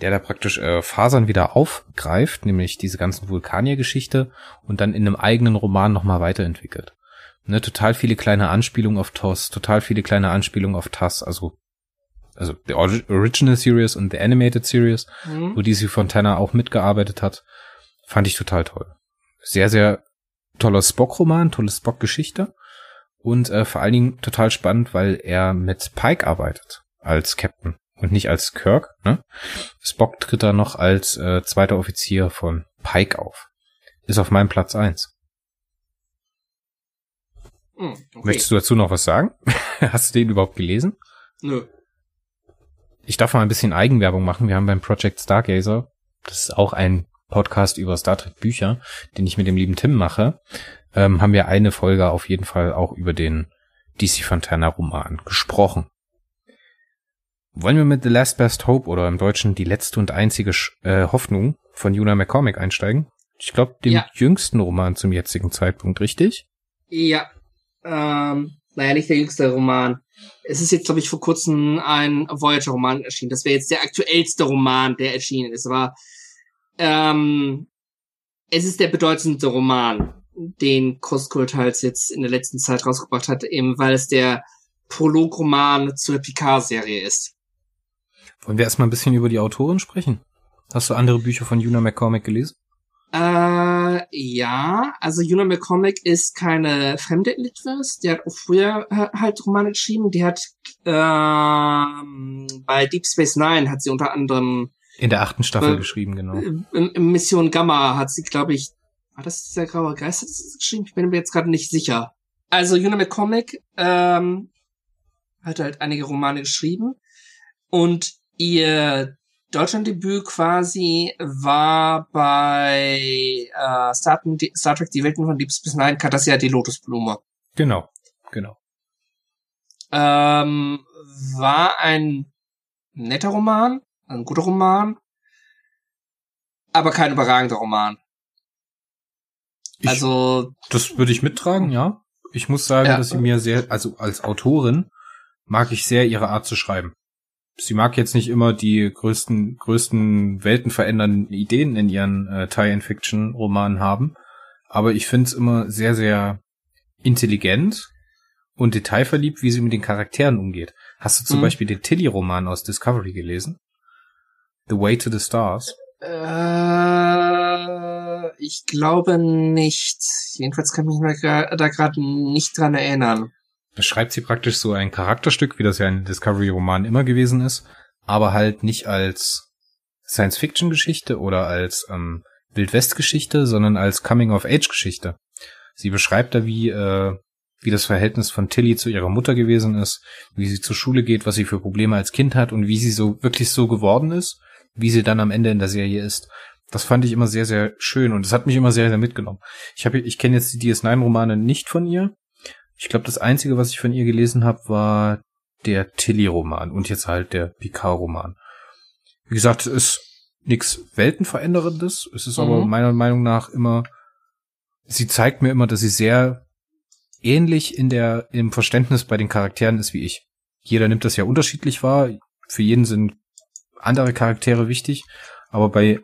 der da praktisch äh, Fasern wieder aufgreift, nämlich diese ganzen Vulkanier-Geschichte und dann in einem eigenen Roman nochmal weiterentwickelt. Ne, total viele kleine Anspielungen auf TOS, total viele kleine Anspielungen auf TAS, also also the Original Series und the Animated Series, mhm. wo DC Fontana auch mitgearbeitet hat, fand ich total toll. Sehr, sehr toller Spock-Roman, tolle Spock-Geschichte und äh, vor allen Dingen total spannend, weil er mit Pike arbeitet als Captain und nicht als Kirk. Ne? Spock tritt da noch als äh, zweiter Offizier von Pike auf. Ist auf meinem Platz eins. Hm, okay. Möchtest du dazu noch was sagen? Hast du den überhaupt gelesen? Nö. Ich darf mal ein bisschen Eigenwerbung machen. Wir haben beim Project Stargazer, das ist auch ein Podcast über Star Trek Bücher, den ich mit dem lieben Tim mache, ähm, haben wir eine Folge auf jeden Fall auch über den DC Fontana Roman gesprochen. Wollen wir mit The Last Best Hope oder im Deutschen die letzte und einzige äh, Hoffnung von Una McCormick einsteigen? Ich glaube, dem ja. jüngsten Roman zum jetzigen Zeitpunkt, richtig? Ja. Ähm, naja, nicht der jüngste Roman. Es ist jetzt, glaube ich, vor kurzem ein Voyager-Roman erschienen. Das wäre jetzt der aktuellste Roman, der erschienen ist. Aber ähm, es ist der bedeutendste Roman, den Koskult halt jetzt in der letzten Zeit rausgebracht hat, eben weil es der Prologroman zur Picard-Serie ist. Wollen wir erstmal ein bisschen über die Autorin sprechen? Hast du andere Bücher von Una McCormick gelesen? Äh, ja, also Una McCormick ist keine fremde Litwis. Die hat auch früher äh, halt Romane geschrieben. Die hat ähm, bei Deep Space Nine hat sie unter anderem in der achten Staffel äh, geschrieben, genau. In, in Mission Gamma hat sie, glaube ich, war das dieser graue Geist hat sie geschrieben? Ich bin mir jetzt gerade nicht sicher. Also Una McCormick ähm, hat halt einige Romane geschrieben und Ihr Deutschlanddebüt quasi war bei äh, Star, Star Trek Die Welten von Deep Space Nine Cardassia die Lotusblume. Genau, genau. Ähm, war ein netter Roman, ein guter Roman, aber kein überragender Roman. Ich, also das würde ich mittragen, ja. Ich muss sagen, ja. dass sie mir sehr, also als Autorin mag ich sehr ihre Art zu schreiben sie mag jetzt nicht immer die größten, größten weltenverändernden Ideen in ihren äh, Tie-in-Fiction-Romanen haben, aber ich finde es immer sehr, sehr intelligent und detailverliebt, wie sie mit den Charakteren umgeht. Hast du zum mhm. Beispiel den Tilly-Roman aus Discovery gelesen? The Way to the Stars? Äh, ich glaube nicht. Jedenfalls kann ich mich da gerade nicht dran erinnern. Da schreibt sie praktisch so ein Charakterstück, wie das ja ein Discovery-Roman immer gewesen ist, aber halt nicht als Science-Fiction-Geschichte oder als ähm, Wild-West-Geschichte, sondern als Coming-of-Age-Geschichte. Sie beschreibt da, wie, äh, wie das Verhältnis von Tilly zu ihrer Mutter gewesen ist, wie sie zur Schule geht, was sie für Probleme als Kind hat und wie sie so wirklich so geworden ist, wie sie dann am Ende in der Serie ist. Das fand ich immer sehr, sehr schön und es hat mich immer sehr, sehr mitgenommen. Ich habe, ich kenne jetzt die DS9-Romane nicht von ihr, ich glaube, das Einzige, was ich von ihr gelesen habe, war der Tilly-Roman und jetzt halt der Picard-Roman. Wie gesagt, ist nichts Weltenveränderndes. Es ist mhm. aber meiner Meinung nach immer, sie zeigt mir immer, dass sie sehr ähnlich in der, im Verständnis bei den Charakteren ist wie ich. Jeder nimmt das ja unterschiedlich wahr. Für jeden sind andere Charaktere wichtig. Aber bei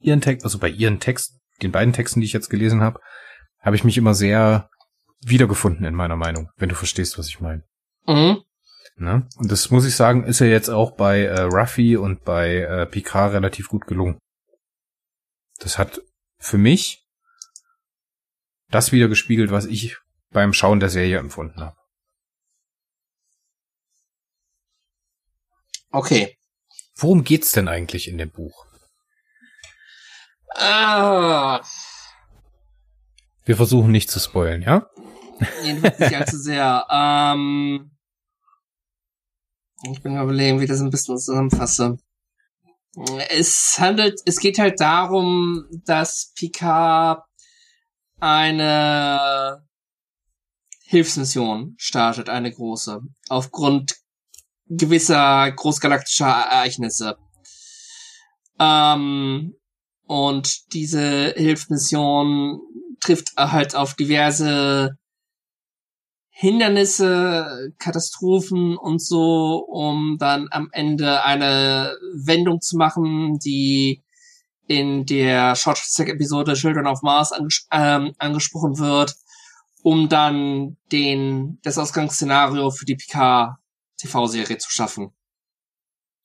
ihren Text, also bei ihren Text, den beiden Texten, die ich jetzt gelesen habe, habe ich mich immer sehr wiedergefunden in meiner Meinung, wenn du verstehst, was ich meine. Mhm. Ne? Und das muss ich sagen, ist ja jetzt auch bei äh, Ruffy und bei äh, Picard relativ gut gelungen. Das hat für mich das wieder gespiegelt, was ich beim Schauen der Serie empfunden habe. Okay. Worum geht's denn eigentlich in dem Buch? Ah. Wir versuchen nicht zu spoilen, ja? Jedenfalls nicht allzu sehr. Ähm, ich bin überlegen, wie ich das ein bisschen zusammenfasse. Es handelt, es geht halt darum, dass Picard eine Hilfsmission startet, eine große, aufgrund gewisser großgalaktischer Ereignisse. Ähm, und diese Hilfsmission trifft halt auf diverse Hindernisse, Katastrophen und so, um dann am Ende eine Wendung zu machen, die in der Short Track Episode Children of Mars anges ähm, angesprochen wird, um dann den das Ausgangsszenario für die PK TV-Serie zu schaffen.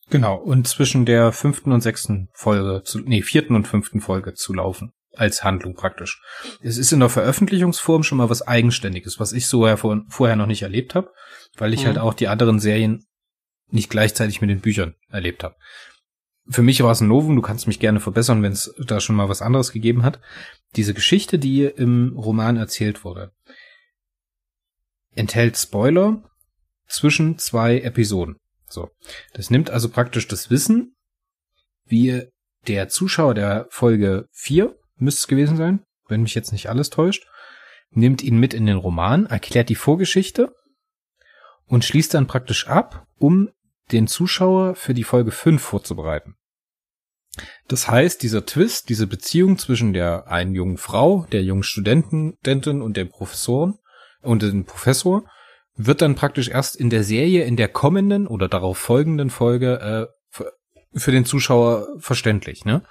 Genau, und zwischen der fünften und sechsten Folge, zu, nee, vierten und fünften Folge zu laufen. Als Handlung praktisch. Es ist in der Veröffentlichungsform schon mal was Eigenständiges, was ich so vorher noch nicht erlebt habe, weil ich mhm. halt auch die anderen Serien nicht gleichzeitig mit den Büchern erlebt habe. Für mich war es ein Novum, du kannst mich gerne verbessern, wenn es da schon mal was anderes gegeben hat. Diese Geschichte, die im Roman erzählt wurde, enthält Spoiler zwischen zwei Episoden. So. Das nimmt also praktisch das Wissen, wie der Zuschauer der Folge 4, müsste es gewesen sein, wenn mich jetzt nicht alles täuscht, nimmt ihn mit in den Roman, erklärt die Vorgeschichte und schließt dann praktisch ab, um den Zuschauer für die Folge 5 vorzubereiten. Das heißt, dieser Twist, diese Beziehung zwischen der einen jungen Frau, der jungen Studentin und dem Professoren und dem Professor wird dann praktisch erst in der Serie, in der kommenden oder darauf folgenden Folge äh, für, den Zuschauer verständlich, ne?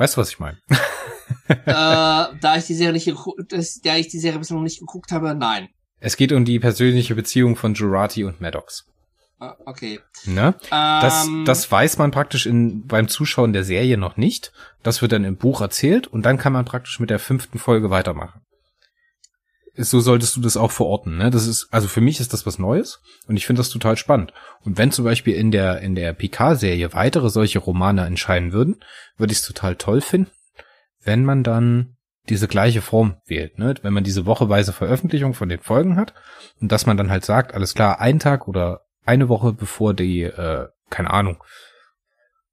Weißt du, was ich meine? äh, da ich die Serie nicht das, da ich die Serie bislang noch nicht geguckt habe, nein. Es geht um die persönliche Beziehung von Jurati und Maddox. Uh, okay. Ne? Um, das, ähm. das weiß man praktisch in, beim Zuschauen der Serie noch nicht. Das wird dann im Buch erzählt und dann kann man praktisch mit der fünften Folge weitermachen so solltest du das auch verorten. Ne? Das ist, also für mich ist das was Neues und ich finde das total spannend. Und wenn zum Beispiel in der, in der PK-Serie weitere solche Romane entscheiden würden, würde ich es total toll finden, wenn man dann diese gleiche Form wählt, ne? wenn man diese wocheweise Veröffentlichung von den Folgen hat und dass man dann halt sagt, alles klar, ein Tag oder eine Woche bevor die, äh, keine Ahnung,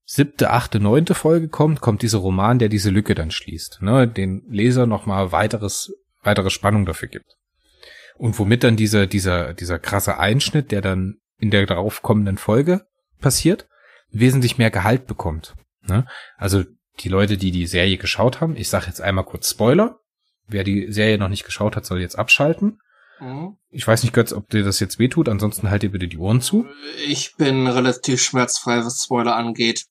siebte, achte, neunte Folge kommt, kommt dieser Roman, der diese Lücke dann schließt, ne? den Leser nochmal weiteres weitere Spannung dafür gibt. Und womit dann dieser, dieser, dieser krasse Einschnitt, der dann in der darauf kommenden Folge passiert, wesentlich mehr Gehalt bekommt. Ne? Also die Leute, die die Serie geschaut haben, ich sage jetzt einmal kurz Spoiler. Wer die Serie noch nicht geschaut hat, soll jetzt abschalten. Mhm. Ich weiß nicht, Götz, ob dir das jetzt wehtut, ansonsten halt dir bitte die Ohren zu. Ich bin relativ schmerzfrei, was Spoiler angeht.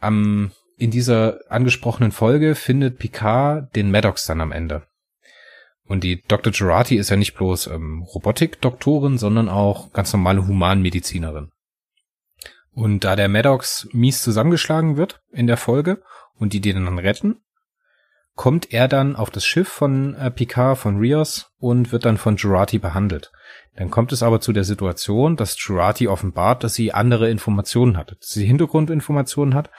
Am, in dieser angesprochenen Folge findet Picard den Maddox dann am Ende. Und die Dr. Gerati ist ja nicht bloß ähm, Robotikdoktorin, sondern auch ganz normale Humanmedizinerin. Und da der Maddox mies zusammengeschlagen wird in der Folge und die den dann retten, kommt er dann auf das Schiff von äh, Picard, von Rios und wird dann von Jurati behandelt. Dann kommt es aber zu der Situation, dass Jurati offenbart, dass sie andere Informationen hat, dass sie Hintergrundinformationen hat,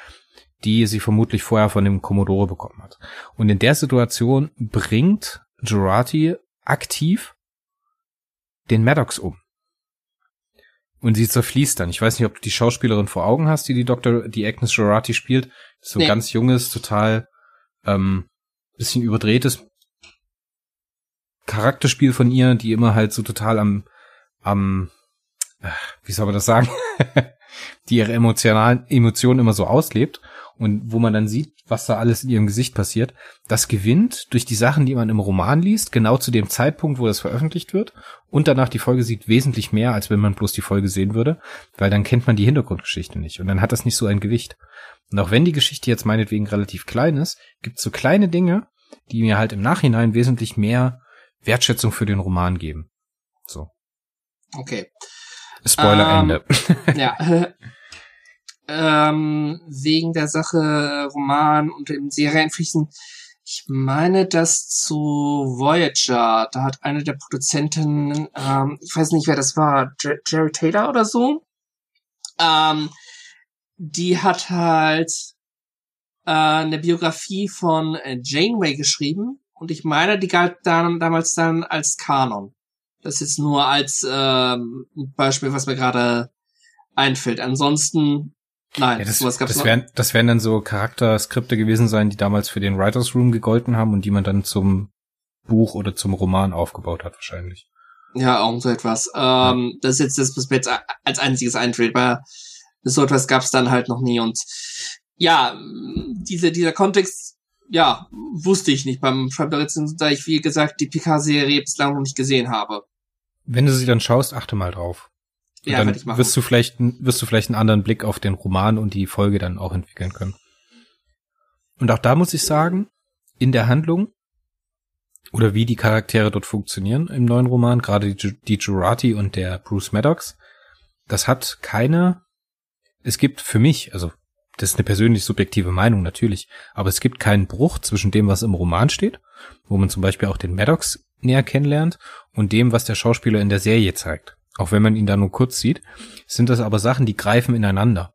die sie vermutlich vorher von dem Commodore bekommen hat. Und in der Situation bringt Jurati aktiv den Maddox um. Und sie zerfließt dann. Ich weiß nicht, ob du die Schauspielerin vor Augen hast, die die Dr., die Agnes Jurati spielt. So nee. ganz junges, total ähm, bisschen überdrehtes Charakterspiel von ihr, die immer halt so total am, am, äh, wie soll man das sagen? die ihre emotionalen Emotionen immer so auslebt und wo man dann sieht, was da alles in ihrem Gesicht passiert, das gewinnt durch die Sachen, die man im Roman liest, genau zu dem Zeitpunkt, wo das veröffentlicht wird und danach die Folge sieht wesentlich mehr, als wenn man bloß die Folge sehen würde, weil dann kennt man die Hintergrundgeschichte nicht und dann hat das nicht so ein Gewicht. Und auch wenn die Geschichte jetzt meinetwegen relativ klein ist, gibt es so kleine Dinge, die mir halt im Nachhinein wesentlich mehr Wertschätzung für den Roman geben. So. Okay. Spoiler Ende. ja. ähm, wegen der Sache Roman und im Serienpflichten. Ich meine das zu Voyager. Da hat eine der Produzenten, ähm, ich weiß nicht, wer das war, Jer Jerry Taylor oder so. Ähm, die hat halt äh, eine Biografie von äh, Janeway geschrieben und ich meine, die galt dann damals dann als Kanon. Das jetzt nur als ähm, Beispiel, was mir gerade einfällt. Ansonsten Nein, ja, das, sowas gab's das wären, das wären dann so Charakterskripte gewesen sein, die damals für den Writers Room gegolten haben und die man dann zum Buch oder zum Roman aufgebaut hat wahrscheinlich. Ja, auch so etwas. Ähm, ja. Das ist jetzt das, was mir jetzt als einziges einfällt, weil so etwas gab's dann halt noch nie und ja, diese, dieser Kontext, ja, wusste ich nicht beim Schreiben der Rezension, da ich, wie gesagt, die PK-Serie bislang noch nicht gesehen habe. Wenn du sie dann schaust, achte mal drauf. Und ja, dann wirst du vielleicht, wirst du vielleicht einen anderen Blick auf den Roman und die Folge dann auch entwickeln können. Und auch da muss ich sagen, in der Handlung oder wie die Charaktere dort funktionieren im neuen Roman, gerade die, die Jurati und der Bruce Maddox, das hat keine, es gibt für mich, also das ist eine persönlich subjektive Meinung natürlich, aber es gibt keinen Bruch zwischen dem, was im Roman steht, wo man zum Beispiel auch den Maddox näher kennenlernt und dem, was der Schauspieler in der Serie zeigt auch wenn man ihn da nur kurz sieht, sind das aber Sachen, die greifen ineinander.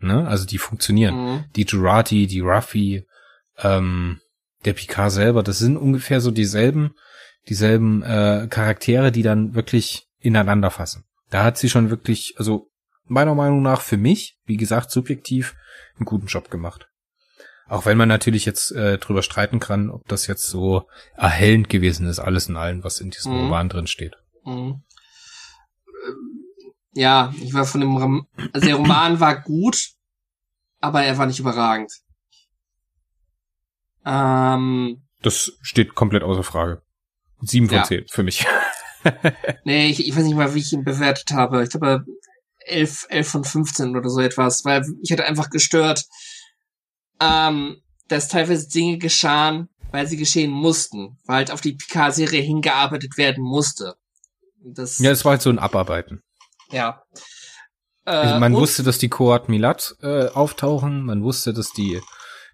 Ne? Also die funktionieren. Mhm. Die Jurati, die Ruffy, ähm, der Picard selber, das sind ungefähr so dieselben, dieselben äh, Charaktere, die dann wirklich ineinander fassen. Da hat sie schon wirklich, also meiner Meinung nach für mich, wie gesagt, subjektiv, einen guten Job gemacht. Auch wenn man natürlich jetzt äh, drüber streiten kann, ob das jetzt so erhellend gewesen ist, alles in allem, was in diesem mhm. Roman drin steht. Mhm ja, ich war von dem Rom also der Roman war gut, aber er war nicht überragend. Ähm, das steht komplett außer Frage. Sieben von ja. zehn für mich. nee, ich, ich weiß nicht mal, wie ich ihn bewertet habe. Ich glaube, elf, elf von 15 oder so etwas, weil ich hatte einfach gestört, ähm, dass teilweise Dinge geschahen, weil sie geschehen mussten, weil halt auf die Picard-Serie hingearbeitet werden musste. Das, ja, es war halt so ein Abarbeiten. Ja. Also man wusste, dass die Koat Milat äh, auftauchen, man wusste, dass die,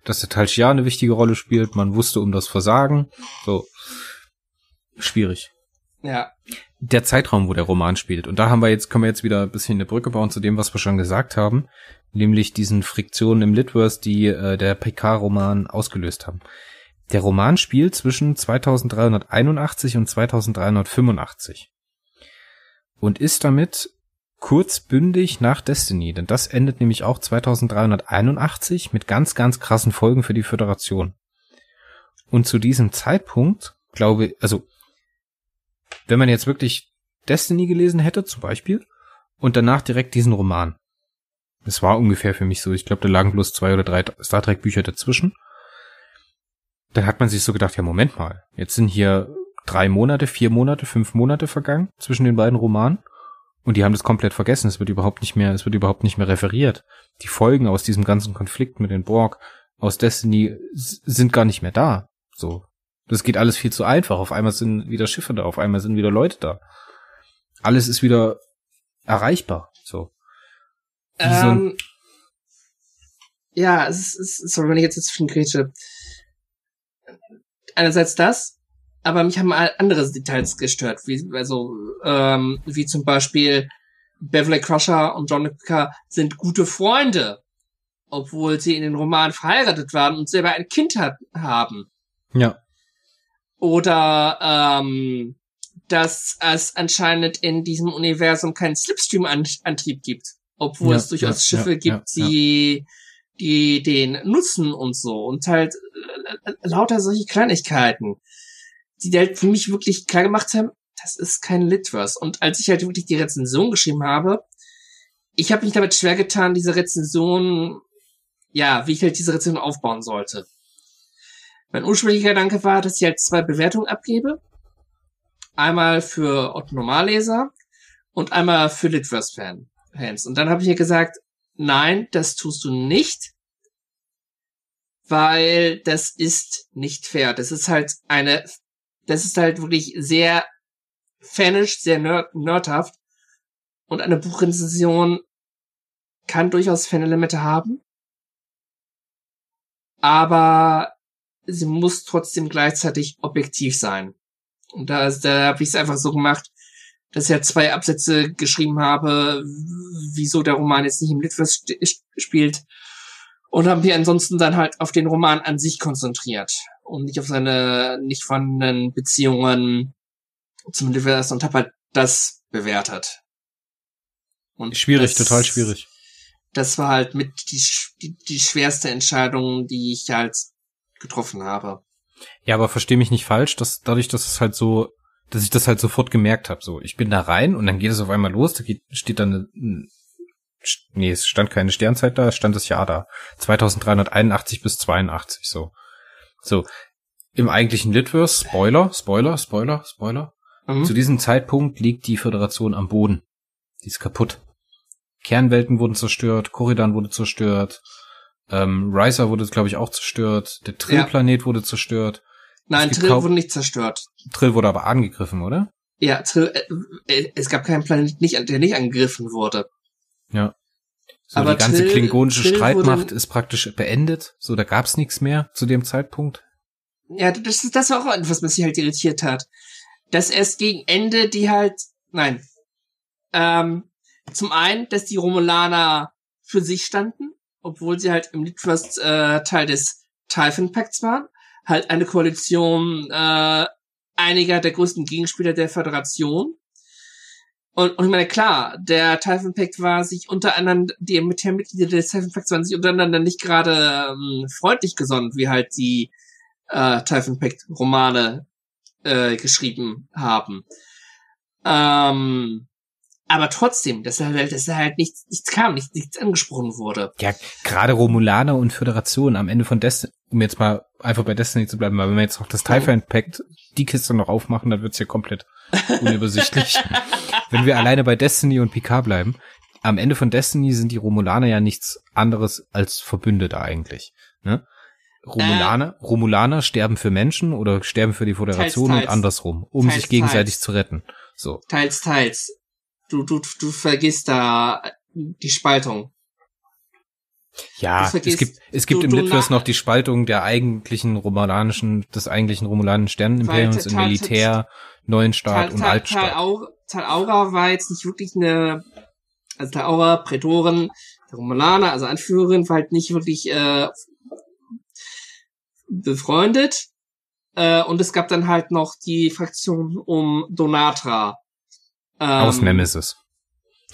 dass der Talchia eine wichtige Rolle spielt, man wusste um das Versagen. So. Schwierig. Ja. Der Zeitraum, wo der Roman spielt. Und da haben wir jetzt, können wir jetzt wieder ein bisschen eine Brücke bauen zu dem, was wir schon gesagt haben. Nämlich diesen Friktionen im Litverse, die äh, der PK-Roman ausgelöst haben. Der Roman spielt zwischen 2381 und 2385 und ist damit kurzbündig nach Destiny, denn das endet nämlich auch 2381 mit ganz, ganz krassen Folgen für die Föderation. Und zu diesem Zeitpunkt, glaube, also, wenn man jetzt wirklich Destiny gelesen hätte, zum Beispiel, und danach direkt diesen Roman. Es war ungefähr für mich so, ich glaube, da lagen bloß zwei oder drei Star Trek Bücher dazwischen. Dann hat man sich so gedacht, ja, Moment mal, jetzt sind hier drei Monate, vier Monate, fünf Monate vergangen zwischen den beiden Romanen. Und die haben das komplett vergessen. Es wird überhaupt nicht mehr, es wird überhaupt nicht mehr referiert. Die Folgen aus diesem ganzen Konflikt mit den Borg aus Destiny sind gar nicht mehr da. So. Das geht alles viel zu einfach. Auf einmal sind wieder Schiffe da, auf einmal sind wieder Leute da. Alles ist wieder erreichbar. So. Ähm, ja, es ist, sorry, wenn ich jetzt schon grätsche. Einerseits das, aber mich haben andere Details gestört, wie, also, ähm, wie zum Beispiel Beverly Crusher und John Picard sind gute Freunde, obwohl sie in den Romanen verheiratet waren und selber ein Kind hat, haben. Ja. Oder ähm, dass es anscheinend in diesem Universum keinen Slipstream-Antrieb gibt, obwohl ja, es durchaus ja, Schiffe ja, gibt, die die den nutzen und so und halt äh, lauter solche Kleinigkeiten die halt für mich wirklich klar gemacht haben, das ist kein Litverse. Und als ich halt wirklich die Rezension geschrieben habe, ich habe mich damit schwer getan, diese Rezension, ja, wie ich halt diese Rezension aufbauen sollte. Mein ursprünglicher Gedanke war, dass ich halt zwei Bewertungen abgebe. Einmal für Otto Normalleser und einmal für Litverse-Fans. Und dann habe ich ja gesagt, nein, das tust du nicht, weil das ist nicht fair. Das ist halt eine, das ist halt wirklich sehr fanisch, sehr nerd nerdhaft. Und eine Buchrezension kann durchaus Fanelemente haben. Aber sie muss trotzdem gleichzeitig objektiv sein. Und da, da habe ich es einfach so gemacht, dass ich ja zwei Absätze geschrieben habe, wieso der Roman jetzt nicht im Litverse spielt. Und haben wir ansonsten dann halt auf den Roman an sich konzentriert und nicht auf seine nicht vorhandenen Beziehungen zum Litverse und habe halt das bewertet. Und schwierig, das, total schwierig. Das war halt mit die, die, die schwerste Entscheidung, die ich halt getroffen habe. Ja, aber versteh mich nicht falsch, dass dadurch, dass es halt so, dass ich das halt sofort gemerkt habe. So, ich bin da rein und dann geht es auf einmal los, da geht, steht dann eine, nee, es stand keine Sternzeit da, es stand das Jahr da. 2381 bis 82, so. So. Im eigentlichen Litverse, Spoiler, Spoiler, Spoiler, Spoiler. Mhm. Zu diesem Zeitpunkt liegt die Föderation am Boden. Die ist kaputt. Kernwelten wurden zerstört, Korridan wurde zerstört, ähm, Riser wurde, glaube ich, auch zerstört. Der Trill-Planet ja. wurde zerstört. Nein, Trill wurde nicht zerstört. Trill wurde aber angegriffen, oder? Ja, Trill, äh, äh, es gab keinen Planet, nicht, der nicht angegriffen wurde. Ja. So, aber die ganze Trill, klingonische Trill Streitmacht ist praktisch beendet. So, da gab's nichts mehr zu dem Zeitpunkt. Ja, das, das war auch etwas, was mich halt irritiert hat. Dass erst gegen Ende die halt, nein. Ähm, zum einen, dass die Romulaner für sich standen obwohl sie halt im Trust äh, Teil des Typhon Pacts waren, halt eine Koalition äh, einiger der größten Gegenspieler der Föderation. Und, und ich meine, klar, der Typhon Pact war sich unter anderem, die Mitglieder des Typhon Pacts waren sich untereinander nicht gerade ähm, freundlich gesonnen, wie halt die äh, Typhon Pact Romane äh, geschrieben haben. Ähm, aber trotzdem, dass er halt, dass halt nichts, nichts kam, nichts, nichts angesprochen wurde. Ja, gerade Romulaner und Föderation am Ende von Destiny, um jetzt mal einfach bei Destiny zu bleiben, weil wenn wir jetzt noch das Typhon Pact, die Kiste noch aufmachen, dann wird's hier komplett unübersichtlich. wenn wir alleine bei Destiny und PK bleiben, am Ende von Destiny sind die Romulaner ja nichts anderes als Verbündete eigentlich. Ne? Romulaner, äh, Romulaner sterben für Menschen oder sterben für die Föderation teils, teils. und andersrum, um teils, sich gegenseitig zu retten. So. Teils, teils du, du, du vergisst da die Spaltung. Ja, es gibt, es gibt du, im Litverse noch die Spaltung der eigentlichen romulanischen, des eigentlichen romulanischen Sternenimperiums in Militär, neuen Staat und Altstaat. Tal Aura war jetzt nicht wirklich eine, also Tal Aura, Prätoren, der Romulaner, also Anführerin, war halt nicht wirklich äh, befreundet. Äh, und es gab dann halt noch die Fraktion um Donatra, ähm, aus Nemesis.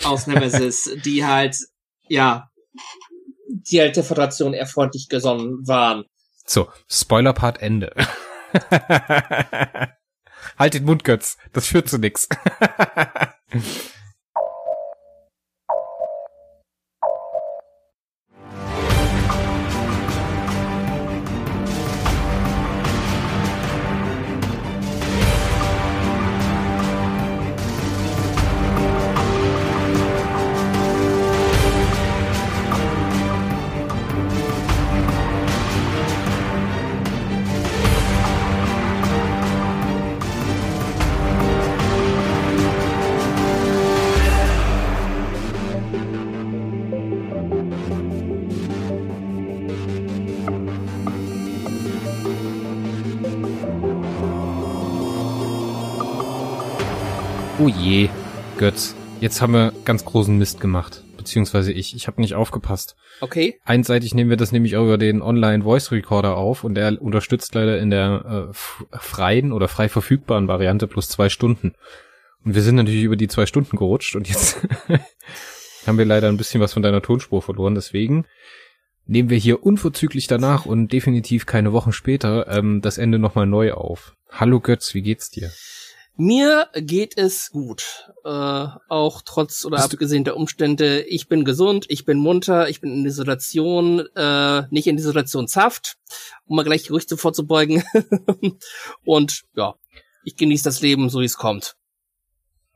Aus Nemesis, die halt, ja, die halt der Föderation eher freundlich gesonnen waren. So, Spoiler-Part Ende. halt den Mund, Götz. Das führt zu nix. Jetzt haben wir ganz großen Mist gemacht. Beziehungsweise ich. Ich habe nicht aufgepasst. Okay. Einseitig nehmen wir das nämlich über den Online-Voice-Recorder auf und der unterstützt leider in der äh, freien oder frei verfügbaren Variante plus zwei Stunden. Und wir sind natürlich über die zwei Stunden gerutscht und jetzt haben wir leider ein bisschen was von deiner Tonspur verloren. Deswegen nehmen wir hier unverzüglich danach und definitiv keine Wochen später ähm, das Ende nochmal neu auf. Hallo Götz, wie geht's dir? Mir geht es gut. Äh, auch trotz oder Bist abgesehen der Umstände. Ich bin gesund, ich bin munter, ich bin in Isolation, äh, nicht in Isolationshaft, um mal gleich Gerüchte vorzubeugen. Und ja, ich genieße das Leben, so wie es kommt.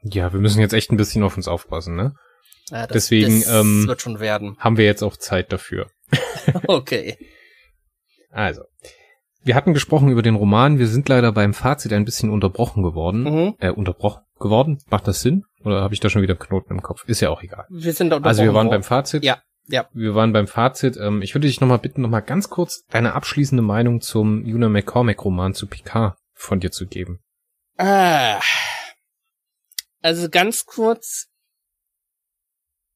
Ja, wir müssen jetzt echt ein bisschen auf uns aufpassen, ne? Ja, das, Deswegen das ähm, wird schon werden. haben wir jetzt auch Zeit dafür. okay. Also, wir hatten gesprochen über den Roman. Wir sind leider beim Fazit ein bisschen unterbrochen geworden. Mhm. Äh, unterbrochen geworden? Macht das Sinn? Oder habe ich da schon wieder Knoten im Kopf? Ist ja auch egal. Wir sind da Also wir waren unterbrochen beim Fazit. Ja, ja. Wir waren beim Fazit. Ähm, ich würde dich nochmal bitten, nochmal ganz kurz deine abschließende Meinung zum Una McCormack-Roman zu Picard von dir zu geben. Ah. Also ganz kurz.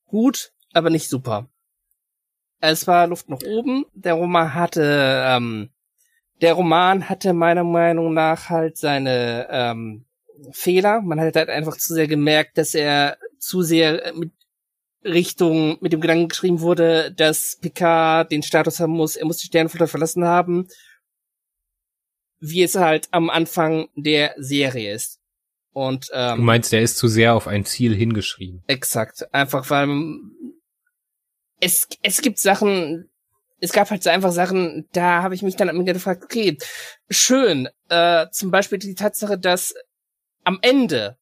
Gut, aber nicht super. Es war Luft nach oben. Der Roman hatte, ähm, der Roman hatte meiner Meinung nach halt seine ähm, Fehler. Man hat halt einfach zu sehr gemerkt, dass er zu sehr mit Richtung, mit dem Gedanken geschrieben wurde, dass Picard den Status haben muss, er muss die Sternenflotte verlassen haben, wie es halt am Anfang der Serie ist. Und ähm, Du meinst, der ist zu sehr auf ein Ziel hingeschrieben. Exakt. Einfach weil es, es gibt Sachen, es gab halt so einfach Sachen, da habe ich mich dann am Ende gefragt, okay, schön. Äh, zum Beispiel die Tatsache, dass am Ende,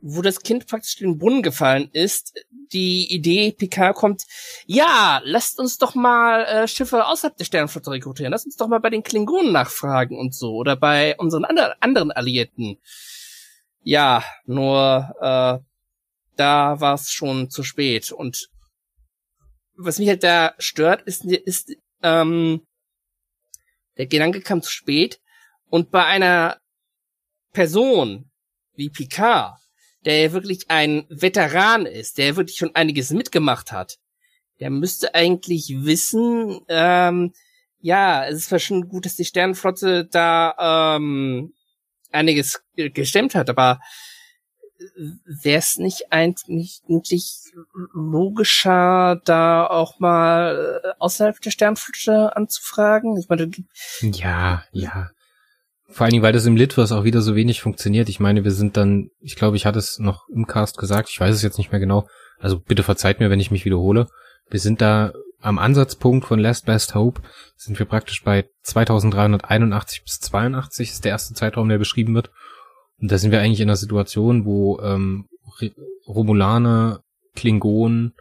wo das Kind praktisch in den Brunnen gefallen ist, die Idee Picard kommt, ja, lasst uns doch mal äh, Schiffe außerhalb der Sternenflotte rekrutieren, lasst uns doch mal bei den Klingonen nachfragen und so, oder bei unseren ander anderen Alliierten. Ja, nur äh, da war es schon zu spät. Und was mich halt da stört, ist, ist ähm, der Gedanke kam zu spät. Und bei einer Person wie Picard, der ja wirklich ein Veteran ist, der wirklich schon einiges mitgemacht hat, der müsste eigentlich wissen, ähm, ja, es ist schon gut, dass die Sternenflotte da ähm, einiges gestemmt hat, aber wäre es nicht eigentlich logischer, da auch mal äh, außerhalb der Sternflotte anzufragen? Ich meine, Ja, ja. Vor allen Dingen, weil das im Litverse auch wieder so wenig funktioniert. Ich meine, wir sind dann, ich glaube, ich hatte es noch im Cast gesagt, ich weiß es jetzt nicht mehr genau. Also bitte verzeiht mir, wenn ich mich wiederhole. Wir sind da am Ansatzpunkt von Last Best Hope, sind wir praktisch bei 2381 bis 82, ist der erste Zeitraum, der beschrieben wird. Und da sind wir eigentlich in einer Situation, wo ähm, Romulaner, Klingonen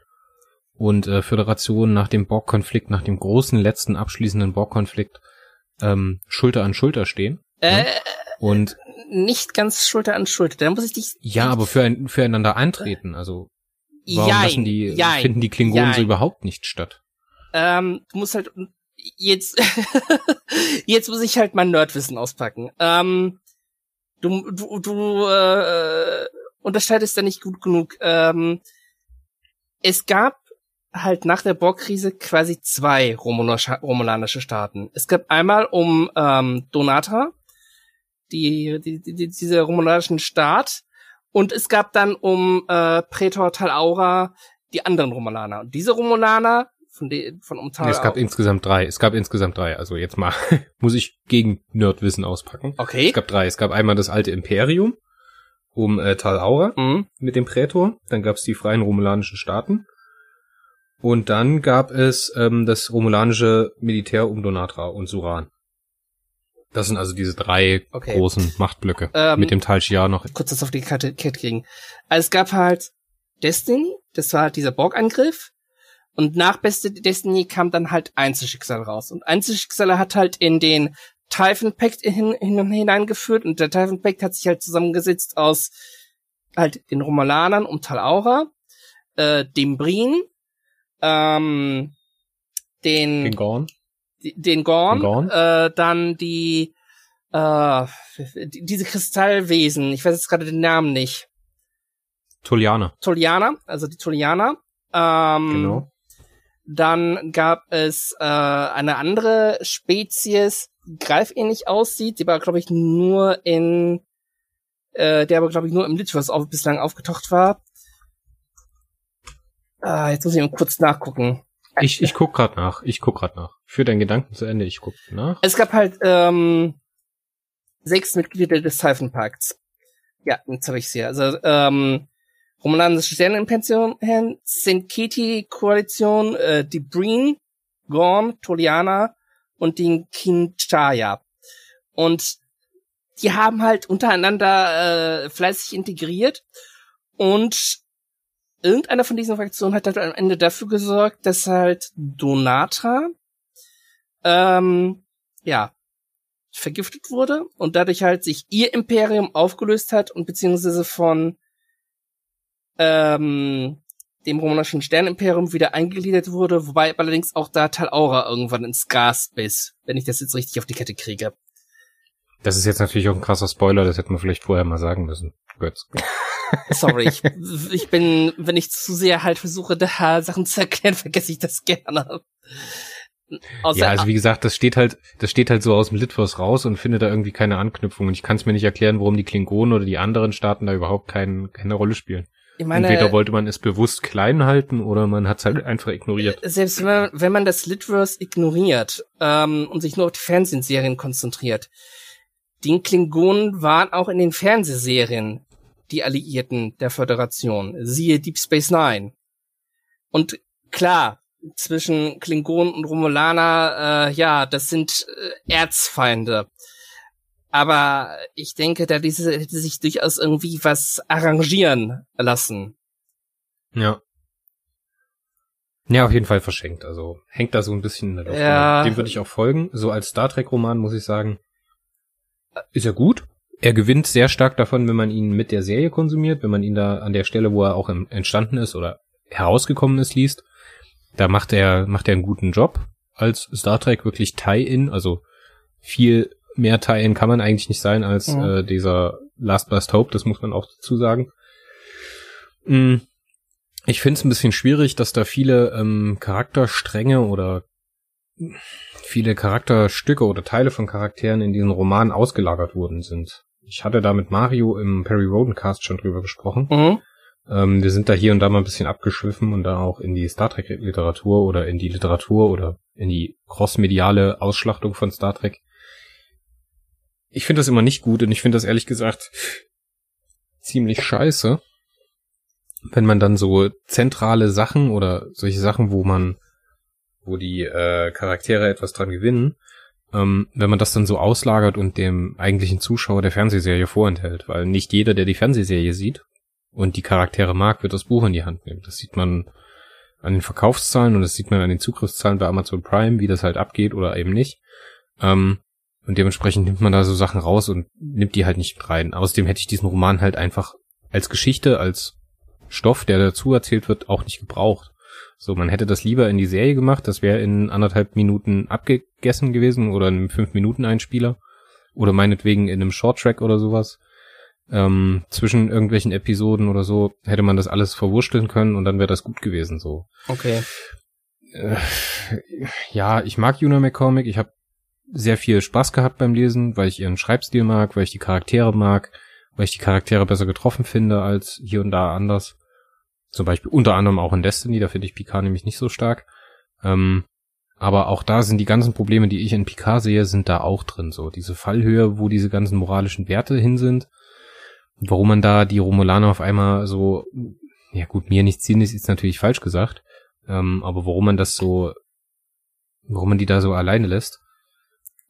und äh, Föderation nach dem Borg-Konflikt, nach dem großen letzten abschließenden Borg-Konflikt ähm, Schulter an Schulter stehen. äh, Und nicht ganz Schulter an Schulter. Da muss ich dich. ja, aber für ein, füreinander eintreten. Also warum jein, lassen die, jein, finden die Klingonen jein. so überhaupt nicht statt? Ähm, du musst halt jetzt jetzt muss ich halt mein Nerdwissen auspacken. Ähm, du du du äh, unterscheidest da nicht gut genug. Ähm, es gab halt nach der Borg-Krise quasi zwei Romulanische, Staaten. Es gab einmal um ähm, Donata, die, die, die dieser romulanischen Staat, und es gab dann um äh, Praetor Tal Aura die anderen Romulaner. Und diese Romulaner von, de, von um Tal es gab insgesamt drei. Es gab insgesamt drei. Also jetzt mal muss ich gegen Nerdwissen auspacken. Okay. Es gab drei. Es gab einmal das alte Imperium um äh, Tal Aura Mhm. mit dem Prätor. Dann gab es die freien romulanischen Staaten. Und dann gab es ähm, das romulanische Militär um Donatra und Suran. Das sind also diese drei Okay. großen Machtblöcke. Ähm, mit dem Tal Shiar noch. kurz das auf die Karte Kette kriegen. Also es gab halt Destiny, das war halt dieser Borg-Angriff. Und nach Beste Destiny kam dann halt Einzelschicksal raus. Und Einzelschicksal hat halt in den Typhon Pact hin, hin und hineingeführt. Und der Typhon Pact hat sich halt zusammengesetzt aus halt den Romulanern um Tal Aura, äh, dem Breen, ähm, den, Den Gorn. den Gorn, Den Gorn? Äh, dann die äh, die- diese Kristallwesen, ich weiß jetzt gerade den Namen nicht. Tolianer. Tolianer, also die Tolianer. Ähm, Genau. Dann gab es äh, eine andere Spezies, die greifähnlich aussieht, die aber, glaube ich, nur in äh, der aber, glaube ich, nur im Litverse auf, bislang aufgetaucht war. Ah, jetzt muss ich mal kurz nachgucken. Ich, ich guck grad nach. Ich guck grad nach. Für deinen Gedanken zu Ende. Ich guck nach. Es gab halt ähm, sechs Mitglieder des Typhon Pakts. Ja, jetzt habe ich sie. Also ähm, Romulanische Sternenpension, St. Kitty-Koalition, äh, die Breen, Gorn, Toliana und den Kinchaya. Und die haben halt untereinander äh, fleißig integriert und irgendeiner von diesen Fraktionen hat halt am Ende dafür gesorgt, dass halt Donata ähm, ja vergiftet wurde und dadurch halt sich ihr Imperium aufgelöst hat und beziehungsweise von ähm, dem romanischen Sternimperium wieder eingegliedert wurde, wobei allerdings auch da Tal Aura irgendwann ins Gas biss, wenn ich das jetzt richtig auf die Kette kriege. Das ist jetzt natürlich auch ein krasser Spoiler, das hätten wir vielleicht vorher mal sagen müssen. Götz. Sorry, ich, ich bin, wenn ich zu sehr halt versuche, da Sachen zu erklären, vergesse ich das gerne. Außer ja, also wie gesagt, das steht halt, das steht halt so aus dem Litverse raus und findet da irgendwie keine Anknüpfung. Und ich kann es mir nicht erklären, warum die Klingonen oder die anderen Staaten da überhaupt kein, keine Rolle spielen. Ich meine, Entweder wollte man es bewusst klein halten oder man hat es halt einfach ignoriert. Selbst wenn man, wenn man das Litverse ignoriert ähm, und sich nur auf die Fernsehserien konzentriert, die Klingonen waren auch in den Fernsehserien die Alliierten der Föderation. Siehe Deep Space Nine. Und klar, zwischen Klingonen und Romulaner, äh, ja, das sind äh, Erzfeinde. Aber ich denke, da diese hätte sich durchaus irgendwie was arrangieren lassen. Ja. Ja, auf jeden Fall verschenkt. Also hängt da so ein bisschen in der Luft. Ja. Dem würde ich auch folgen. So als Star Trek-Roman muss ich sagen, ist er gut. Er gewinnt sehr stark davon, wenn man ihn mit der Serie konsumiert, wenn man ihn da an der Stelle, wo er auch entstanden ist oder herausgekommen ist, liest. Da macht er, macht er einen guten Job als Star Trek wirklich Tie-In, also viel mehr Tie-In kann man eigentlich nicht sein als mhm. äh, dieser Last Last Hope, das muss man auch dazu sagen. Mm, ich finde es ein bisschen schwierig, dass da viele ähm, Charakterstränge oder viele Charakterstücke oder Teile von Charakteren in diesen Roman ausgelagert worden sind. Ich hatte da mit Mario im Perry Rodencast schon drüber gesprochen. Mhm. Ähm, wir sind da hier und da mal ein bisschen abgeschwiffen und da auch in die Star Trek Literatur oder in die Literatur oder in die crossmediale Ausschlachtung von Star Trek ich finde das immer nicht gut und ich finde das ehrlich gesagt ziemlich scheiße, wenn man dann so zentrale Sachen oder solche Sachen, wo man, wo die äh, Charaktere etwas dran gewinnen, ähm, wenn man das dann so auslagert und dem eigentlichen Zuschauer der Fernsehserie vorenthält, weil nicht jeder, der die Fernsehserie sieht und die Charaktere mag, wird das Buch in die Hand nehmen. Das sieht man an den Verkaufszahlen und das sieht man an den Zugriffszahlen bei Amazon Prime, wie das halt abgeht oder eben nicht. Ähm, und dementsprechend nimmt man da so Sachen raus und nimmt die halt nicht rein. Außerdem hätte ich diesen Roman halt einfach als Geschichte, als Stoff, der dazu erzählt wird, auch nicht gebraucht. So, man hätte das lieber in die Serie gemacht, das wäre in anderthalb Minuten abgegessen gewesen oder in einem fünf Minuten Einspieler oder meinetwegen in einem Shorttrack oder sowas. Ähm, zwischen irgendwelchen Episoden oder so hätte man das alles verwurschteln können und dann wäre das gut gewesen so. Okay. Äh, ja, ich mag Yuna McCormick, ich habe sehr viel Spaß gehabt beim Lesen, weil ich ihren Schreibstil mag, weil ich die Charaktere mag, weil ich die Charaktere besser getroffen finde als hier und da anders. Zum Beispiel unter anderem auch in Destiny, da finde ich Picard nämlich nicht so stark. Ähm, aber auch da sind die ganzen Probleme, die ich in Picard sehe, sind da auch drin. So diese Fallhöhe, wo diese ganzen moralischen Werte hin sind. warum man da die Romulaner auf einmal so, ja gut, mir nicht ziehen ist, ist natürlich falsch gesagt. Ähm, aber warum man das so, warum man die da so alleine lässt.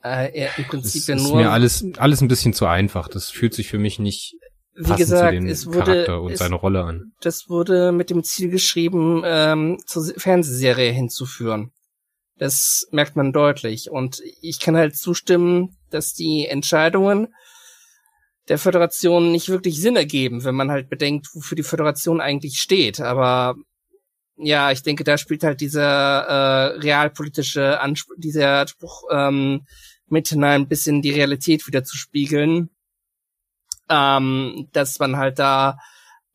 Äh, er im Prinzip das ja nur. Ist mir alles, alles ein bisschen zu einfach. Das fühlt sich für mich nicht wie gesagt, es wurde, es. Das wurde mit dem Ziel geschrieben, ähm, zur Fernsehserie hinzuführen. Das merkt man deutlich. Und ich kann halt zustimmen, dass die Entscheidungen der Föderation nicht wirklich Sinn ergeben, wenn man halt bedenkt, wofür die Föderation eigentlich steht. Aber ja, ich denke, da spielt halt dieser äh, realpolitische Anspruch, dieser Anspruch ähm, mit hinein, ein bisschen die Realität wieder zu spiegeln, ähm, dass man halt da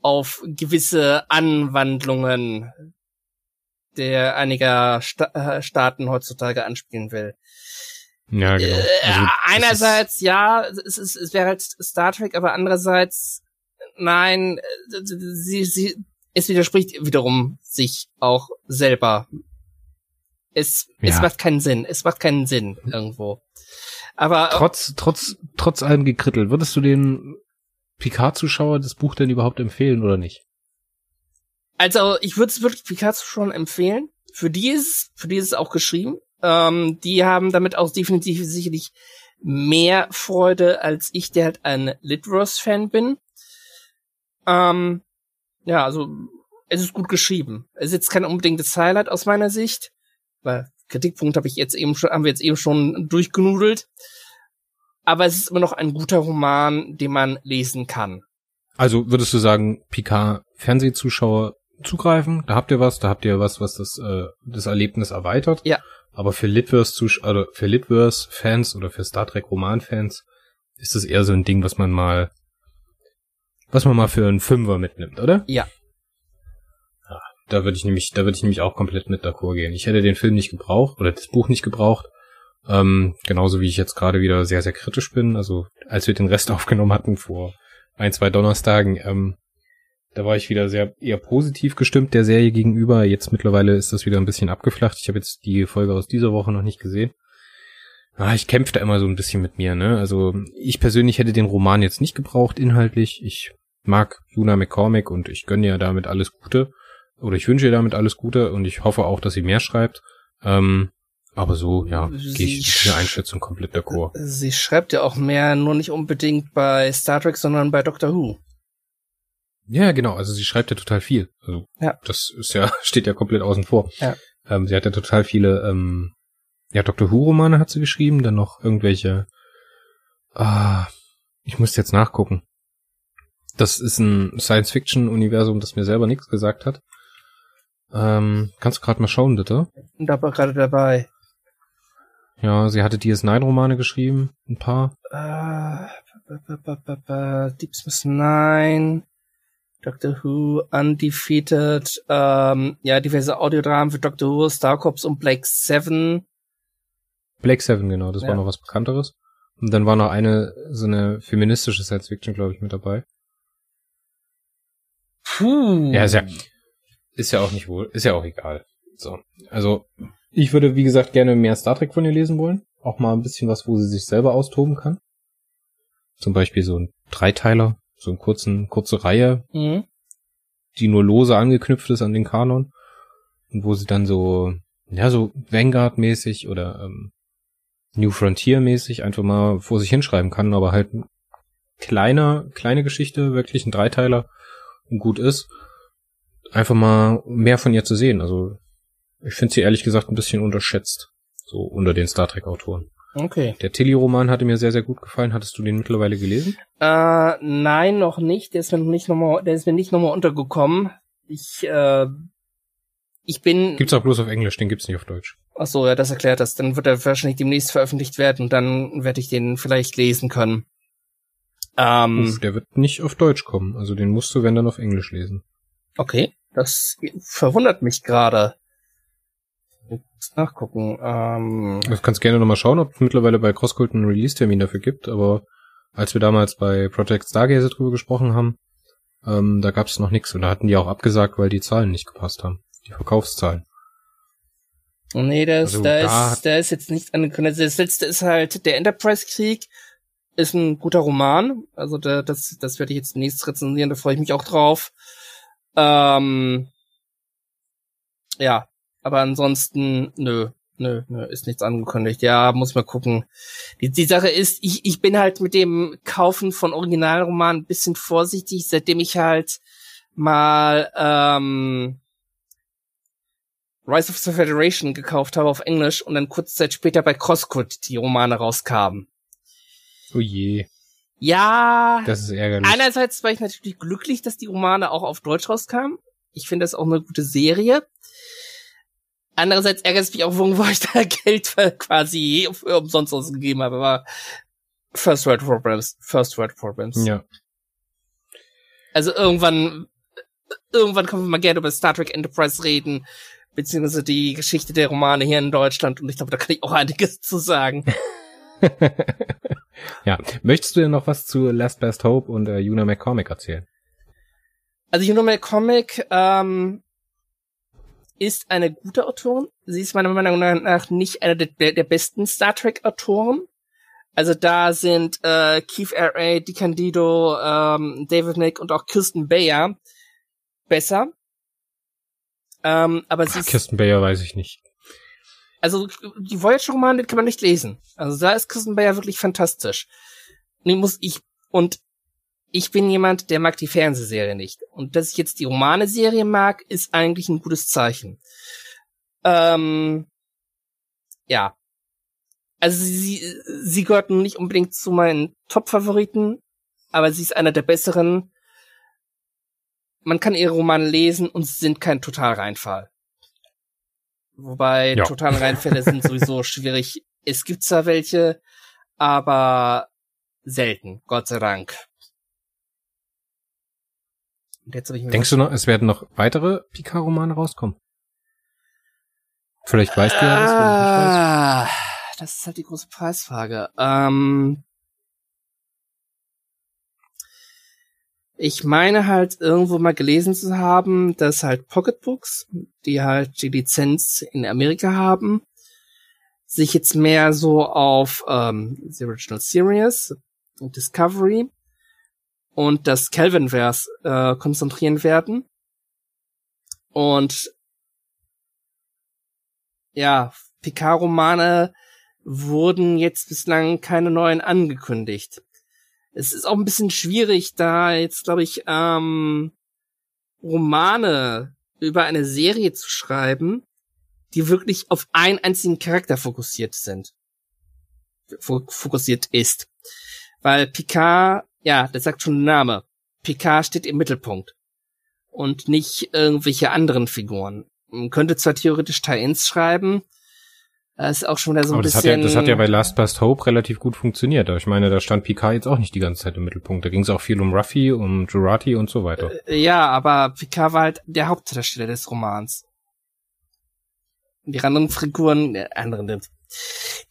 auf gewisse Anwandlungen der einiger Sta äh, Staaten heutzutage anspielen will. Ja, genau. Äh, also, äh, einerseits, ja, es, ist, es wäre halt Star Trek, aber andererseits, nein, sie, sie, es widerspricht wiederum sich auch selber. Es, ja. es macht keinen Sinn. Es macht keinen Sinn irgendwo. Aber trotz trotz trotz allem gekrittelt, würdest du den Picard-Zuschauer das Buch denn überhaupt empfehlen oder nicht? Also, ich würde es wirklich Picard schon empfehlen. Für die ist, für die ist es auch geschrieben. Ähm, die haben damit auch definitiv sicherlich mehr Freude als ich, der halt ein Litverse-Fan bin. Ähm, ja, also es ist gut geschrieben. Es ist jetzt kein unbedingtes Highlight aus meiner Sicht, weil Kritikpunkt habe ich jetzt eben schon, haben wir jetzt eben schon durchgenudelt. Aber es ist immer noch ein guter Roman, den man lesen kann. Also würdest du sagen, Picard Fernsehzuschauer zugreifen? Da habt ihr was, da habt ihr was, was das, äh, das Erlebnis erweitert. Ja. Aber für Litverse also für Litverse Fans oder für Star Trek Roman Fans ist das eher so ein Ding, was man mal was man mal für einen Fünfer mitnimmt, oder? Ja. Ja da würde ich nämlich, da würde ich nämlich auch komplett mit d'accord gehen. Ich hätte den Film nicht gebraucht oder das Buch nicht gebraucht. Ähm, genauso wie ich jetzt gerade wieder sehr, sehr kritisch bin. Also als wir den Rest aufgenommen hatten vor ein, zwei Donnerstagen, ähm, da war ich wieder sehr eher positiv gestimmt der Serie gegenüber. Jetzt mittlerweile ist das wieder ein bisschen abgeflacht. Ich habe jetzt die Folge aus dieser Woche noch nicht gesehen. Ah, ich kämpfe da immer so ein bisschen mit mir, ne? Also ich persönlich hätte den Roman jetzt nicht gebraucht inhaltlich. Ich mag Luna McCormick und ich gönne ihr damit alles Gute. Oder ich wünsche ihr damit alles Gute und ich hoffe auch, dass sie mehr schreibt. Ähm, aber so, ja, gehe ich mit der Einschätzung komplett d'accord. Sie schreibt ja auch mehr, nur nicht unbedingt bei Star Trek, sondern bei Doctor Who. Ja, genau. Also sie schreibt ja total viel. Also ja. das ist ja steht ja komplett außen vor. Ja. Ähm, sie hat ja total viele. Ähm, ja, Doctor Who Romane hat sie geschrieben, dann noch irgendwelche. Ah, ich muss jetzt nachgucken. Das ist ein Science-Fiction-Universum, das mir selber nichts gesagt hat. Ähm, kannst du gerade mal schauen, bitte? Da war gerade dabei. Ja, sie hatte DS9-Romane geschrieben, ein paar. Uh, Deep Space Nine, Doctor Who, Undefeated, ähm, ja, diverse Audiodramen für Doctor Who, Star Cops und Black Seven. Black Seven, genau, das ja. war noch was Bekannteres. Und dann war noch eine, so eine feministische Science Fiction, glaube ich, mit dabei. Puh. Ja, ist ja, ist ja auch nicht wohl, ist ja auch egal. So. Also, ich würde, wie gesagt, gerne mehr Star Trek von ihr lesen wollen. Auch mal ein bisschen was, wo sie sich selber austoben kann. Zum Beispiel so ein Dreiteiler, so eine kurzen, kurze Reihe, mhm. die nur lose angeknüpft ist an den Kanon. Und wo sie dann so, ja, so Vanguard-mäßig oder ähm, New Frontier-mäßig einfach mal vor sich hinschreiben kann, aber halt kleiner, kleine Geschichte, wirklich ein Dreiteiler und gut ist, einfach mal mehr von ihr zu sehen. Also ich finde sie ehrlich gesagt ein bisschen unterschätzt, so unter den Star Trek Autoren. Okay. Der Tilly-Roman hatte mir sehr, sehr gut gefallen. Hattest du den mittlerweile gelesen? Äh, nein, noch nicht. Der ist mir nicht nochmal, der ist mir nicht nochmal untergekommen. Ich, äh, ich bin. Gibt's auch bloß auf Englisch, den gibt's nicht auf Deutsch. Ach so, ja, das erklärt das. Dann wird er wahrscheinlich demnächst veröffentlicht werden und dann werde ich den vielleicht lesen können. Ähm, Uff, der wird nicht auf Deutsch kommen. Also den musst du, wenn dann, auf Englisch lesen. Okay, das verwundert mich gerade. Nachgucken. Ähm, du kannst gerne nochmal schauen, ob es mittlerweile bei Crosscult einen Release-Termin dafür gibt, aber als wir damals bei Project Stargazer drüber gesprochen haben, ähm, da gab es noch nichts und da hatten die auch abgesagt, weil die Zahlen nicht gepasst haben. Die Verkaufszahlen. Nee, das, also, da, da, ist, da ist jetzt nichts angekündigt. Das letzte ist halt der Enterprise-Krieg, ist ein guter Roman. Also da, das, das werde ich jetzt nächstes rezensieren, da freue ich mich auch drauf. Ähm, ja, aber ansonsten, nö, nö, nö, ist nichts angekündigt. Ja, muss mal gucken. Die, die Sache ist, ich, ich bin halt mit dem Kaufen von Originalromanen ein bisschen vorsichtig, seitdem ich halt mal ähm, Rise of the Federation gekauft habe auf Englisch und dann kurze Zeit später bei Crosscut die Romane rauskamen. Oh je. Ja. Das ist ärgerlich. Einerseits war ich natürlich glücklich, dass die Romane auch auf Deutsch rauskamen. Ich finde das auch eine gute Serie. Andererseits ärgert es mich auch, wo ich da Geld quasi umsonst ausgegeben habe. Aber First World Problems. First World Problems. Ja. Also irgendwann, irgendwann können wir mal gerne über Star Trek Enterprise reden, beziehungsweise die Geschichte der Romane hier in Deutschland. Und ich glaube, da kann ich auch einiges zu sagen. ja. Möchtest du denn noch was zu Last Best Hope und äh, Una McCormick erzählen? Also Una McCormick ähm, ist eine gute Autorin. Sie ist meiner Meinung nach nicht eine der, der besten Star Trek Autoren. Also da sind äh, Keith R.A., DiCandido, ähm, David Nick und auch Kirsten Bayer besser. Ähm, aber sie Ach, Kirsten Bayer weiß ich nicht. Also die Voyager-Romane kann man nicht lesen. Also da ist Kirsten Bayer wirklich fantastisch. Nee, muss ich und ich bin jemand, der mag die Fernsehserie nicht. Und dass ich jetzt die Romane-Serie mag, ist eigentlich ein gutes Zeichen. Ähm, ja. Also sie, sie gehört nicht unbedingt zu meinen Top-Favoriten, aber sie ist einer der besseren. Man kann ihre Romane lesen und sie sind kein Totalreinfall. Wobei Ja. Totalreinfälle sind sowieso schwierig. Es gibt zwar welche, aber selten, Gott sei Dank. Denkst du noch, es werden noch weitere Picard-Romane rauskommen? Vielleicht weißt du ja das, nicht weißt. Ah, das ist halt die große Preisfrage. Ähm, ich meine halt irgendwo mal gelesen zu haben, dass halt Pocketbooks, die halt die Lizenz in Amerika haben, sich jetzt mehr so auf ähm, The Original Series und Discovery und das Kelvinverse äh, konzentrieren werden. Und ja, Picard-Romane wurden jetzt bislang keine neuen angekündigt. Es ist auch ein bisschen schwierig, da jetzt, glaube ich, ähm, Romane über eine Serie zu schreiben, die wirklich auf einen einzigen Charakter fokussiert sind. Fo- Fokussiert ist. Weil Picard, ja, das sagt schon der Name. Picard steht im Mittelpunkt. Und nicht irgendwelche anderen Figuren. Man könnte zwar theoretisch Tie-Ins schreiben, das ist auch schon wieder so ein Aber das hat, bisschen. ja, das hat ja bei Last Past Hope relativ gut funktioniert. Ich meine, da stand Picard jetzt auch nicht die ganze Zeit im Mittelpunkt. Da ging es auch viel um Ruffy, um Jurati und so weiter. Ja, aber Picard war halt der Hauptdarsteller des Romans. Die anderen Figuren, äh, anderen,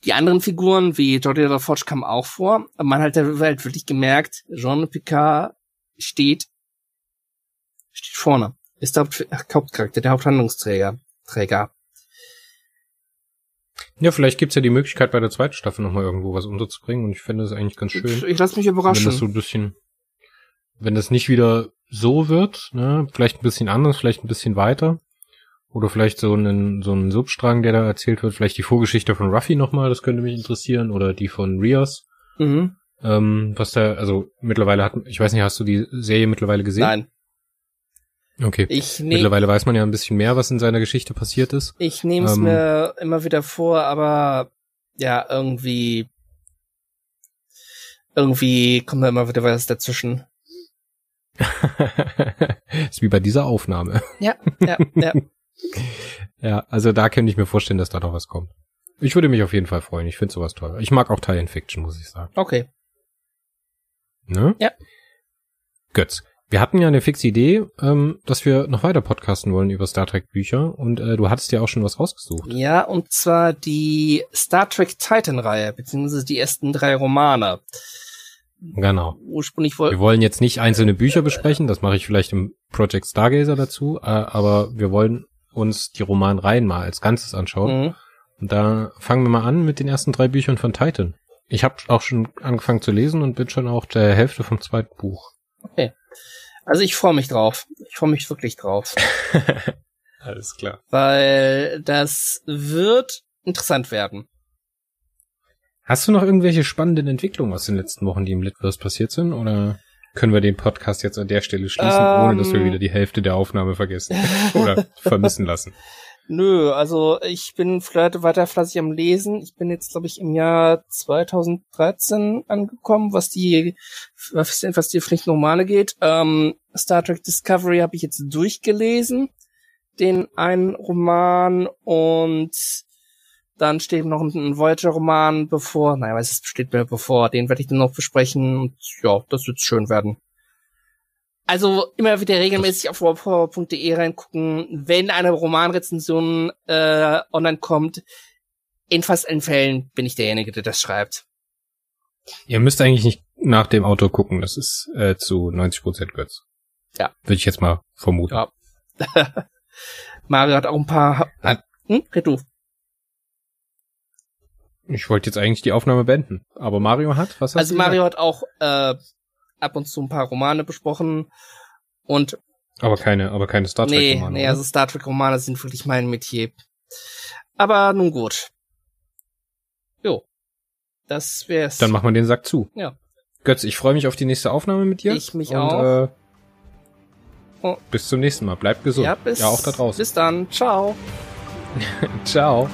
die anderen Figuren wie Jordi LaForge kamen auch vor, aber man hat halt wirklich gemerkt, Jean Picard steht, steht vorne. Ist der Haupt Hauptcharakter, der Haupthandlungsträger, Träger. Ja, vielleicht gibt's ja die Möglichkeit, bei der zweiten Staffel nochmal irgendwo was unterzubringen. Und ich finde das eigentlich ganz schön. Ich lasse mich Wenn überraschen. das so ein bisschen, wenn das nicht wieder so wird, ne, vielleicht ein bisschen anders, vielleicht ein bisschen weiter. Oder vielleicht so einen, so einen Substrang, der da erzählt wird. Vielleicht die Vorgeschichte von Ruffy nochmal, das könnte mich interessieren. Oder die von Rios. mhm. Ähm, was da, also mittlerweile hat, ich weiß nicht, hast du die Serie mittlerweile gesehen? Nein, Okay. ich nehme Mittlerweile weiß man ja ein bisschen mehr, was in seiner Geschichte passiert ist. Ich nehme es Ähm, mir immer wieder vor, aber ja, irgendwie irgendwie kommt da immer wieder was dazwischen. ist wie bei dieser Aufnahme. Ja, ja, ja. Ja, also da könnte ich mir vorstellen, dass da noch was kommt. Ich würde mich auf jeden Fall freuen. Ich finde sowas toll. Ich mag auch Tie-in Fiction, muss ich sagen. Okay. Ne? Ja. Götz. Wir hatten ja eine fixe Idee, ähm, dass wir noch weiter podcasten wollen über Star Trek Bücher und äh, du hattest ja auch schon was rausgesucht. Ja, und zwar die Star Trek Titan-Reihe, beziehungsweise die ersten drei Romane. Genau. Ursprünglich Wir wollten. wollen jetzt nicht einzelne Bücher besprechen, das mache ich vielleicht im Project Stargazer dazu, äh, aber wir wollen uns die Romanreihen mal als Ganzes anschauen. Mhm. Und da fangen wir mal an mit den ersten drei Büchern von Titan. Ich habe auch schon angefangen zu lesen und bin schon auch der Hälfte vom zweiten Buch. Also ich freue mich drauf. Ich freue mich wirklich drauf. Alles klar. Weil das wird interessant werden. Hast du noch irgendwelche spannenden Entwicklungen aus den letzten Wochen, die im Litverse passiert sind? Oder können wir den Podcast jetzt an der Stelle schließen, ohne dass wir Ähm. wieder die Hälfte der Aufnahme vergessen oder vermissen lassen? Nö, also ich bin vielleicht weiter fleißig am Lesen. Ich bin jetzt, glaube ich, im Jahr 2013 angekommen, was die, was, was die Pflicht normale geht. Ähm, Star Trek Discovery habe ich jetzt durchgelesen, den einen Roman und dann steht noch ein Voyager-Roman bevor. Naja, was steht mir bevor? Den werde ich dann noch besprechen und ja, das wird schön werden. Also immer wieder regelmäßig auf warpower.de reingucken, wenn eine Romanrezension äh, online kommt. In fast allen Fällen bin ich derjenige, der das schreibt. Ihr müsst eigentlich nicht nach dem Autor gucken, das ist äh, zu 90% Götz. Ja. Würde ich jetzt mal vermuten. Ja. Mario hat auch ein paar. Hat- Hm? Red du. Ich wollte jetzt eigentlich die Aufnahme beenden, aber Mario hat, was hat Also Mario hat auch äh, ab und zu ein paar Romane besprochen und Aber keine, aber keine Star Trek nee, Romane. nee, oder? also Star Trek Romane sind wirklich mein Metier. Aber nun gut. Jo. Das wär's. Dann machen wir den Sack zu. Ja. Götz, ich freue mich auf die nächste Aufnahme mit dir. Ich mich und, auch. Äh, Oh. Bis zum nächsten Mal. Bleibt gesund. ja, bis, ja, auch da draußen. Bis dann. Ciao. Ciao.